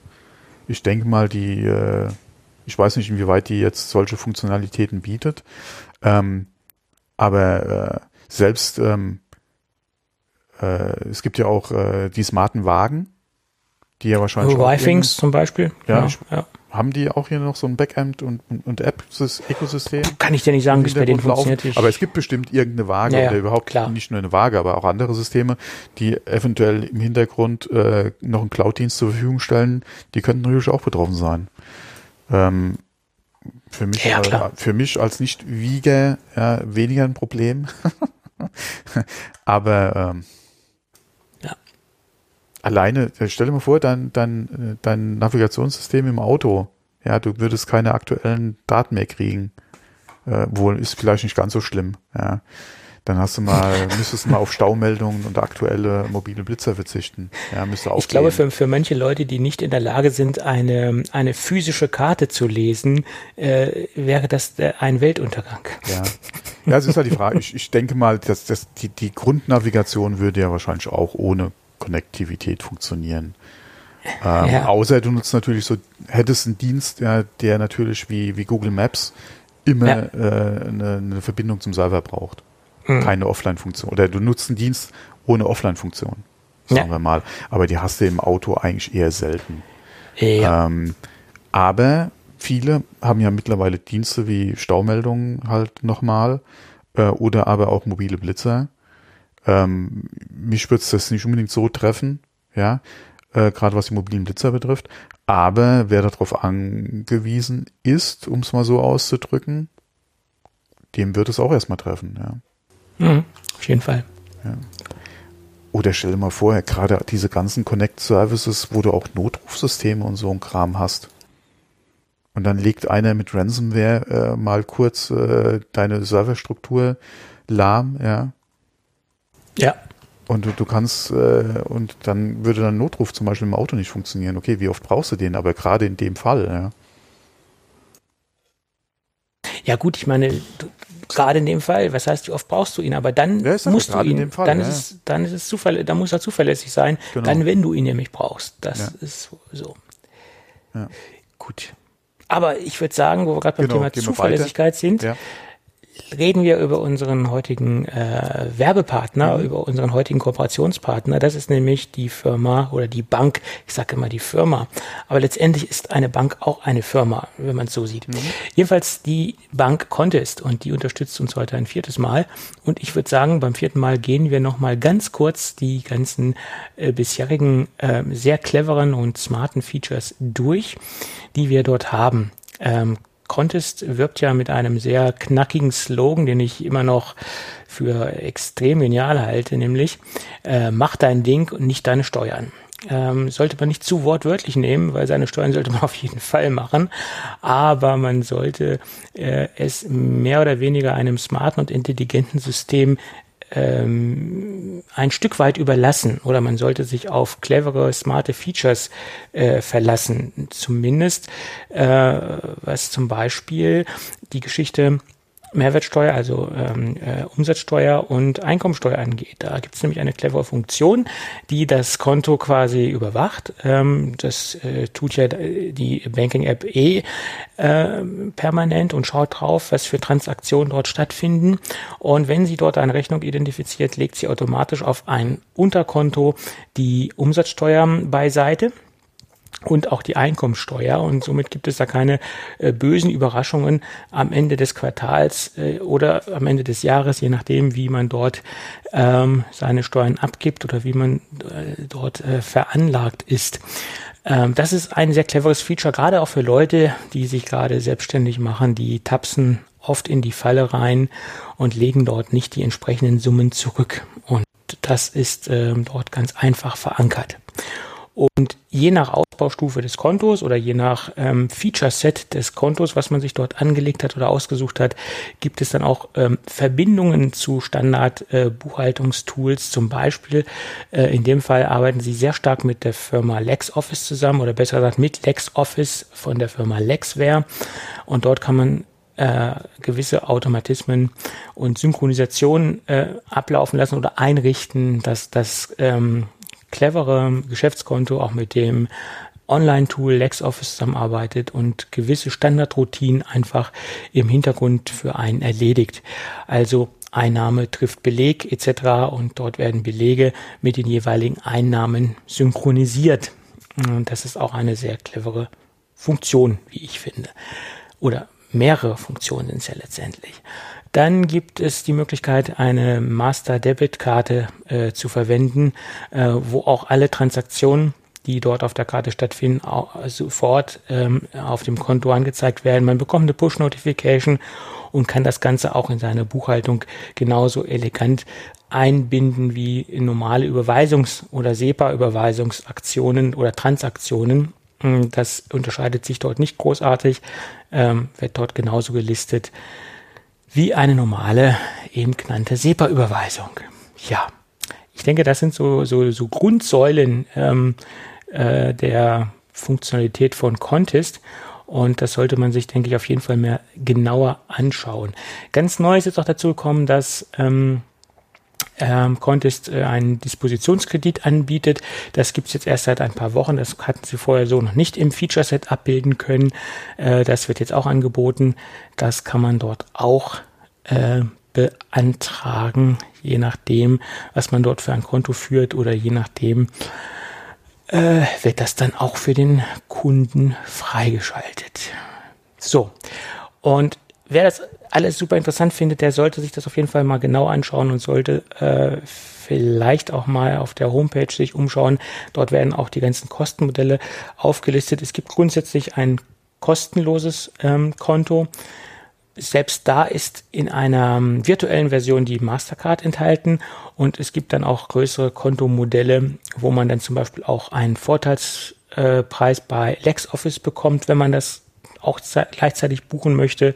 Ich denke mal, die, äh, ich weiß nicht, inwieweit die jetzt solche Funktionalitäten bietet. Ähm, aber äh, selbst ähm, äh, es gibt ja auch äh, die smarten Wagen, die ja wahrscheinlich. Oh, Wifings zum Beispiel. Ja, ja, ja, Haben die auch hier noch so ein Backend und, und, und App-Ökosystem? Kann ich dir nicht sagen, wie es bei denen funktioniert. Aber es gibt bestimmt irgendeine Waage ja, oder überhaupt klar. nicht nur eine Waage, aber auch andere Systeme, die eventuell im Hintergrund äh, noch einen Cloud-Dienst zur Verfügung stellen. Die könnten natürlich auch betroffen sein. Ähm, für mich, ja, äh, für mich als Nicht-Wieger ja, weniger ein Problem. <laughs> Aber ähm, ja. alleine, äh, stell dir mal vor, dein, dein, äh, dein Navigationssystem im Auto, ja, du würdest keine aktuellen Daten mehr kriegen. Äh, wohl ist vielleicht nicht ganz so schlimm. Ja. Dann hast du mal, müsstest du mal auf Staumeldungen und aktuelle mobile Blitzer verzichten. Ja, müsste auch ich glaube, für, für manche Leute, die nicht in der Lage sind, eine, eine physische Karte zu lesen, äh, wäre das äh, ein Weltuntergang. Ja. Ja, es ist halt die Frage. Ich, ich denke mal, dass, dass die, die Grundnavigation würde ja wahrscheinlich auch ohne Konnektivität funktionieren. Ähm, ja. Außer du nutzt natürlich so, hättest einen Dienst, ja, der natürlich wie, wie Google Maps immer ja. äh, eine, eine Verbindung zum Server braucht mhm. keine Offline-Funktion. Oder du nutzt einen Dienst ohne Offline-Funktion, sagen ja. wir mal. Aber die hast du im Auto eigentlich eher selten. Ja. Ähm, aber viele haben ja mittlerweile Dienste wie Staumeldungen halt nochmal äh, oder aber auch mobile Blitzer. Ähm, mich würde das nicht unbedingt so treffen, ja, äh, gerade was die mobilen Blitzer betrifft. Aber wer darauf angewiesen ist, um es mal so auszudrücken, dem wird es auch erstmal treffen, ja. Mhm, auf jeden Fall. Ja. Oder stell dir mal vor, gerade diese ganzen Connect-Services, wo du auch Notrufsysteme und so ein Kram hast. Und dann legt einer mit Ransomware äh, mal kurz äh, deine Serverstruktur lahm, ja. Ja. Und du, du kannst, äh, und dann würde dein Notruf zum Beispiel im Auto nicht funktionieren. Okay, wie oft brauchst du den? Aber gerade in dem Fall, ja. Ja gut, ich meine, du, gerade in dem Fall, was heißt, wie oft brauchst du ihn, aber dann ja, musst du ihn, Fall, dann, ja. ist es, dann ist es zuverlässig, dann muss er zuverlässig sein, genau. dann wenn du ihn nämlich brauchst. Das ja. ist so. Gut. Aber ich würde sagen, wo wir gerade beim genau, Thema Zuverlässigkeit sind, reden wir über unseren heutigen äh, Werbepartner, mhm. über unseren heutigen Kooperationspartner. Das ist nämlich die Firma oder die Bank. Ich sage immer die Firma. Aber letztendlich ist eine Bank auch eine Firma, wenn man es so sieht. Mhm. Jedenfalls die Bank Contest und die unterstützt uns heute ein viertes Mal. Und ich würde sagen, beim vierten Mal gehen wir nochmal ganz kurz die ganzen äh, bisherigen äh, sehr cleveren und smarten Features durch, die wir dort haben. Ähm, Contest wirbt ja mit einem sehr knackigen Slogan, den ich immer noch für extrem genial halte, nämlich äh, mach dein Ding und nicht deine Steuern. ähm, sollte man nicht zu wortwörtlich nehmen, weil seine Steuern sollte man <laughs> auf jeden Fall machen. Aber man sollte äh, es mehr oder weniger einem smarten und intelligenten System ähm, ein Stück weit überlassen oder man sollte sich auf clevere, smarte Features äh, verlassen. Zumindest äh, was zum Beispiel die Geschichte Mehrwertsteuer, also ähm, äh, Umsatzsteuer und Einkommensteuer angeht. Da gibt es nämlich eine clevere Funktion, die das Konto quasi überwacht. Ähm, das äh, tut ja die Banking-App eh äh, permanent und schaut drauf, was für Transaktionen dort stattfinden. Und wenn sie dort eine Rechnung identifiziert, legt sie automatisch auf ein Unterkonto die Umsatzsteuer beiseite und auch die Einkommensteuer und somit gibt es da keine äh, bösen Überraschungen am Ende des Quartals äh, oder am Ende des Jahres, je nachdem, wie man dort ähm, seine Steuern abgibt oder wie man äh, dort äh, veranlagt ist. Ähm, das ist ein sehr cleveres Feature, gerade auch für Leute, die sich gerade selbstständig machen, die tapsen oft in die Falle rein und legen dort nicht die entsprechenden Summen zurück. Und das ist ähm, dort ganz einfach verankert. Und je nach Ausbaustufe des Kontos oder je nach ähm, Feature-Set des Kontos, was man sich dort angelegt hat oder ausgesucht hat, gibt es dann auch ähm, Verbindungen zu Standard-Buchhaltungstools. Äh, Zum Beispiel, äh, in dem Fall arbeiten sie sehr stark mit der Firma LexOffice zusammen oder besser gesagt mit LexOffice von der Firma Lexware. Und dort kann man äh, gewisse Automatismen und Synchronisationen äh, ablaufen lassen oder einrichten, dass das ähm, clevere Geschäftskonto auch mit dem Online-Tool LexOffice zusammenarbeitet und gewisse Standardroutinen einfach im Hintergrund für einen erledigt. Also Einnahme trifft Beleg etc. und dort werden Belege mit den jeweiligen Einnahmen synchronisiert. Und das ist auch eine sehr clevere Funktion, wie ich finde. Oder mehrere Funktionen sind es ja letztendlich. Dann gibt es die Möglichkeit, eine Master-Debit-Karte äh, zu verwenden, äh, wo auch alle Transaktionen die dort auf der Karte stattfinden, sofort ähm, auf dem Konto angezeigt werden. Man bekommt eine Push-Notification und kann das Ganze auch in seine Buchhaltung genauso elegant einbinden wie normale Überweisungs- oder SEPA-Überweisungsaktionen oder Transaktionen. Das unterscheidet sich dort nicht großartig, ähm, wird dort genauso gelistet wie eine normale eben genannte SEPA-Überweisung. Ja, ich denke, das sind so, so, so Grundsäulen ähm, äh, der Funktionalität von Contest. Und das sollte man sich, denke ich, auf jeden Fall mehr genauer anschauen. Ganz neu ist jetzt auch dazu gekommen, dass ähm, ähm, Contest äh, einen Dispositionskredit anbietet. Das gibt's jetzt erst seit ein paar Wochen. Das hatten sie vorher so noch nicht im Feature-Set abbilden können. Äh, das wird jetzt auch angeboten. Das kann man dort auch äh, beantragen, je nachdem, was man dort für ein Konto führt oder je nachdem, äh, wird das dann auch für den Kunden freigeschaltet. So, und wer das alles super interessant findet, der sollte sich das auf jeden Fall mal genau anschauen und sollte äh, vielleicht auch mal auf der Homepage sich umschauen. Dort werden auch die ganzen Kostenmodelle aufgelistet. Es gibt grundsätzlich ein kostenloses ähm, Konto. Selbst da ist in einer ähm, virtuellen Version die Mastercard enthalten und es gibt dann auch größere Kontomodelle, wo man dann zum Beispiel auch einen Vorteilspreis bei LexOffice bekommt, wenn man das auch gleichzeitig buchen möchte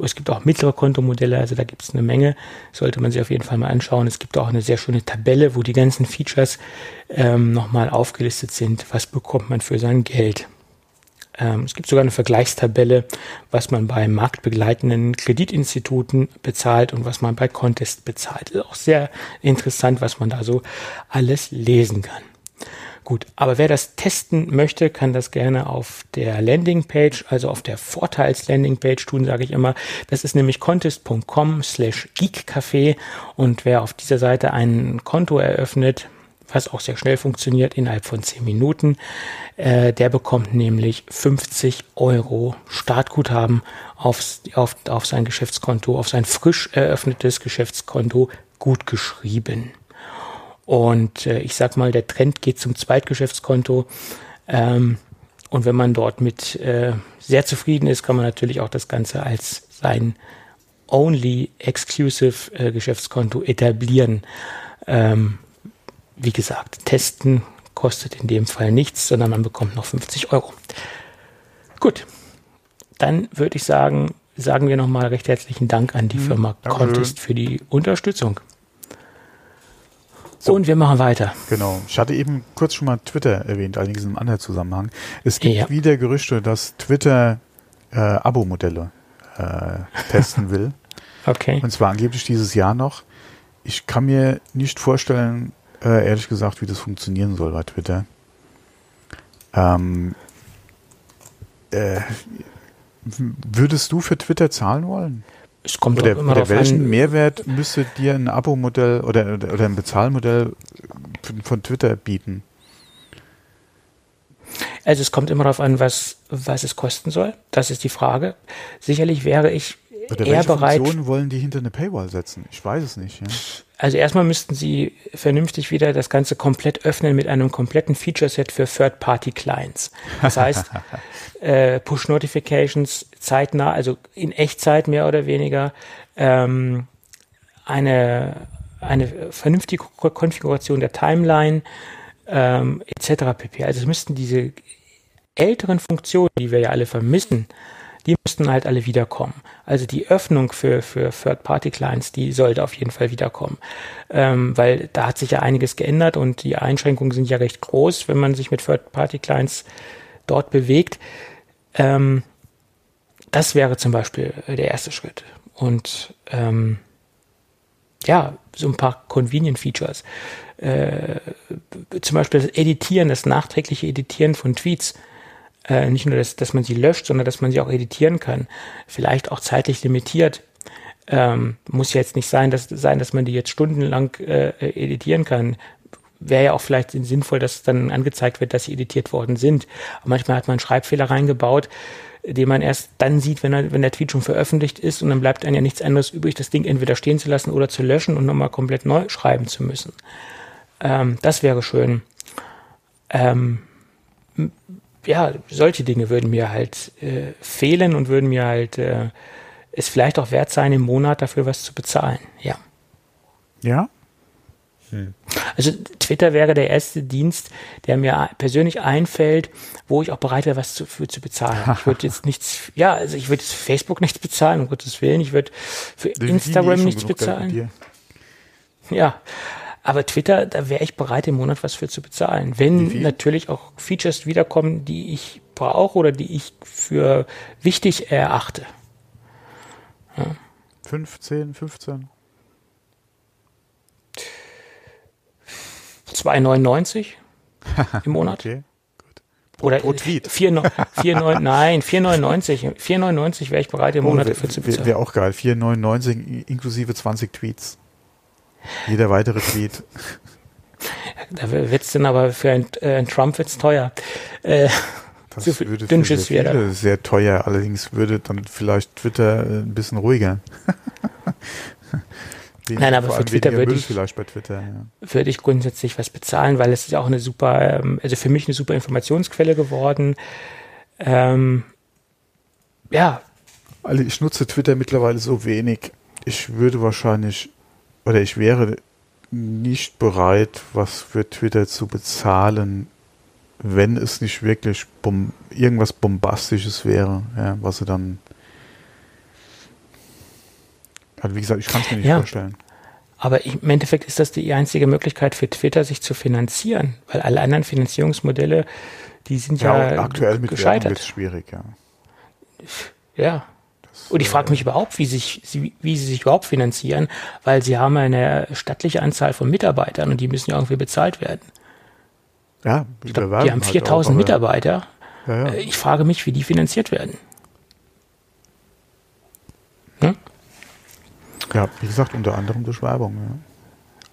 es gibt auch mittlere Kontomodelle, also da gibt es eine Menge. Sollte man sich auf jeden Fall mal anschauen. Es gibt auch eine sehr schöne Tabelle, wo die ganzen Features ähm, nochmal aufgelistet sind. Was bekommt man für sein Geld? Ähm, es gibt sogar eine Vergleichstabelle, was man bei marktbegleitenden Kreditinstituten bezahlt und was man bei Contest bezahlt. Ist auch sehr interessant, was man da so alles lesen kann. Gut, aber wer das testen möchte, kann das gerne auf der Landingpage, also auf der Vorteils-Landingpage tun, sage ich immer. Das ist nämlich contest.com slash geekcafé und wer auf dieser Seite ein Konto eröffnet, was auch sehr schnell funktioniert, innerhalb von 10 Minuten, äh, der bekommt nämlich 50 Euro Startguthaben aufs, auf, auf sein Geschäftskonto, auf sein frisch eröffnetes Geschäftskonto gut geschrieben. Und äh, ich sag mal, der Trend geht zum Zweitgeschäftskonto. Ähm, und wenn man dort mit äh, sehr zufrieden ist, kann man natürlich auch das Ganze als sein Only Exclusive äh, Geschäftskonto etablieren. Ähm, wie gesagt, testen kostet in dem Fall nichts, sondern man bekommt noch 50 Euro. Gut, dann würde ich sagen, sagen wir nochmal recht herzlichen Dank an die mhm, Firma Contest für die Unterstützung. So. Und wir machen weiter. Genau. Ich hatte eben kurz schon mal Twitter erwähnt, allerdings in einem anderen Zusammenhang. Es gibt ja. wieder Gerüchte, dass Twitter äh, Abo-Modelle äh, testen will. <laughs> okay. Und zwar angeblich dieses Jahr noch. Ich kann mir nicht vorstellen, äh, ehrlich gesagt, wie das funktionieren soll bei Twitter. Ähm, äh, würdest du für Twitter zahlen wollen? Es kommt oder, immer oder welchen an. Mehrwert müsste dir ein Abo-Modell oder, oder, ein Bezahlmodell von Twitter bieten? Also es kommt immer darauf an, was, was es kosten soll. Das ist die Frage. Sicherlich wäre ich oder eher welche bereit. Funktionen wollen die hinter eine Paywall setzen? Ich weiß es nicht. Ja. Also erstmal müssten sie vernünftig wieder das Ganze komplett öffnen mit einem kompletten Feature-Set für Third-Party-Clients. Das heißt, <laughs> äh, Push-Notifications zeitnah, also in Echtzeit mehr oder weniger, ähm, eine, eine vernünftige Konfiguration der Timeline ähm, etc. pp. Also es müssten diese älteren Funktionen, die wir ja alle vermissen, die müssten halt alle wiederkommen. Also die Öffnung für, für Third-Party-Clients, die sollte auf jeden Fall wiederkommen. Ähm, weil da hat sich ja einiges geändert und die Einschränkungen sind ja recht groß, wenn man sich mit Third-Party-Clients dort bewegt. Ähm, das wäre zum Beispiel der erste Schritt. Und ähm, ja, so ein paar Convenient Features. Äh, zum Beispiel das Editieren, das nachträgliche Editieren von Tweets äh, nicht nur, dass, dass man sie löscht, sondern dass man sie auch editieren kann. Vielleicht auch zeitlich limitiert. Ähm, muss jetzt nicht sein, dass, sein, dass man die jetzt stundenlang äh, editieren kann. Wäre ja auch vielleicht sinnvoll, dass dann angezeigt wird, dass sie editiert worden sind. Aber manchmal hat man Schreibfehler reingebaut, den man erst dann sieht, wenn, er, wenn der Tweet schon veröffentlicht ist und dann bleibt einem ja nichts anderes übrig, das Ding entweder stehen zu lassen oder zu löschen und nochmal komplett neu schreiben zu müssen. Ähm, das wäre schön. Ähm, ja, solche Dinge würden mir halt äh, fehlen und würden mir halt äh, es vielleicht auch wert sein, im Monat dafür was zu bezahlen. Ja. Ja? Hm. Also Twitter wäre der erste Dienst, der mir persönlich einfällt, wo ich auch bereit wäre, was zu, für zu bezahlen. <laughs> Ich würde jetzt nichts, ja, also ich würde Facebook nichts bezahlen, um Gottes Willen. Ich würde für Instagram nichts bezahlen. Ja, aber Twitter, da wäre ich bereit, im Monat was für zu bezahlen. Wenn natürlich auch Features wiederkommen, die ich brauche oder die ich für wichtig erachte. Ja. 15, 15? 2,99 <laughs> im Monat. okay. Oder pro Tweet. 4, 4, 9, nein, 4,99. 4,99 wäre ich bereit, im oh, Monat dafür zu bezahlen. Wäre auch geil. 4,99 inklusive 20 Tweets. Jeder weitere Tweet. <laughs> Da wird es dann aber für ein, äh, Trump wird's teuer. Äh, das so würde für sehr, viele sehr teuer, allerdings würde dann vielleicht Twitter äh, ein bisschen ruhiger. <laughs> Nein, aber für Twitter würde ich, vielleicht bei Twitter, ja. würde ich grundsätzlich was bezahlen, weil es ist ja auch eine super, ähm, also für mich eine super Informationsquelle geworden. Ähm, ja. Also ich nutze Twitter mittlerweile so wenig. Ich würde wahrscheinlich oder ich wäre nicht bereit, was für Twitter zu bezahlen, wenn es nicht wirklich bom irgendwas Bombastisches wäre, ja, was sie dann. Also wie gesagt, ich kann es mir nicht ja. vorstellen. Aber im Endeffekt ist das die einzige Möglichkeit für Twitter, sich zu finanzieren, weil alle anderen Finanzierungsmodelle, die sind ja, ja aktuell mit gescheitert. Werbung schwierig, ja. Ja, und ich frage mich überhaupt, wie, sich, wie sie sich überhaupt finanzieren, weil sie haben eine stattliche Anzahl von Mitarbeitern und die müssen ja irgendwie bezahlt werden. Ja, ich glaub, die haben 4000 halt Mitarbeiter. Ja, ja. Äh, ich frage mich, wie die finanziert werden. Hm? Ja, wie gesagt, unter anderem durch Werbung. Ja.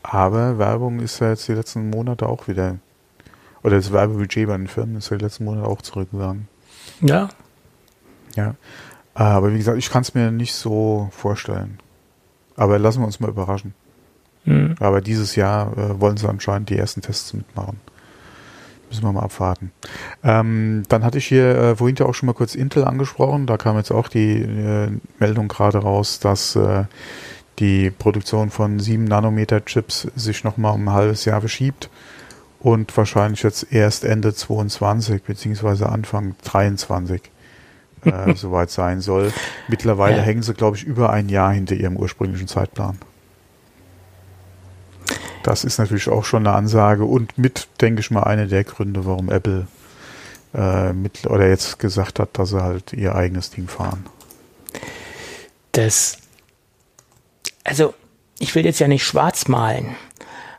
Aber Werbung ist ja jetzt die letzten Monate auch wieder, oder das Werbebudget bei den Firmen ist ja die letzten Monate auch zurückgegangen. Ja. Ja. Aber wie gesagt, ich kann es mir nicht so vorstellen. Aber lassen wir uns mal überraschen. Mhm. Aber dieses Jahr äh, wollen sie anscheinend die ersten Tests mitmachen. Müssen wir mal abwarten. Ähm, dann hatte ich hier äh, vorhin ja auch schon mal kurz Intel angesprochen. Da kam jetzt auch die äh, Meldung gerade raus, dass äh, die Produktion von 7 Nanometer Chips sich nochmal um ein halbes Jahr verschiebt. und wahrscheinlich jetzt erst Ende 22 beziehungsweise Anfang 23 äh, <laughs> soweit sein soll. Mittlerweile ja. hängen sie, glaube ich, über ein Jahr hinter ihrem ursprünglichen Zeitplan. Das ist natürlich auch schon eine Ansage und mit, denke ich mal, einer der Gründe, warum Apple äh, mit, oder jetzt gesagt hat, dass sie halt ihr eigenes Ding fahren. Das, also ich will jetzt ja nicht schwarz malen,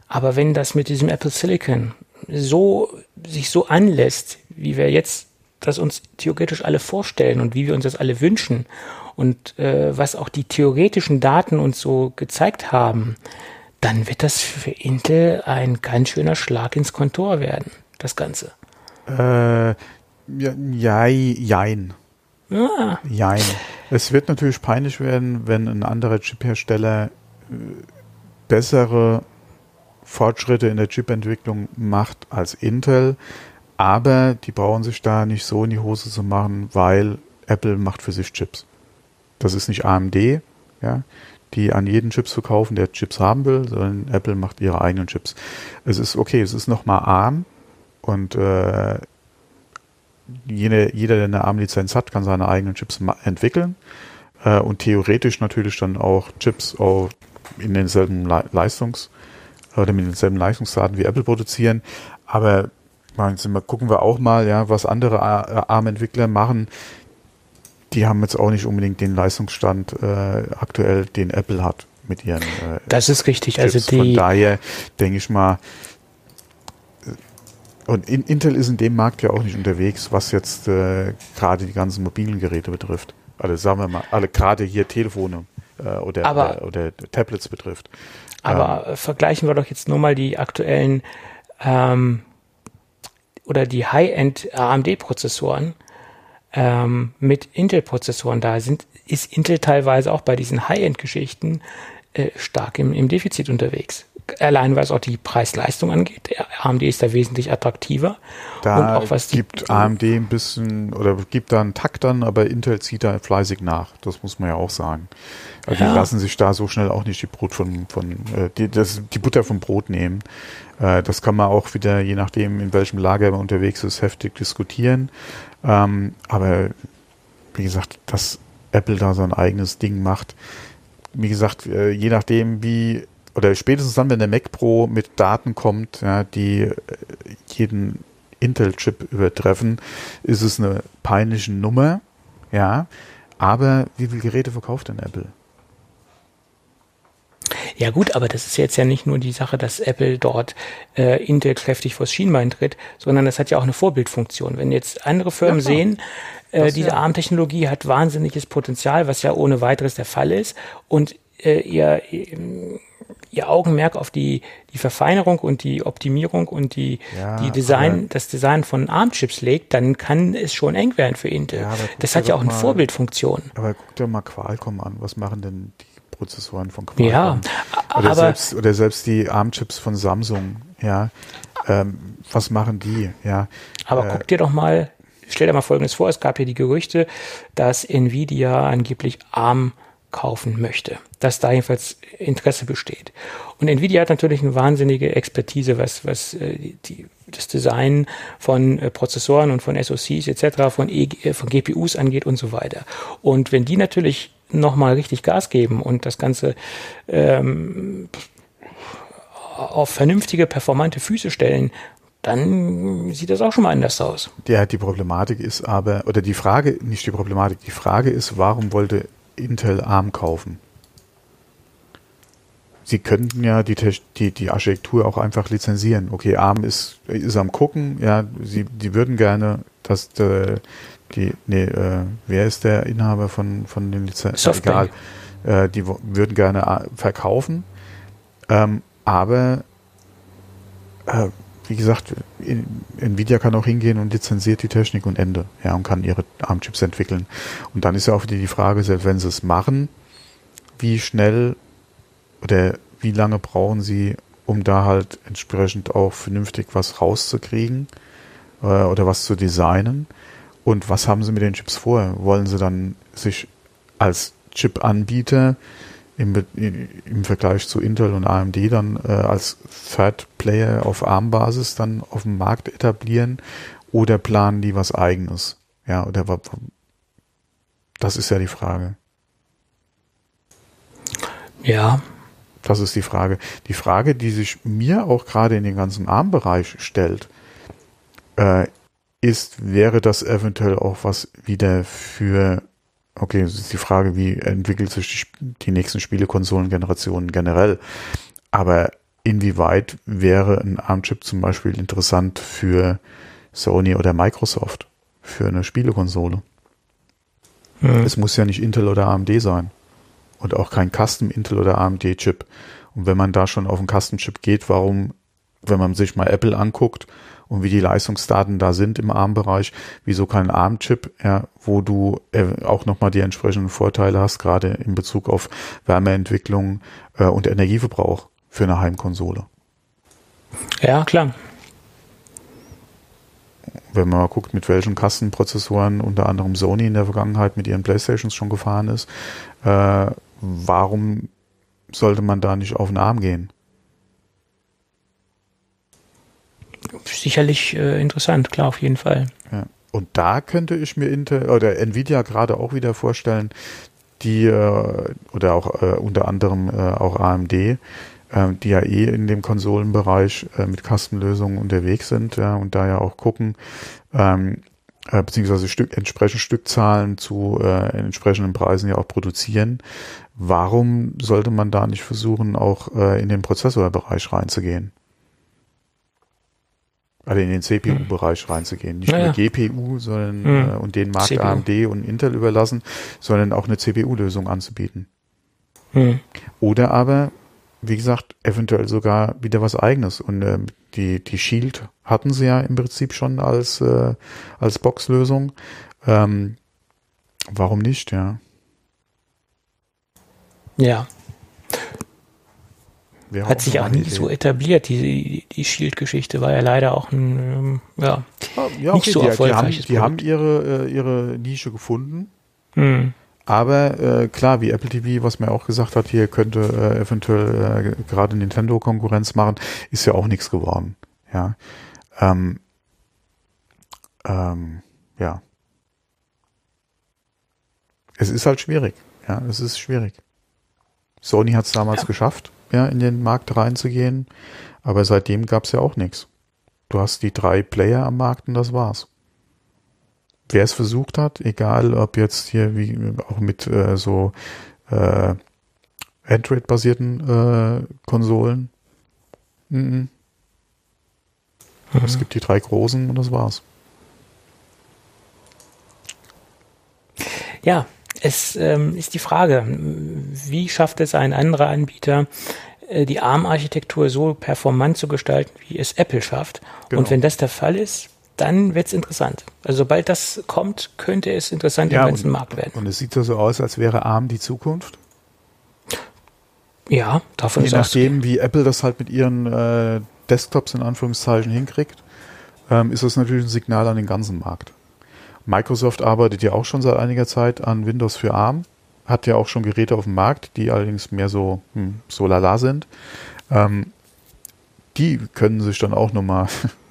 aber wenn das mit diesem Apple Silicon so sich so anlässt, wie wir jetzt das uns theoretisch alle vorstellen und wie wir uns das alle wünschen und äh, was auch die theoretischen Daten uns so gezeigt haben, dann wird das für Intel ein ganz schöner Schlag ins Kontor werden, das Ganze. Äh, ja, jein. Ah. Jein. Es wird natürlich peinlich werden, wenn ein anderer Chip-Hersteller äh, bessere Fortschritte in der Chip-Entwicklung macht als Intel, aber die brauchen sich da nicht so in die Hose zu machen, weil Apple macht für sich Chips. Das ist nicht AMD, ja, die an jeden Chips verkaufen, der Chips haben will, sondern Apple macht ihre eigenen Chips. Es ist okay, es ist nochmal ARM und äh, jede, jeder, der eine ARM-Lizenz hat, kann seine eigenen Chips entwickeln äh, und theoretisch natürlich dann auch Chips auch in denselben Le Leistungs- oder mit denselben Leistungsdaten wie Apple produzieren. Aber mal, gucken wir auch mal, ja, was andere ARM-Entwickler machen die haben jetzt auch nicht unbedingt den Leistungsstand äh, aktuell, den Apple hat mit ihren. Äh, das ist richtig. Also Chips. Also die Von daher denke ich mal, äh, und in, Intel ist in dem Markt ja auch nicht unterwegs, was jetzt äh, gerade die ganzen mobilen Geräte betrifft. Also sagen wir mal, alle gerade hier Telefone äh, oder, aber, oder, Tablets betrifft. Aber ähm, vergleichen wir doch jetzt nur mal die aktuellen ähm, oder die High-End AMD-Prozessoren ähm, mit Intel-Prozessoren da sind, ist Intel teilweise auch bei diesen High-End-Geschichten äh, stark im, im Defizit unterwegs. Allein was auch die Preis-Leistung angeht. AMD ist da wesentlich attraktiver. Da und auch was gibt die, AMD ein bisschen oder gibt da einen Takt dann, aber Intel zieht da fleißig nach. Das muss man ja auch sagen. Also ja. Die lassen sich da so schnell auch nicht die Brot von, von äh, die, das, die Butter vom Brot nehmen. Äh, das kann man auch wieder, je nachdem, in welchem Lager man unterwegs ist, heftig diskutieren. Ähm, aber wie gesagt, dass Apple da sein eigenes Ding macht, wie gesagt, äh, je nachdem wie oder spätestens dann, wenn der Mac Pro mit Daten kommt, ja, die äh, jeden Intel-Chip übertreffen, ist es eine peinliche Nummer, ja. Aber wie viele Geräte verkauft denn Apple? Ja gut, aber das ist jetzt ja nicht nur die Sache, dass Apple dort äh, Intel kräftig vors Schienbein tritt, sondern das hat ja auch eine Vorbildfunktion. Wenn jetzt andere Firmen ja, sehen, äh, diese ja. ARM-Technologie hat wahnsinniges Potenzial, was ja ohne weiteres der Fall ist, und äh, ihr, ihr Augenmerk auf die, die Verfeinerung und die Optimierung und die, ja, die Design, das Design von ARM-Chips legt, dann kann es schon eng werden für Intel. Ja, das hat ja auch eine mal, Vorbildfunktion. Aber guck dir mal Qualcomm an. Was machen denn die Prozessoren von Qualcomm. Ja, oder, selbst, oder selbst die ARM-Chips von Samsung, ja. Ähm, was machen die, ja. Aber äh, guck dir doch mal, stell dir mal Folgendes vor, es gab hier die Gerüchte, dass Nvidia angeblich ARM kaufen möchte, dass da jedenfalls Interesse besteht. Und Nvidia hat natürlich eine wahnsinnige Expertise, was, was äh, die, das Design von äh, Prozessoren und von SoCs etc., von, e, von GPUs angeht und so weiter. Und wenn die natürlich nochmal richtig Gas geben und das Ganze ähm, auf vernünftige, performante Füße stellen, dann sieht das auch schon mal anders aus. Ja, die Problematik ist aber, oder die Frage, nicht die Problematik, die Frage ist, warum wollte Intel ARM kaufen? Sie könnten ja die, die, die Architektur auch einfach lizenzieren. Okay, ARM ist, ist am gucken, ja, sie, die würden gerne, dass äh, die, nee, äh, wer ist der Inhaber von, von den Lizenzen? Egal. Äh, die würden gerne äh, verkaufen. Ähm, aber äh, wie gesagt, Nvidia kann auch hingehen und lizenziert die Technik und Ende, ja, und kann ihre ARM-Chips entwickeln. Und dann ist ja auch wieder die Frage, selbst wenn sie es machen, wie schnell oder wie lange brauchen sie, um da halt entsprechend auch vernünftig was rauszukriegen äh, oder was zu designen. Und was haben sie mit den Chips vor? Wollen sie dann sich als Chip-Anbieter im, im Vergleich zu Intel und AMD dann äh, als Third Player auf ARM-Basis dann auf dem Markt etablieren oder planen die was eigenes? Ja, oder das ist ja die Frage. Ja. Das ist die Frage. Die Frage, die sich mir auch gerade in den ganzen ARM-Bereich stellt, äh, ist, wäre das eventuell auch was wieder für, okay, das ist die Frage, wie entwickelt sich die, die nächsten Spielekonsolengenerationen generell, aber inwieweit wäre ein ARM-Chip zum Beispiel interessant für Sony oder Microsoft, für eine Spielekonsole? Mhm. Es muss ja nicht Intel oder AMD sein und auch kein Custom Intel oder AMD Chip. Und wenn man da schon auf einen Custom Chip geht, warum, wenn man sich mal Apple anguckt, und wie die Leistungsdaten da sind im ARM-Bereich, wieso kein ARM-Chip, ja, wo du äh, auch nochmal die entsprechenden Vorteile hast, gerade in Bezug auf Wärmeentwicklung äh, und Energieverbrauch für eine Heimkonsole. Ja, klar. Wenn man mal guckt, mit welchen Kassenprozessoren unter anderem Sony in der Vergangenheit mit ihren Playstations schon gefahren ist, äh, warum sollte man da nicht auf den Arm gehen? Sicherlich äh, interessant, klar, auf jeden Fall. Ja. Und da könnte ich mir Intel oder Nvidia gerade auch wieder vorstellen, die äh, oder auch äh, unter anderem äh, auch AMD, äh, die ja eh in dem Konsolenbereich äh, mit Kastenlösungen unterwegs sind ja, und da ja auch gucken, ähm, äh, beziehungsweise Stück, entsprechend Stückzahlen zu äh, entsprechenden Preisen ja auch produzieren. Warum sollte man da nicht versuchen, auch äh, in den Prozessorbereich reinzugehen? Also in den CPU-Bereich reinzugehen. Nicht naja. nur GPU, sondern hm. äh, und den Markt CPU. AMD und Intel überlassen, sondern auch eine CPU-Lösung anzubieten. Hm. Oder aber, wie gesagt, eventuell sogar wieder was eigenes. Und äh, die, die Shield hatten sie ja im Prinzip schon als, äh, als Box-Lösung. Ähm, warum nicht, ja? Ja, Wäre Hat sich auch nie so etabliert. Die, die Shield-Geschichte war ja leider auch ein, ähm, ja, ah, ja okay, nicht so die, erfolgreiches Die haben, die haben ihre, äh, ihre Nische gefunden. Hm. Aber äh, klar, wie Apple TV, was mir auch gesagt hat, hier könnte äh, eventuell äh, gerade Nintendo Konkurrenz machen, ist ja auch nichts geworden. Ja. Ähm, ähm, ja. Es ist halt schwierig. Ja, es ist schwierig. Sony hat es damals ja. geschafft ja, in den Markt reinzugehen. Aber seitdem gab es ja auch nichts. Du hast die drei Player am Markt und das war's. Wer es versucht hat, egal ob jetzt hier wie auch mit äh, so äh, Android-basierten äh, Konsolen. Mhm. Mhm. Es gibt die drei großen und das war's. Ja, es ähm, ist die Frage, wie schafft es ein anderer Anbieter, äh, die ARM-Architektur so performant zu gestalten, wie es Apple schafft? Genau. Und wenn das der Fall ist, dann wird es interessant. Also sobald das kommt, könnte es interessant ja, im ganzen Markt werden. Und es sieht so aus, als wäre ARM die Zukunft. Ja, davon Je ist nachdem, wie Apple das halt mit ihren äh, Desktops in Anführungszeichen hinkriegt, ähm, ist das natürlich ein Signal an den ganzen Markt. Microsoft arbeitet ja auch schon seit einiger Zeit an Windows für ARM, hat ja auch schon Geräte auf dem Markt, die allerdings mehr so, hm, so lala sind. Ähm, die können sich dann auch nochmal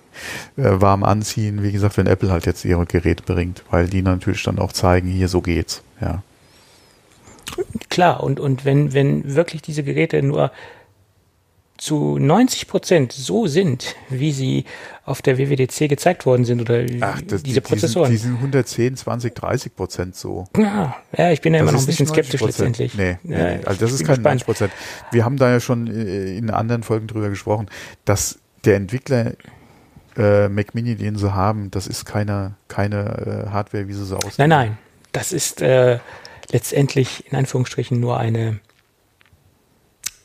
<laughs> äh, warm anziehen, wie gesagt, wenn Apple halt jetzt ihre Geräte bringt, weil die natürlich dann auch zeigen, hier so geht's, ja. Klar, und, und wenn, wenn wirklich diese Geräte nur zu 90 Prozent so sind, wie sie auf der WWDC gezeigt worden sind oder Ach, das, diese Prozessoren. Die sind, die sind 110, 20, 30 Prozent so. Ja, ja ich bin ja immer noch ein bisschen skeptisch letztendlich. Nee, nee, ja, nee. also das ist kein gespannt. 90 Prozent. Wir haben da ja schon äh, in anderen Folgen drüber gesprochen, dass der Entwickler äh, Mac Mini, den sie haben, das ist keine, keine äh, Hardware, wie sie so aussieht. Nein, nein. Das ist äh, letztendlich in Anführungsstrichen nur eine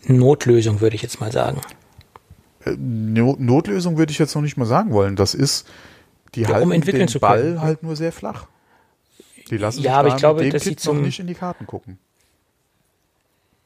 Notlösung, würde ich jetzt mal sagen. Äh, Notlösung würde ich jetzt noch nicht mal sagen wollen. Das ist, die ja, halten um den Ball halt nur sehr flach. Die lassen ja, aber ich glaube, dass sie zum nicht in die Karten gucken.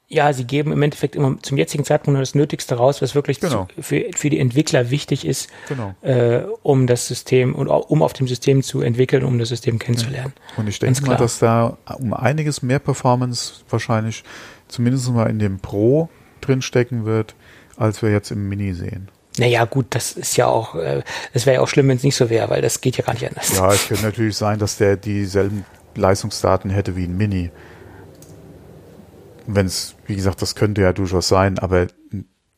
ja, sie geben im Endeffekt immer zum jetzigen Zeitpunkt nur das Nötigste raus, was wirklich Genau. zu, für, für die Entwickler wichtig ist, Genau. äh, um das System und um auf dem System zu entwickeln, um das System kennenzulernen. Und ich denke mal, dass da um einiges mehr Performance wahrscheinlich zumindest mal in dem Pro drinstecken wird, als wir jetzt im Mini sehen. Naja, gut, das ist ja auch, äh, das wäre ja auch schlimm, wenn es nicht so wäre, weil das geht ja gar nicht anders. Ja, es könnte natürlich sein, dass der dieselben Leistungsdaten hätte wie ein Mini. Wenn es, wie gesagt, das könnte ja durchaus sein, aber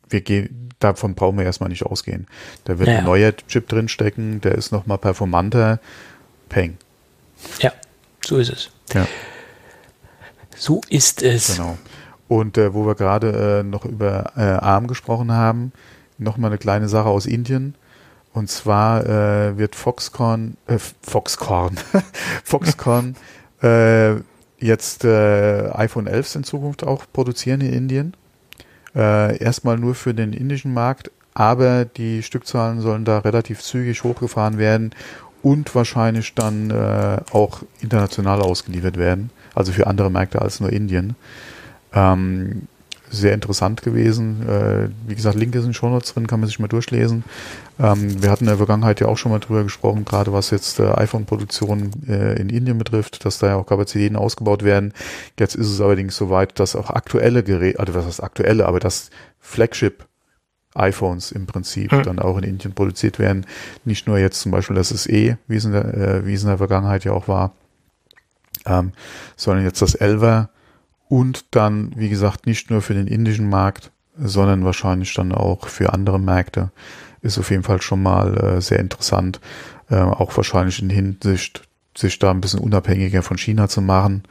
wir gehen, davon brauchen wir erstmal nicht ausgehen. Da wird Ja, ein neuer Chip drinstecken, der ist nochmal performanter. Peng. Ja, so ist es. Ja. So ist es. Genau. Und äh, wo wir gerade äh, noch über äh, ARM gesprochen haben, nochmal eine kleine Sache aus Indien. Und zwar äh, wird Foxconn, äh, Foxconn, <laughs> Foxconn <laughs> äh, jetzt äh, iPhone 11 in Zukunft auch produzieren in Indien. Äh, erstmal nur für den indischen Markt, aber die Stückzahlen sollen da relativ zügig hochgefahren werden und wahrscheinlich dann äh, auch international ausgeliefert werden, also für andere Märkte als nur Indien. Ähm, sehr interessant gewesen. Äh, wie gesagt, Link ist in Show Notes drin, kann man sich mal durchlesen. Ähm, wir hatten in der Vergangenheit ja auch schon mal drüber gesprochen, gerade was jetzt äh, iPhone-Produktion äh, in Indien betrifft, dass da ja auch Kapazitäten ausgebaut werden. Jetzt ist es allerdings soweit, dass auch aktuelle Geräte, also was heißt aktuelle, aber das Flagship iPhones im Prinzip Hm. dann auch in Indien produziert werden. Nicht nur jetzt zum Beispiel das SE, wie es in der, äh, wie es in der Vergangenheit ja auch war, ähm, sondern jetzt das 11er und dann, wie gesagt, nicht nur für den indischen Markt, sondern wahrscheinlich dann auch für andere Märkte. Ist auf jeden Fall schon mal äh, sehr interessant, äh, auch wahrscheinlich in Hinsicht, sich da ein bisschen unabhängiger von China zu machen.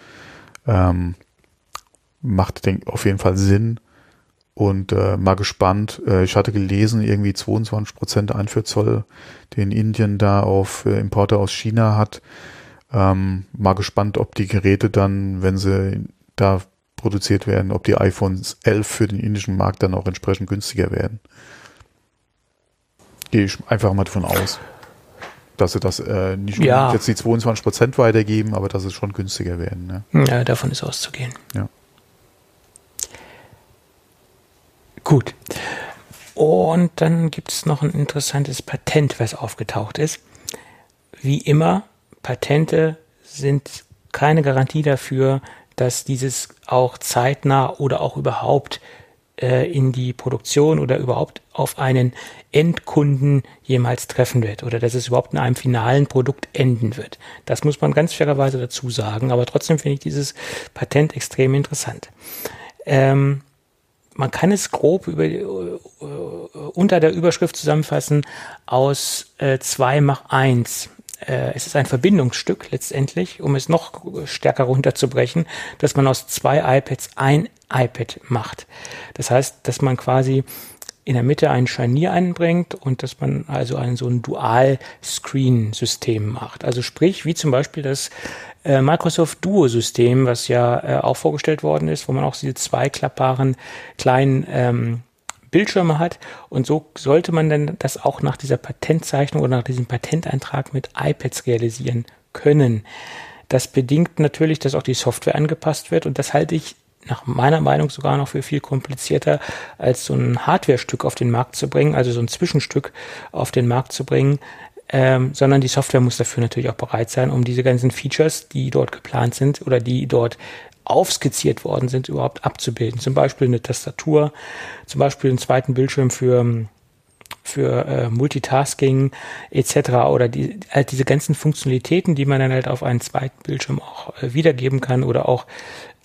Ähm, macht, denk, auf jeden Fall Sinn. Und äh, mal gespannt. Äh, ich hatte gelesen, irgendwie 22 Prozent Einfuhrzoll, den Indien da auf äh, Importe aus China hat. Ähm, mal gespannt, ob die Geräte dann, wenn sie da produziert werden, ob die iPhones 11 für den indischen Markt dann auch entsprechend günstiger werden. Gehe ich einfach mal davon aus, dass sie das äh, nicht Ja. jetzt die 22 Prozent weitergeben, aber dass es schon günstiger werden. Ne? Ja, davon ist auszugehen. Ja. Gut. Und dann gibt es noch ein interessantes Patent, was aufgetaucht ist. Wie immer, Patente sind keine Garantie dafür, dass dieses auch zeitnah oder auch überhaupt äh, in die Produktion oder überhaupt auf einen Endkunden jemals treffen wird oder dass es überhaupt in einem finalen Produkt enden wird. Das muss man ganz fairerweise dazu sagen, aber trotzdem finde ich dieses Patent extrem interessant. Ähm, man kann es grob über, äh, unter der Überschrift zusammenfassen aus äh, 2 mach 1. Äh, es ist ein Verbindungsstück letztendlich, um es noch stärker runterzubrechen, dass man aus zwei iPads ein iPad macht. Das heißt, dass man quasi in der Mitte ein Scharnier einbringt und dass man also ein so ein Dual-Screen-System macht. Also sprich, wie zum Beispiel das äh, Microsoft Duo-System, was ja äh, auch vorgestellt worden ist, wo man auch diese zwei klappbaren kleinen ähm, Bildschirme hat. Und so sollte man dann das auch nach dieser Patentzeichnung oder nach diesem Patenteintrag mit iPads realisieren können. Das bedingt natürlich, dass auch die Software angepasst wird und das halte ich nach meiner Meinung sogar noch für viel komplizierter, als so ein Hardware-Stück auf den Markt zu bringen, also so ein Zwischenstück auf den Markt zu bringen, ähm, sondern die Software muss dafür natürlich auch bereit sein, um diese ganzen Features, die dort geplant sind oder die dort aufskizziert worden sind, überhaupt abzubilden. Zum Beispiel eine Tastatur, zum Beispiel einen zweiten Bildschirm für für äh, Multitasking etc. oder die, halt diese ganzen Funktionalitäten, die man dann halt auf einen zweiten Bildschirm auch äh, wiedergeben kann oder auch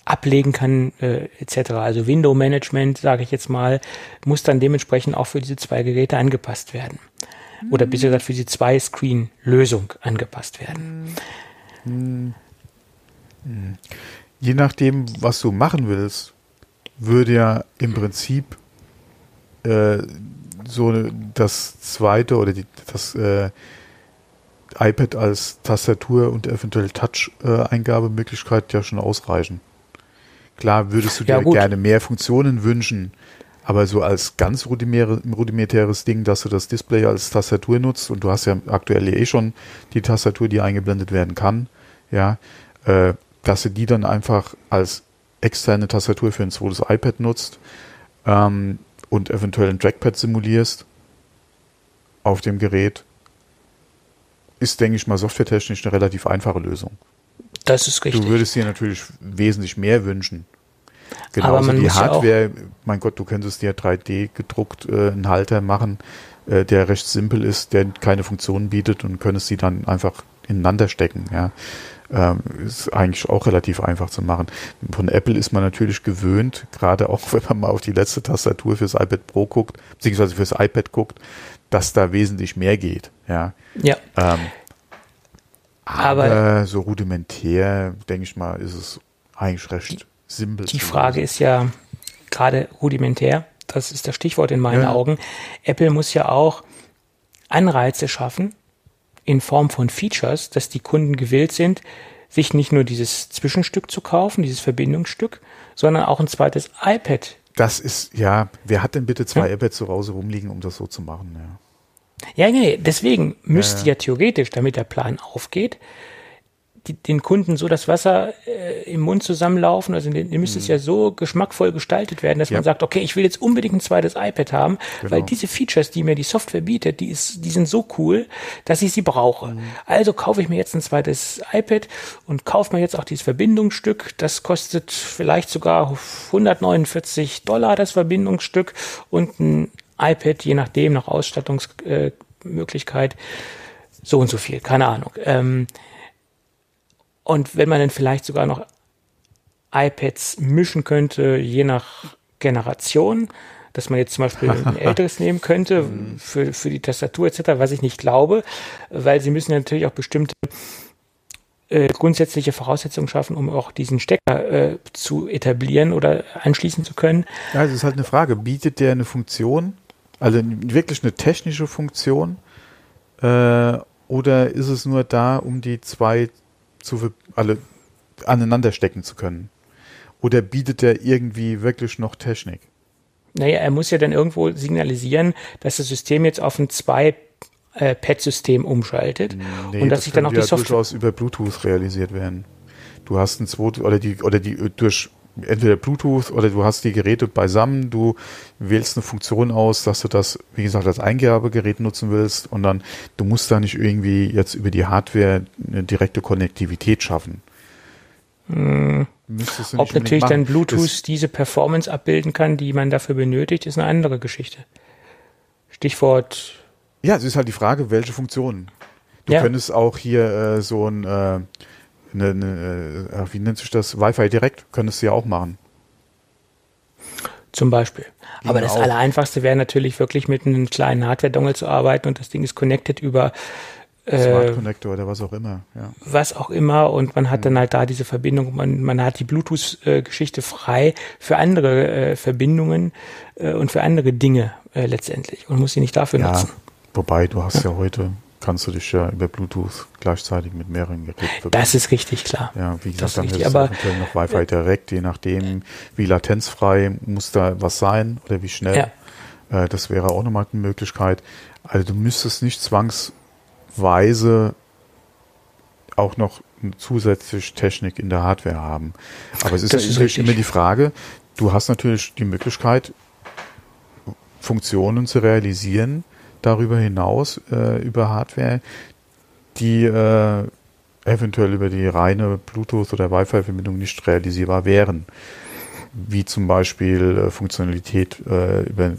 ablegen kann äh, etc. Also Window Management, sage ich jetzt mal, muss dann dementsprechend auch für diese zwei Geräte angepasst werden. Oder besser gesagt für die Zwei-Screen-Lösung angepasst werden. Je nachdem, was du machen willst, würde ja im Prinzip äh, so das zweite oder die, das äh, iPad als Tastatur und eventuell Touch-Eingabemöglichkeit ja schon ausreichen. Klar würdest du Ja, dir gut. gerne mehr Funktionen wünschen, aber so als ganz rudimäre, rudimentäres Ding, dass du das Display als Tastatur nutzt und du hast ja aktuell eh schon die Tastatur, die eingeblendet werden kann, ja, äh, dass du die dann einfach als externe Tastatur für ein zweites iPad nutzt ähm, und eventuell ein Trackpad simulierst auf dem Gerät, ist, denke ich mal, softwaretechnisch eine relativ einfache Lösung. Das ist richtig. Du würdest dir natürlich wesentlich mehr wünschen. Genauso die Hardware, mein Gott, du könntest dir 3D gedruckt äh, einen Halter machen, äh, der recht simpel ist, der keine Funktionen bietet und könntest sie dann einfach ineinander stecken. Ja. Ähm, ist eigentlich auch relativ einfach zu machen. Von Apple ist man natürlich gewöhnt, gerade auch <laughs> wenn man mal auf die letzte Tastatur fürs iPad Pro guckt, beziehungsweise fürs iPad guckt, dass da wesentlich mehr geht. Ja. ja. Ähm, aber, aber, so rudimentär, denke ich mal, ist es eigentlich recht simpel. Die Frage ist ja gerade rudimentär. Das ist das Stichwort in meinen ja. Augen. Apple muss ja auch Anreize schaffen, in Form von Features, dass die Kunden gewillt sind, sich nicht nur dieses Zwischenstück zu kaufen, dieses Verbindungsstück, sondern auch ein zweites iPad. Das ist, ja, wer hat denn bitte zwei ja? iPads zu Hause rumliegen, um das so zu machen? Ja, ja nee, deswegen müsste ja, ja theoretisch, damit der Plan aufgeht, die, den Kunden so das Wasser äh, im Mund zusammenlaufen. Also dem müsste mhm. es ja so geschmackvoll gestaltet werden, dass ja. man sagt, okay, ich will jetzt unbedingt ein zweites iPad haben, genau. weil diese Features, die mir die Software bietet, die, ist, die sind so cool, dass ich sie brauche. Mhm. Also kaufe ich mir jetzt ein zweites iPad und kaufe mir jetzt auch dieses Verbindungsstück. Das kostet vielleicht sogar 149 Dollar, das Verbindungsstück und ein iPad, je nachdem, nach Ausstattungsmöglichkeit, äh, so und so viel, keine Ahnung. Ähm, und wenn man dann vielleicht sogar noch iPads mischen könnte, je nach Generation, dass man jetzt zum Beispiel ein <laughs> älteres nehmen könnte mhm. für, für die Tastatur etc., was ich nicht glaube, weil sie müssen ja natürlich auch bestimmte äh, grundsätzliche Voraussetzungen schaffen, um auch diesen Stecker äh, zu etablieren oder anschließen zu können. Ja, es ist halt eine Frage. Bietet der eine Funktion, also wirklich eine technische Funktion, äh, oder ist es nur da, um die zwei zu alle aneinander stecken zu können? Oder bietet er irgendwie wirklich noch Technik? Naja, er muss ja dann irgendwo signalisieren, dass das System jetzt auf ein zwei Pad-System umschaltet nee, und dass das sich dann auch die ja Software durchaus über Bluetooth realisiert werden. Du hast ein zweites oder die oder die durch entweder Bluetooth oder du hast die Geräte beisammen, du wählst eine Funktion aus, dass du das, wie gesagt, als Eingabegerät nutzen willst und dann, du musst da nicht irgendwie jetzt über die Hardware eine direkte Konnektivität schaffen. Hm. Ob natürlich machen. dann Bluetooth das diese Performance abbilden kann, die man dafür benötigt, ist eine andere Geschichte. Stichwort. Ja, es ist halt die Frage, welche Funktionen. Du ja. könntest auch hier äh, so ein äh, eine, eine, äh, wie nennt sich das? Wi-Fi direkt könntest du ja auch machen. Zum Beispiel. Aber das Allereinfachste wäre natürlich wirklich mit einem kleinen Hardware-Dongle zu arbeiten und das Ding ist connected über äh, Smart Connector oder was auch immer. Ja. Was auch immer und man hat mhm. dann halt da diese Verbindung, man, man hat die Bluetooth-Geschichte frei für andere äh, Verbindungen äh, und für andere Dinge äh, letztendlich und muss sie nicht dafür ja, nutzen. Wobei, du hast ja, ja heute kannst du dich ja über Bluetooth gleichzeitig mit mehreren Geräten verbinden. Das ist richtig, klar. Ja, wie gesagt, dann richtig, aber eventuell noch Wi-Fi direkt, je nachdem, wie latenzfrei muss da was sein oder wie schnell. Ja. Äh, das wäre auch nochmal eine Möglichkeit. Also du müsstest nicht zwangsweise auch noch zusätzlich Technik in der Hardware haben. Aber es ist, ist natürlich immer die Frage, du hast natürlich die Möglichkeit, Funktionen zu realisieren, darüber hinaus äh, über Hardware, die äh, eventuell über die reine Bluetooth- oder Wi-Fi-Verbindung nicht realisierbar wären. Wie zum Beispiel äh, Funktionalität äh, über,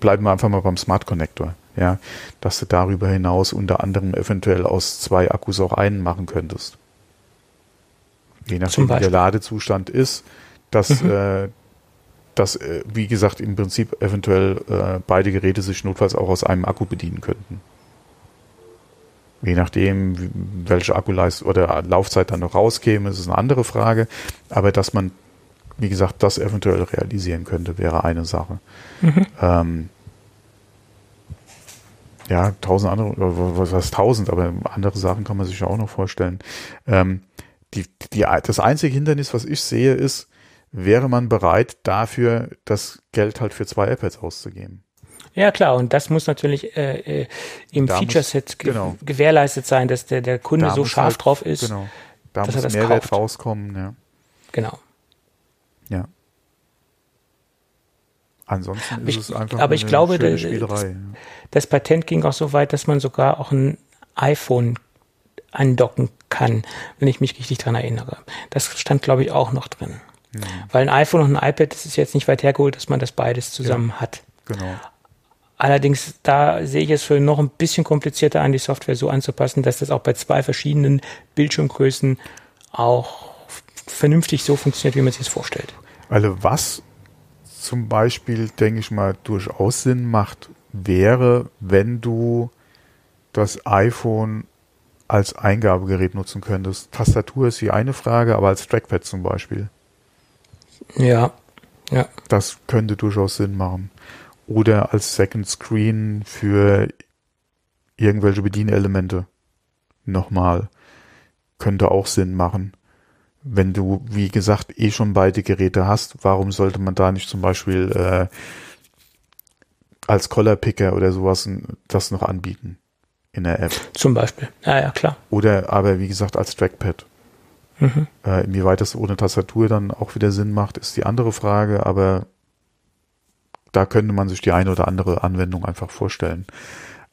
bleiben wir einfach mal beim Smart Connector, ja, dass du darüber hinaus unter anderem eventuell aus zwei Akkus auch einen machen könntest. Je nachdem, wie der Ladezustand ist, dass mhm. äh, dass, äh, wie gesagt, im Prinzip eventuell äh, beide Geräte sich notfalls auch aus einem Akku bedienen könnten. Je nachdem, welche Akkuleistung oder Laufzeit dann noch rauskäme, ist eine andere Frage. Aber dass man, wie gesagt, das eventuell realisieren könnte, wäre eine Sache. Mhm. Ähm, ja, tausend andere, was heißt tausend, aber andere Sachen kann man sich ja auch noch vorstellen. Ähm, die, die, das einzige Hindernis, was ich sehe, ist, wäre man bereit, dafür das Geld halt für zwei iPads auszugeben. Ja, klar, und das muss natürlich äh, äh im Feature-Set ge genau. gewährleistet sein, dass der, der Kunde da so scharf halt, drauf ist. Genau. Da muss Mehrwert kauft. rauskommen, ja. Genau. Ja. Ansonsten Aber ist ich- es einfach aber ich glaube, das- Spielerei. Das Patent ging auch so weit, dass man sogar auch ein iPhone andocken kann, wenn ich mich richtig dran erinnere. Das stand, glaube ich, auch noch drin. Mhm. Weil ein iPhone und ein iPad, das ist jetzt nicht weit hergeholt, dass man das beides zusammen hat. Genau. Allerdings, da sehe ich es für noch ein bisschen komplizierter an, die Software so anzupassen, dass das auch bei zwei verschiedenen Bildschirmgrößen auch vernünftig so funktioniert, wie man sich das vorstellt. Also was zum Beispiel, denke ich mal, durchaus Sinn macht, wäre, wenn du das iPhone als Eingabegerät nutzen könntest. Tastatur ist die eine Frage, aber als Trackpad zum Beispiel. Ja, ja. Das könnte durchaus Sinn machen. Oder als Second Screen für irgendwelche Bedienelemente. Nochmal. Könnte auch Sinn machen. Wenn du, wie gesagt, eh schon beide Geräte hast, warum sollte man da nicht zum Beispiel äh, als Collar Picker oder sowas das noch anbieten in der App? Zum Beispiel. Ja, ja, klar. Oder aber wie gesagt als Trackpad. Mhm. Äh, inwieweit das ohne Tastatur dann auch wieder Sinn macht, ist die andere Frage, aber da könnte man sich die eine oder andere Anwendung einfach vorstellen.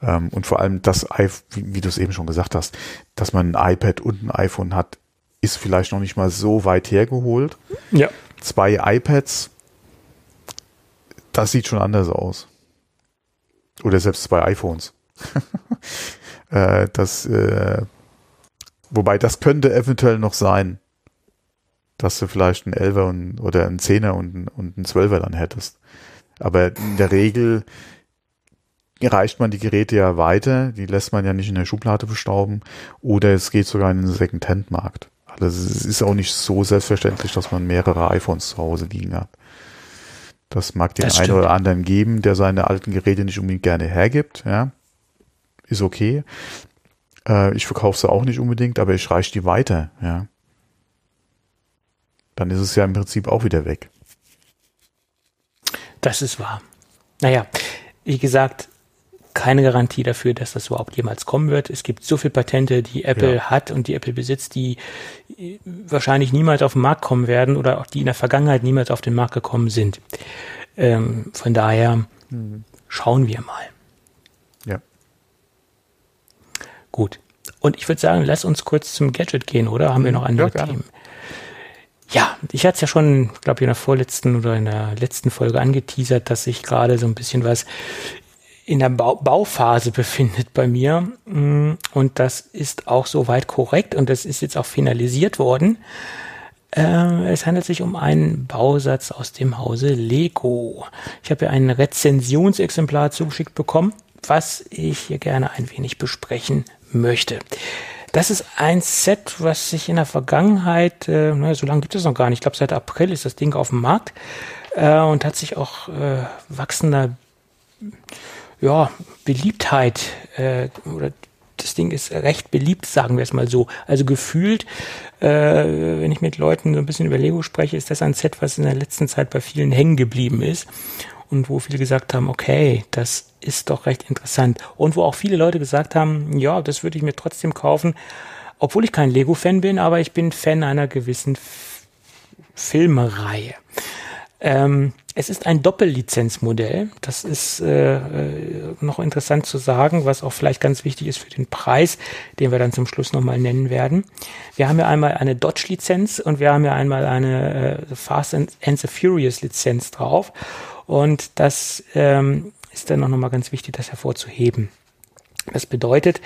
Ähm, und vor allem das, wie, wie du es eben schon gesagt hast, dass man ein iPad und ein iPhone hat, ist vielleicht noch nicht mal so weit hergeholt. Ja. Zwei iPads, das sieht schon anders aus. Oder selbst zwei iPhones. <laughs> äh, das, äh, wobei das könnte eventuell noch sein, dass du vielleicht einen Elfer und, oder einen Zehner und, einen- und einen Zwölfer dann hättest. Aber in der Regel reicht man die Geräte ja weiter, die lässt man ja nicht in der Schublade bestauben, oder es geht sogar in den Second-Hand-Markt. Also es ist auch nicht so selbstverständlich, dass man mehrere iPhones zu Hause liegen hat. Das mag den Das einen oder anderen geben, der seine alten Geräte nicht unbedingt gerne hergibt, ja. Ist okay. Äh, ich verkaufe sie auch nicht unbedingt, aber ich reiche die weiter, ja. Dann ist es ja im Prinzip auch wieder weg. Das ist wahr. Naja, wie gesagt, keine Garantie dafür, dass das überhaupt jemals kommen wird. Es gibt so viele Patente, die Apple Ja. hat und die Apple besitzt, die wahrscheinlich niemals auf den Markt kommen werden oder auch die in der Vergangenheit niemals auf den Markt gekommen sind. Ähm, von daher schauen wir mal. Ja. Gut. Und ich würde sagen, lass uns kurz zum Gadget gehen, oder? Haben wir noch andere Ja. Themen? Ja, ich hatte es ja schon, glaube ich, in der vorletzten oder in der letzten Folge angeteasert, dass sich gerade so ein bisschen was in der Bau Bauphase befindet bei mir. Mm, Und das ist auch soweit korrekt und das ist jetzt auch finalisiert worden. Äh, es handelt sich um einen Bausatz aus dem Hause Lego. Ich habe ja ein Rezensionsexemplar zugeschickt bekommen, was ich hier gerne ein wenig besprechen möchte. Das ist ein Set, was sich in der Vergangenheit, äh, naja, so lange gibt es noch gar nicht, ich glaube seit April ist das Ding auf dem Markt äh, und hat sich auch äh, wachsender ja, Beliebtheit äh, oder das Ding ist recht beliebt, sagen wir es mal so. Also gefühlt, äh, wenn ich mit Leuten so ein bisschen über Lego spreche, ist das ein Set, was in der letzten Zeit bei vielen hängen geblieben ist und wo viele gesagt haben, okay, das ist doch recht interessant. Und wo auch viele Leute gesagt haben, ja, das würde ich mir trotzdem kaufen, obwohl ich kein Lego-Fan bin, aber ich bin Fan einer gewissen F Filmreihe. Ähm, es ist ein Doppellizenzmodell. Das ist äh, äh, noch interessant zu sagen, was auch vielleicht ganz wichtig ist für den Preis, den wir dann zum Schluss nochmal nennen werden. Wir haben ja einmal eine Dodge-Lizenz und wir haben ja einmal eine äh, Fast and, and the Furious-Lizenz drauf. Und das ähm, ist dann auch nochmal ganz wichtig, das hervorzuheben. Das bedeutet,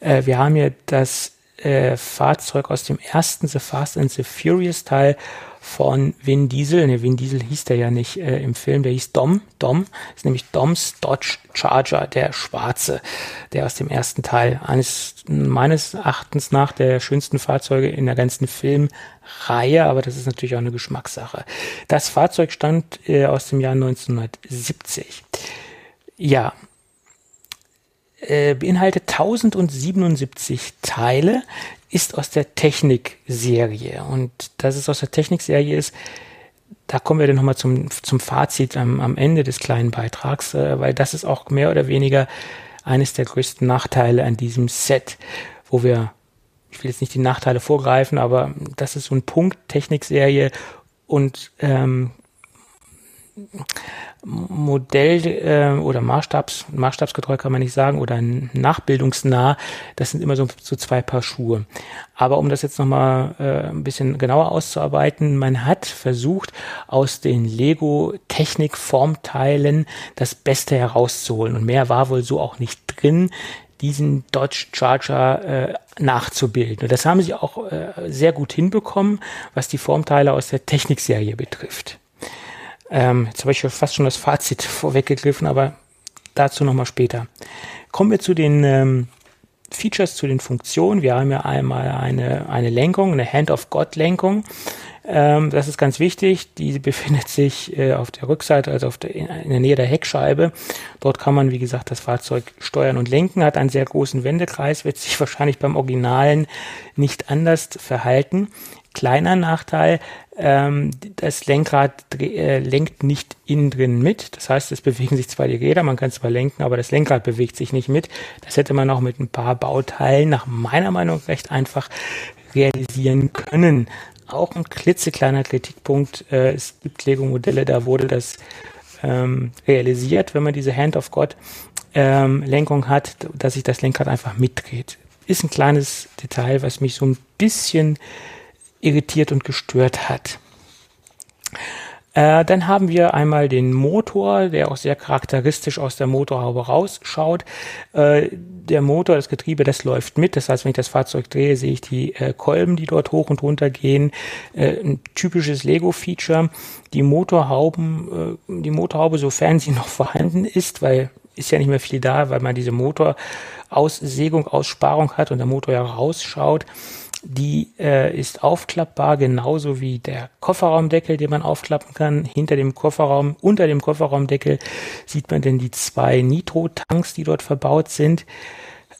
äh, wir haben hier das äh, Fahrzeug aus dem ersten The Fast and the Furious Teil von Vin Diesel. Ne, Vin Diesel hieß der ja nicht äh, im Film, der hieß Dom. Dom ist nämlich Doms Dodge Charger, der schwarze, der aus dem ersten Teil eines meines Erachtens nach der schönsten Fahrzeuge in der ganzen Filmreihe, aber das ist natürlich auch eine Geschmackssache. Das Fahrzeug stammt äh, aus dem Jahr 1970. Ja, äh, beinhaltet 1077 Teile, ist aus der Technik-Serie. Und dass es aus der Technik-Serie ist, da kommen wir dann nochmal zum, zum Fazit am, am Ende des kleinen Beitrags, äh, weil das ist auch mehr oder weniger eines der größten Nachteile an diesem Set, wo wir, ich will jetzt nicht die Nachteile vorgreifen, aber das ist so ein Punkt, Technikserie und ähm, Modell äh, oder Maßstabs, maßstabsgetreu kann man nicht sagen oder nachbildungsnah, das sind immer so, so zwei Paar Schuhe. Aber um das jetzt nochmal äh, ein bisschen genauer auszuarbeiten, man hat versucht, aus den Lego-Technik-Formteilen das Beste herauszuholen. Und mehr war wohl so auch nicht drin diesen Dodge Charger äh, nachzubilden. Und das haben sie auch äh, sehr gut hinbekommen, was die Formteile aus der Technikserie betrifft. Ähm, jetzt habe ich fast schon das Fazit <laughs> vorweggegriffen, aber dazu nochmal später. Kommen wir zu den ähm, Features, zu den Funktionen. Wir haben ja einmal eine, eine Lenkung, eine Hand-of-God-Lenkung. Ähm, das ist ganz wichtig. Die befindet sich äh, auf der Rückseite, also auf der, in der Nähe der Heckscheibe. Dort kann man, wie gesagt, das Fahrzeug steuern und lenken, hat einen sehr großen Wendekreis, wird sich <laughs> wahrscheinlich beim Originalen nicht anders verhalten. Kleiner Nachteil, ähm, das Lenkrad äh, lenkt nicht innen drin mit. Das heißt, es bewegen sich zwar die Räder, man kann zwar lenken, aber das Lenkrad bewegt sich nicht mit. Das hätte man auch mit ein paar Bauteilen nach meiner Meinung recht einfach realisieren können. Auch ein klitzekleiner Kritikpunkt. Äh, es gibt Lego-Modelle, da wurde das ähm, realisiert, wenn man diese Hand of God ähm, Lenkung hat, dass sich das Lenkrad einfach mitdreht. Ist ein kleines Detail, was mich so ein bisschen irritiert und gestört hat. Äh, dann haben wir einmal den Motor, der auch sehr charakteristisch aus der Motorhaube rausschaut. Äh, der Motor, das Getriebe, das läuft mit. Das heißt, wenn ich das Fahrzeug drehe, sehe ich die äh, Kolben, die dort hoch und runter gehen. Äh, ein typisches Lego-Feature. Die Motorhauben, äh, die Motorhaube, sofern sie <laughs> noch vorhanden ist, weil ist ja nicht mehr viel da, weil man diese Motoraussägung, Aussparung hat und der Motor ja rausschaut die äh, ist aufklappbar, genauso wie der Kofferraumdeckel, den man aufklappen kann. Hinter dem Kofferraum, unter dem Kofferraumdeckel sieht man denn die zwei Nitro-Tanks, die dort verbaut sind.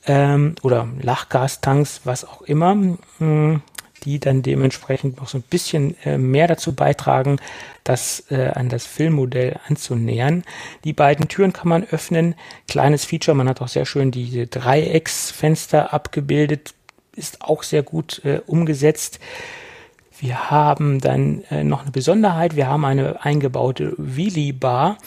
Ähm, oder Lachgastanks, was auch immer, mh, hm, die dann dementsprechend noch so ein bisschen äh, mehr dazu beitragen, das äh, an das Filmmodell anzunähern. Die beiden Türen kann man öffnen. Kleines Feature, man hat auch sehr schön diese Dreiecksfenster abgebildet, ist auch sehr gut äh, umgesetzt. Wir haben dann äh, noch eine Besonderheit. Wir haben eine eingebaute Wheelie-Bar.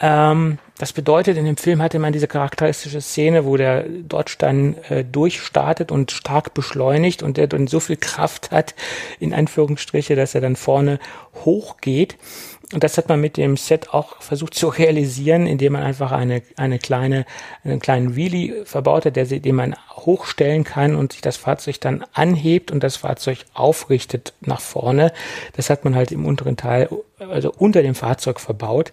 Ähm, das bedeutet, in dem Film hatte man diese charakteristische Szene, wo der Dodge dann äh, durchstartet und stark beschleunigt und der dann so viel Kraft hat, in Anführungsstriche, dass er dann vorne hochgeht. Und das hat man mit dem Set auch versucht zu realisieren, indem man einfach eine, eine kleine, einen kleinen Wheelie verbaut hat, der, den man hochstellen kann und sich das Fahrzeug dann anhebt und das Fahrzeug aufrichtet nach vorne. Das hat man halt im unteren Teil, also unter dem Fahrzeug verbaut.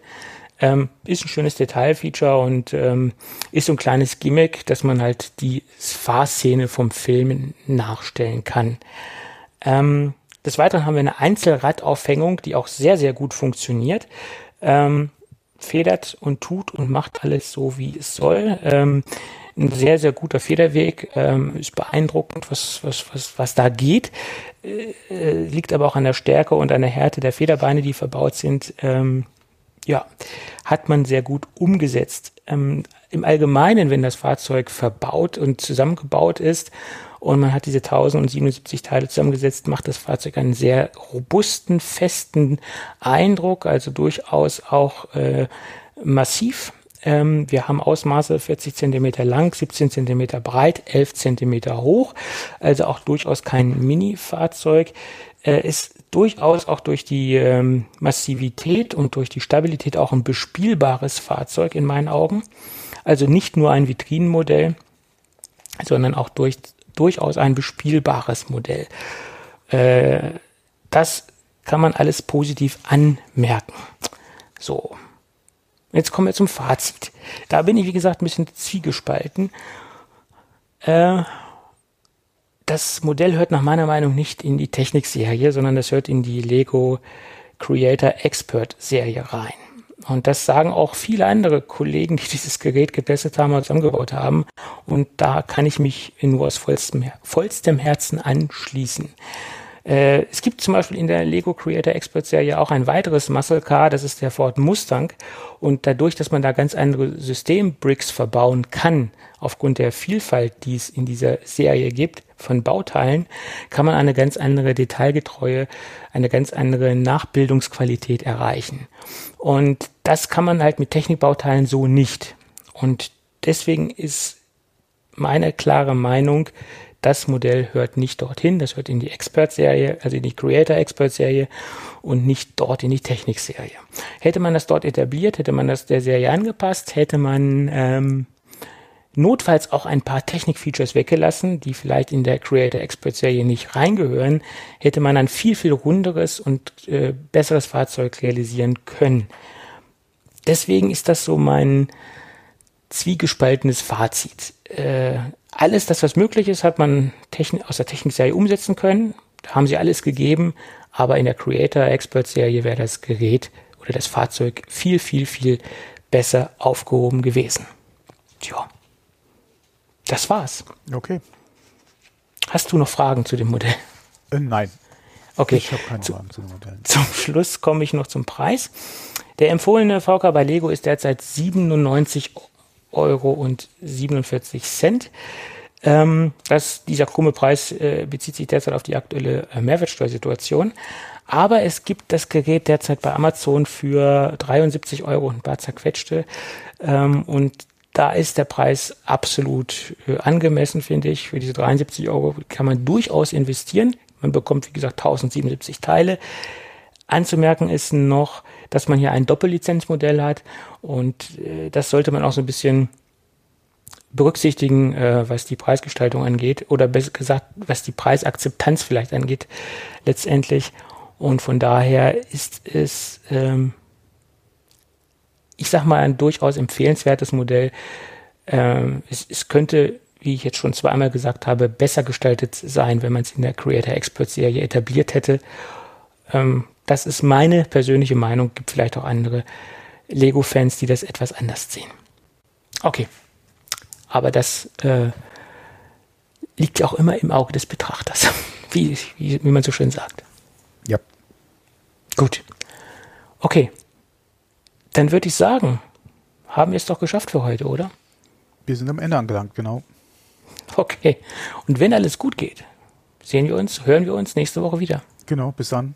Ähm, ist ein schönes Detailfeature und ähm, ist so ein kleines Gimmick, dass man halt die Fahrszene vom Film nachstellen kann. Ähm, des Weiteren haben wir eine Einzelradaufhängung, die auch sehr, sehr gut funktioniert. Ähm, federt und tut und macht alles so, wie es soll. Ähm, ein sehr, sehr guter Federweg, ähm, ist beeindruckend, was, was, was, was da geht. Äh, liegt aber auch an der Stärke und an der Härte der Federbeine, die verbaut sind. Ähm, ja, hat man sehr gut umgesetzt. Ähm, Im Allgemeinen, wenn das Fahrzeug verbaut und zusammengebaut ist und man hat diese 1077 Teile zusammengesetzt, macht das Fahrzeug einen sehr robusten, festen Eindruck, also durchaus auch äh, massiv. Ähm, wir haben Ausmaße 40 Zentimeter lang, 17 Zentimeter breit, 11 Zentimeter hoch, also auch durchaus kein Mini-Fahrzeug. Äh, ist durchaus auch durch die ähm, Massivität und durch die Stabilität auch ein bespielbares Fahrzeug in meinen Augen. Also nicht nur ein Vitrinenmodell, sondern auch durch durchaus ein bespielbares Modell. Äh, das kann man alles positiv anmerken. So. Jetzt kommen wir zum Fazit. Da bin ich, wie gesagt, ein bisschen zwiegespalten. Äh, das Modell hört nach meiner Meinung nicht in die Technikserie, sondern das hört in die Lego Creator Expert Serie rein. Und das sagen auch viele andere Kollegen, die dieses Gerät getestet haben und zusammengebaut haben. Und da kann ich mich nur aus vollstem, vollstem Herzen anschließen. Äh, es gibt zum Beispiel in der Lego Creator Expert Serie auch ein weiteres Muscle Car, das ist der Ford Mustang. Und dadurch, dass man da ganz andere Systembricks verbauen kann, aufgrund der Vielfalt, die es in dieser Serie gibt von Bauteilen, kann man eine ganz andere Detailgetreue, eine ganz andere Nachbildungsqualität erreichen. Und das kann man halt mit Technikbauteilen so nicht. Und deswegen ist meine klare Meinung, das Modell hört nicht dorthin, das hört in die Expert-Serie, also in die Creator-Expert-Serie und nicht dort in die Technik-Serie. Hätte man das dort etabliert, hätte man das der Serie angepasst, hätte man ähm, notfalls auch ein paar Technik-Features weggelassen, die vielleicht in der Creator Expert Serie nicht reingehören, hätte man ein viel, viel runderes und äh, besseres Fahrzeug realisieren können. Deswegen ist das so mein zwiegespaltenes Fazit. Äh, alles, das was möglich ist, hat man Technik, aus der Technik-Serie umsetzen können. Da haben sie alles gegeben, aber in der Creator Expert Serie wäre das Gerät oder das Fahrzeug viel, viel, viel besser aufgehoben gewesen. Tja. Das war's. Okay. Hast du noch Fragen zu dem Modell? Äh, nein. Okay. Ich habe keine Fragen zu den Modellen. Zum Schluss komme ich noch zum Preis. Der empfohlene VK bei Lego ist derzeit 97 Euro und 47 Cent. Ähm, das, dieser krumme Preis äh, bezieht sich derzeit auf die aktuelle äh, Mehrwertsteuersituation. Aber es gibt das Gerät derzeit bei Amazon für 73 Euro und ein paar zerquetschte. Ähm, und da ist der Preis absolut äh, angemessen, finde ich. Für diese 73 Euro kann man durchaus investieren. Man bekommt, wie gesagt, 1077 Teile. Anzumerken ist noch, dass man hier ein Doppellizenzmodell hat und äh, das sollte man auch so ein bisschen berücksichtigen, äh, was die Preisgestaltung angeht oder besser gesagt, was die Preisakzeptanz vielleicht angeht letztendlich. Und von daher ist es ähm, ich sag mal, ein durchaus empfehlenswertes Modell. Ähm, es, es könnte, wie ich jetzt schon zweimal gesagt habe, besser gestaltet sein, wenn man es in der Creator Expert Serie etabliert hätte. Ähm, das ist meine persönliche Meinung. Gibt vielleicht auch andere Lego-Fans, die das etwas anders sehen. Okay. Aber das äh, liegt ja auch immer im Auge des Betrachters, <laughs> wie, wie, wie man so schön sagt. Ja. Gut. Okay, dann würde ich sagen, haben wir es doch geschafft für heute, oder? Wir sind am Ende angelangt, genau. Okay. Und wenn alles gut geht, sehen wir uns, hören wir uns nächste Woche wieder. Genau, bis dann.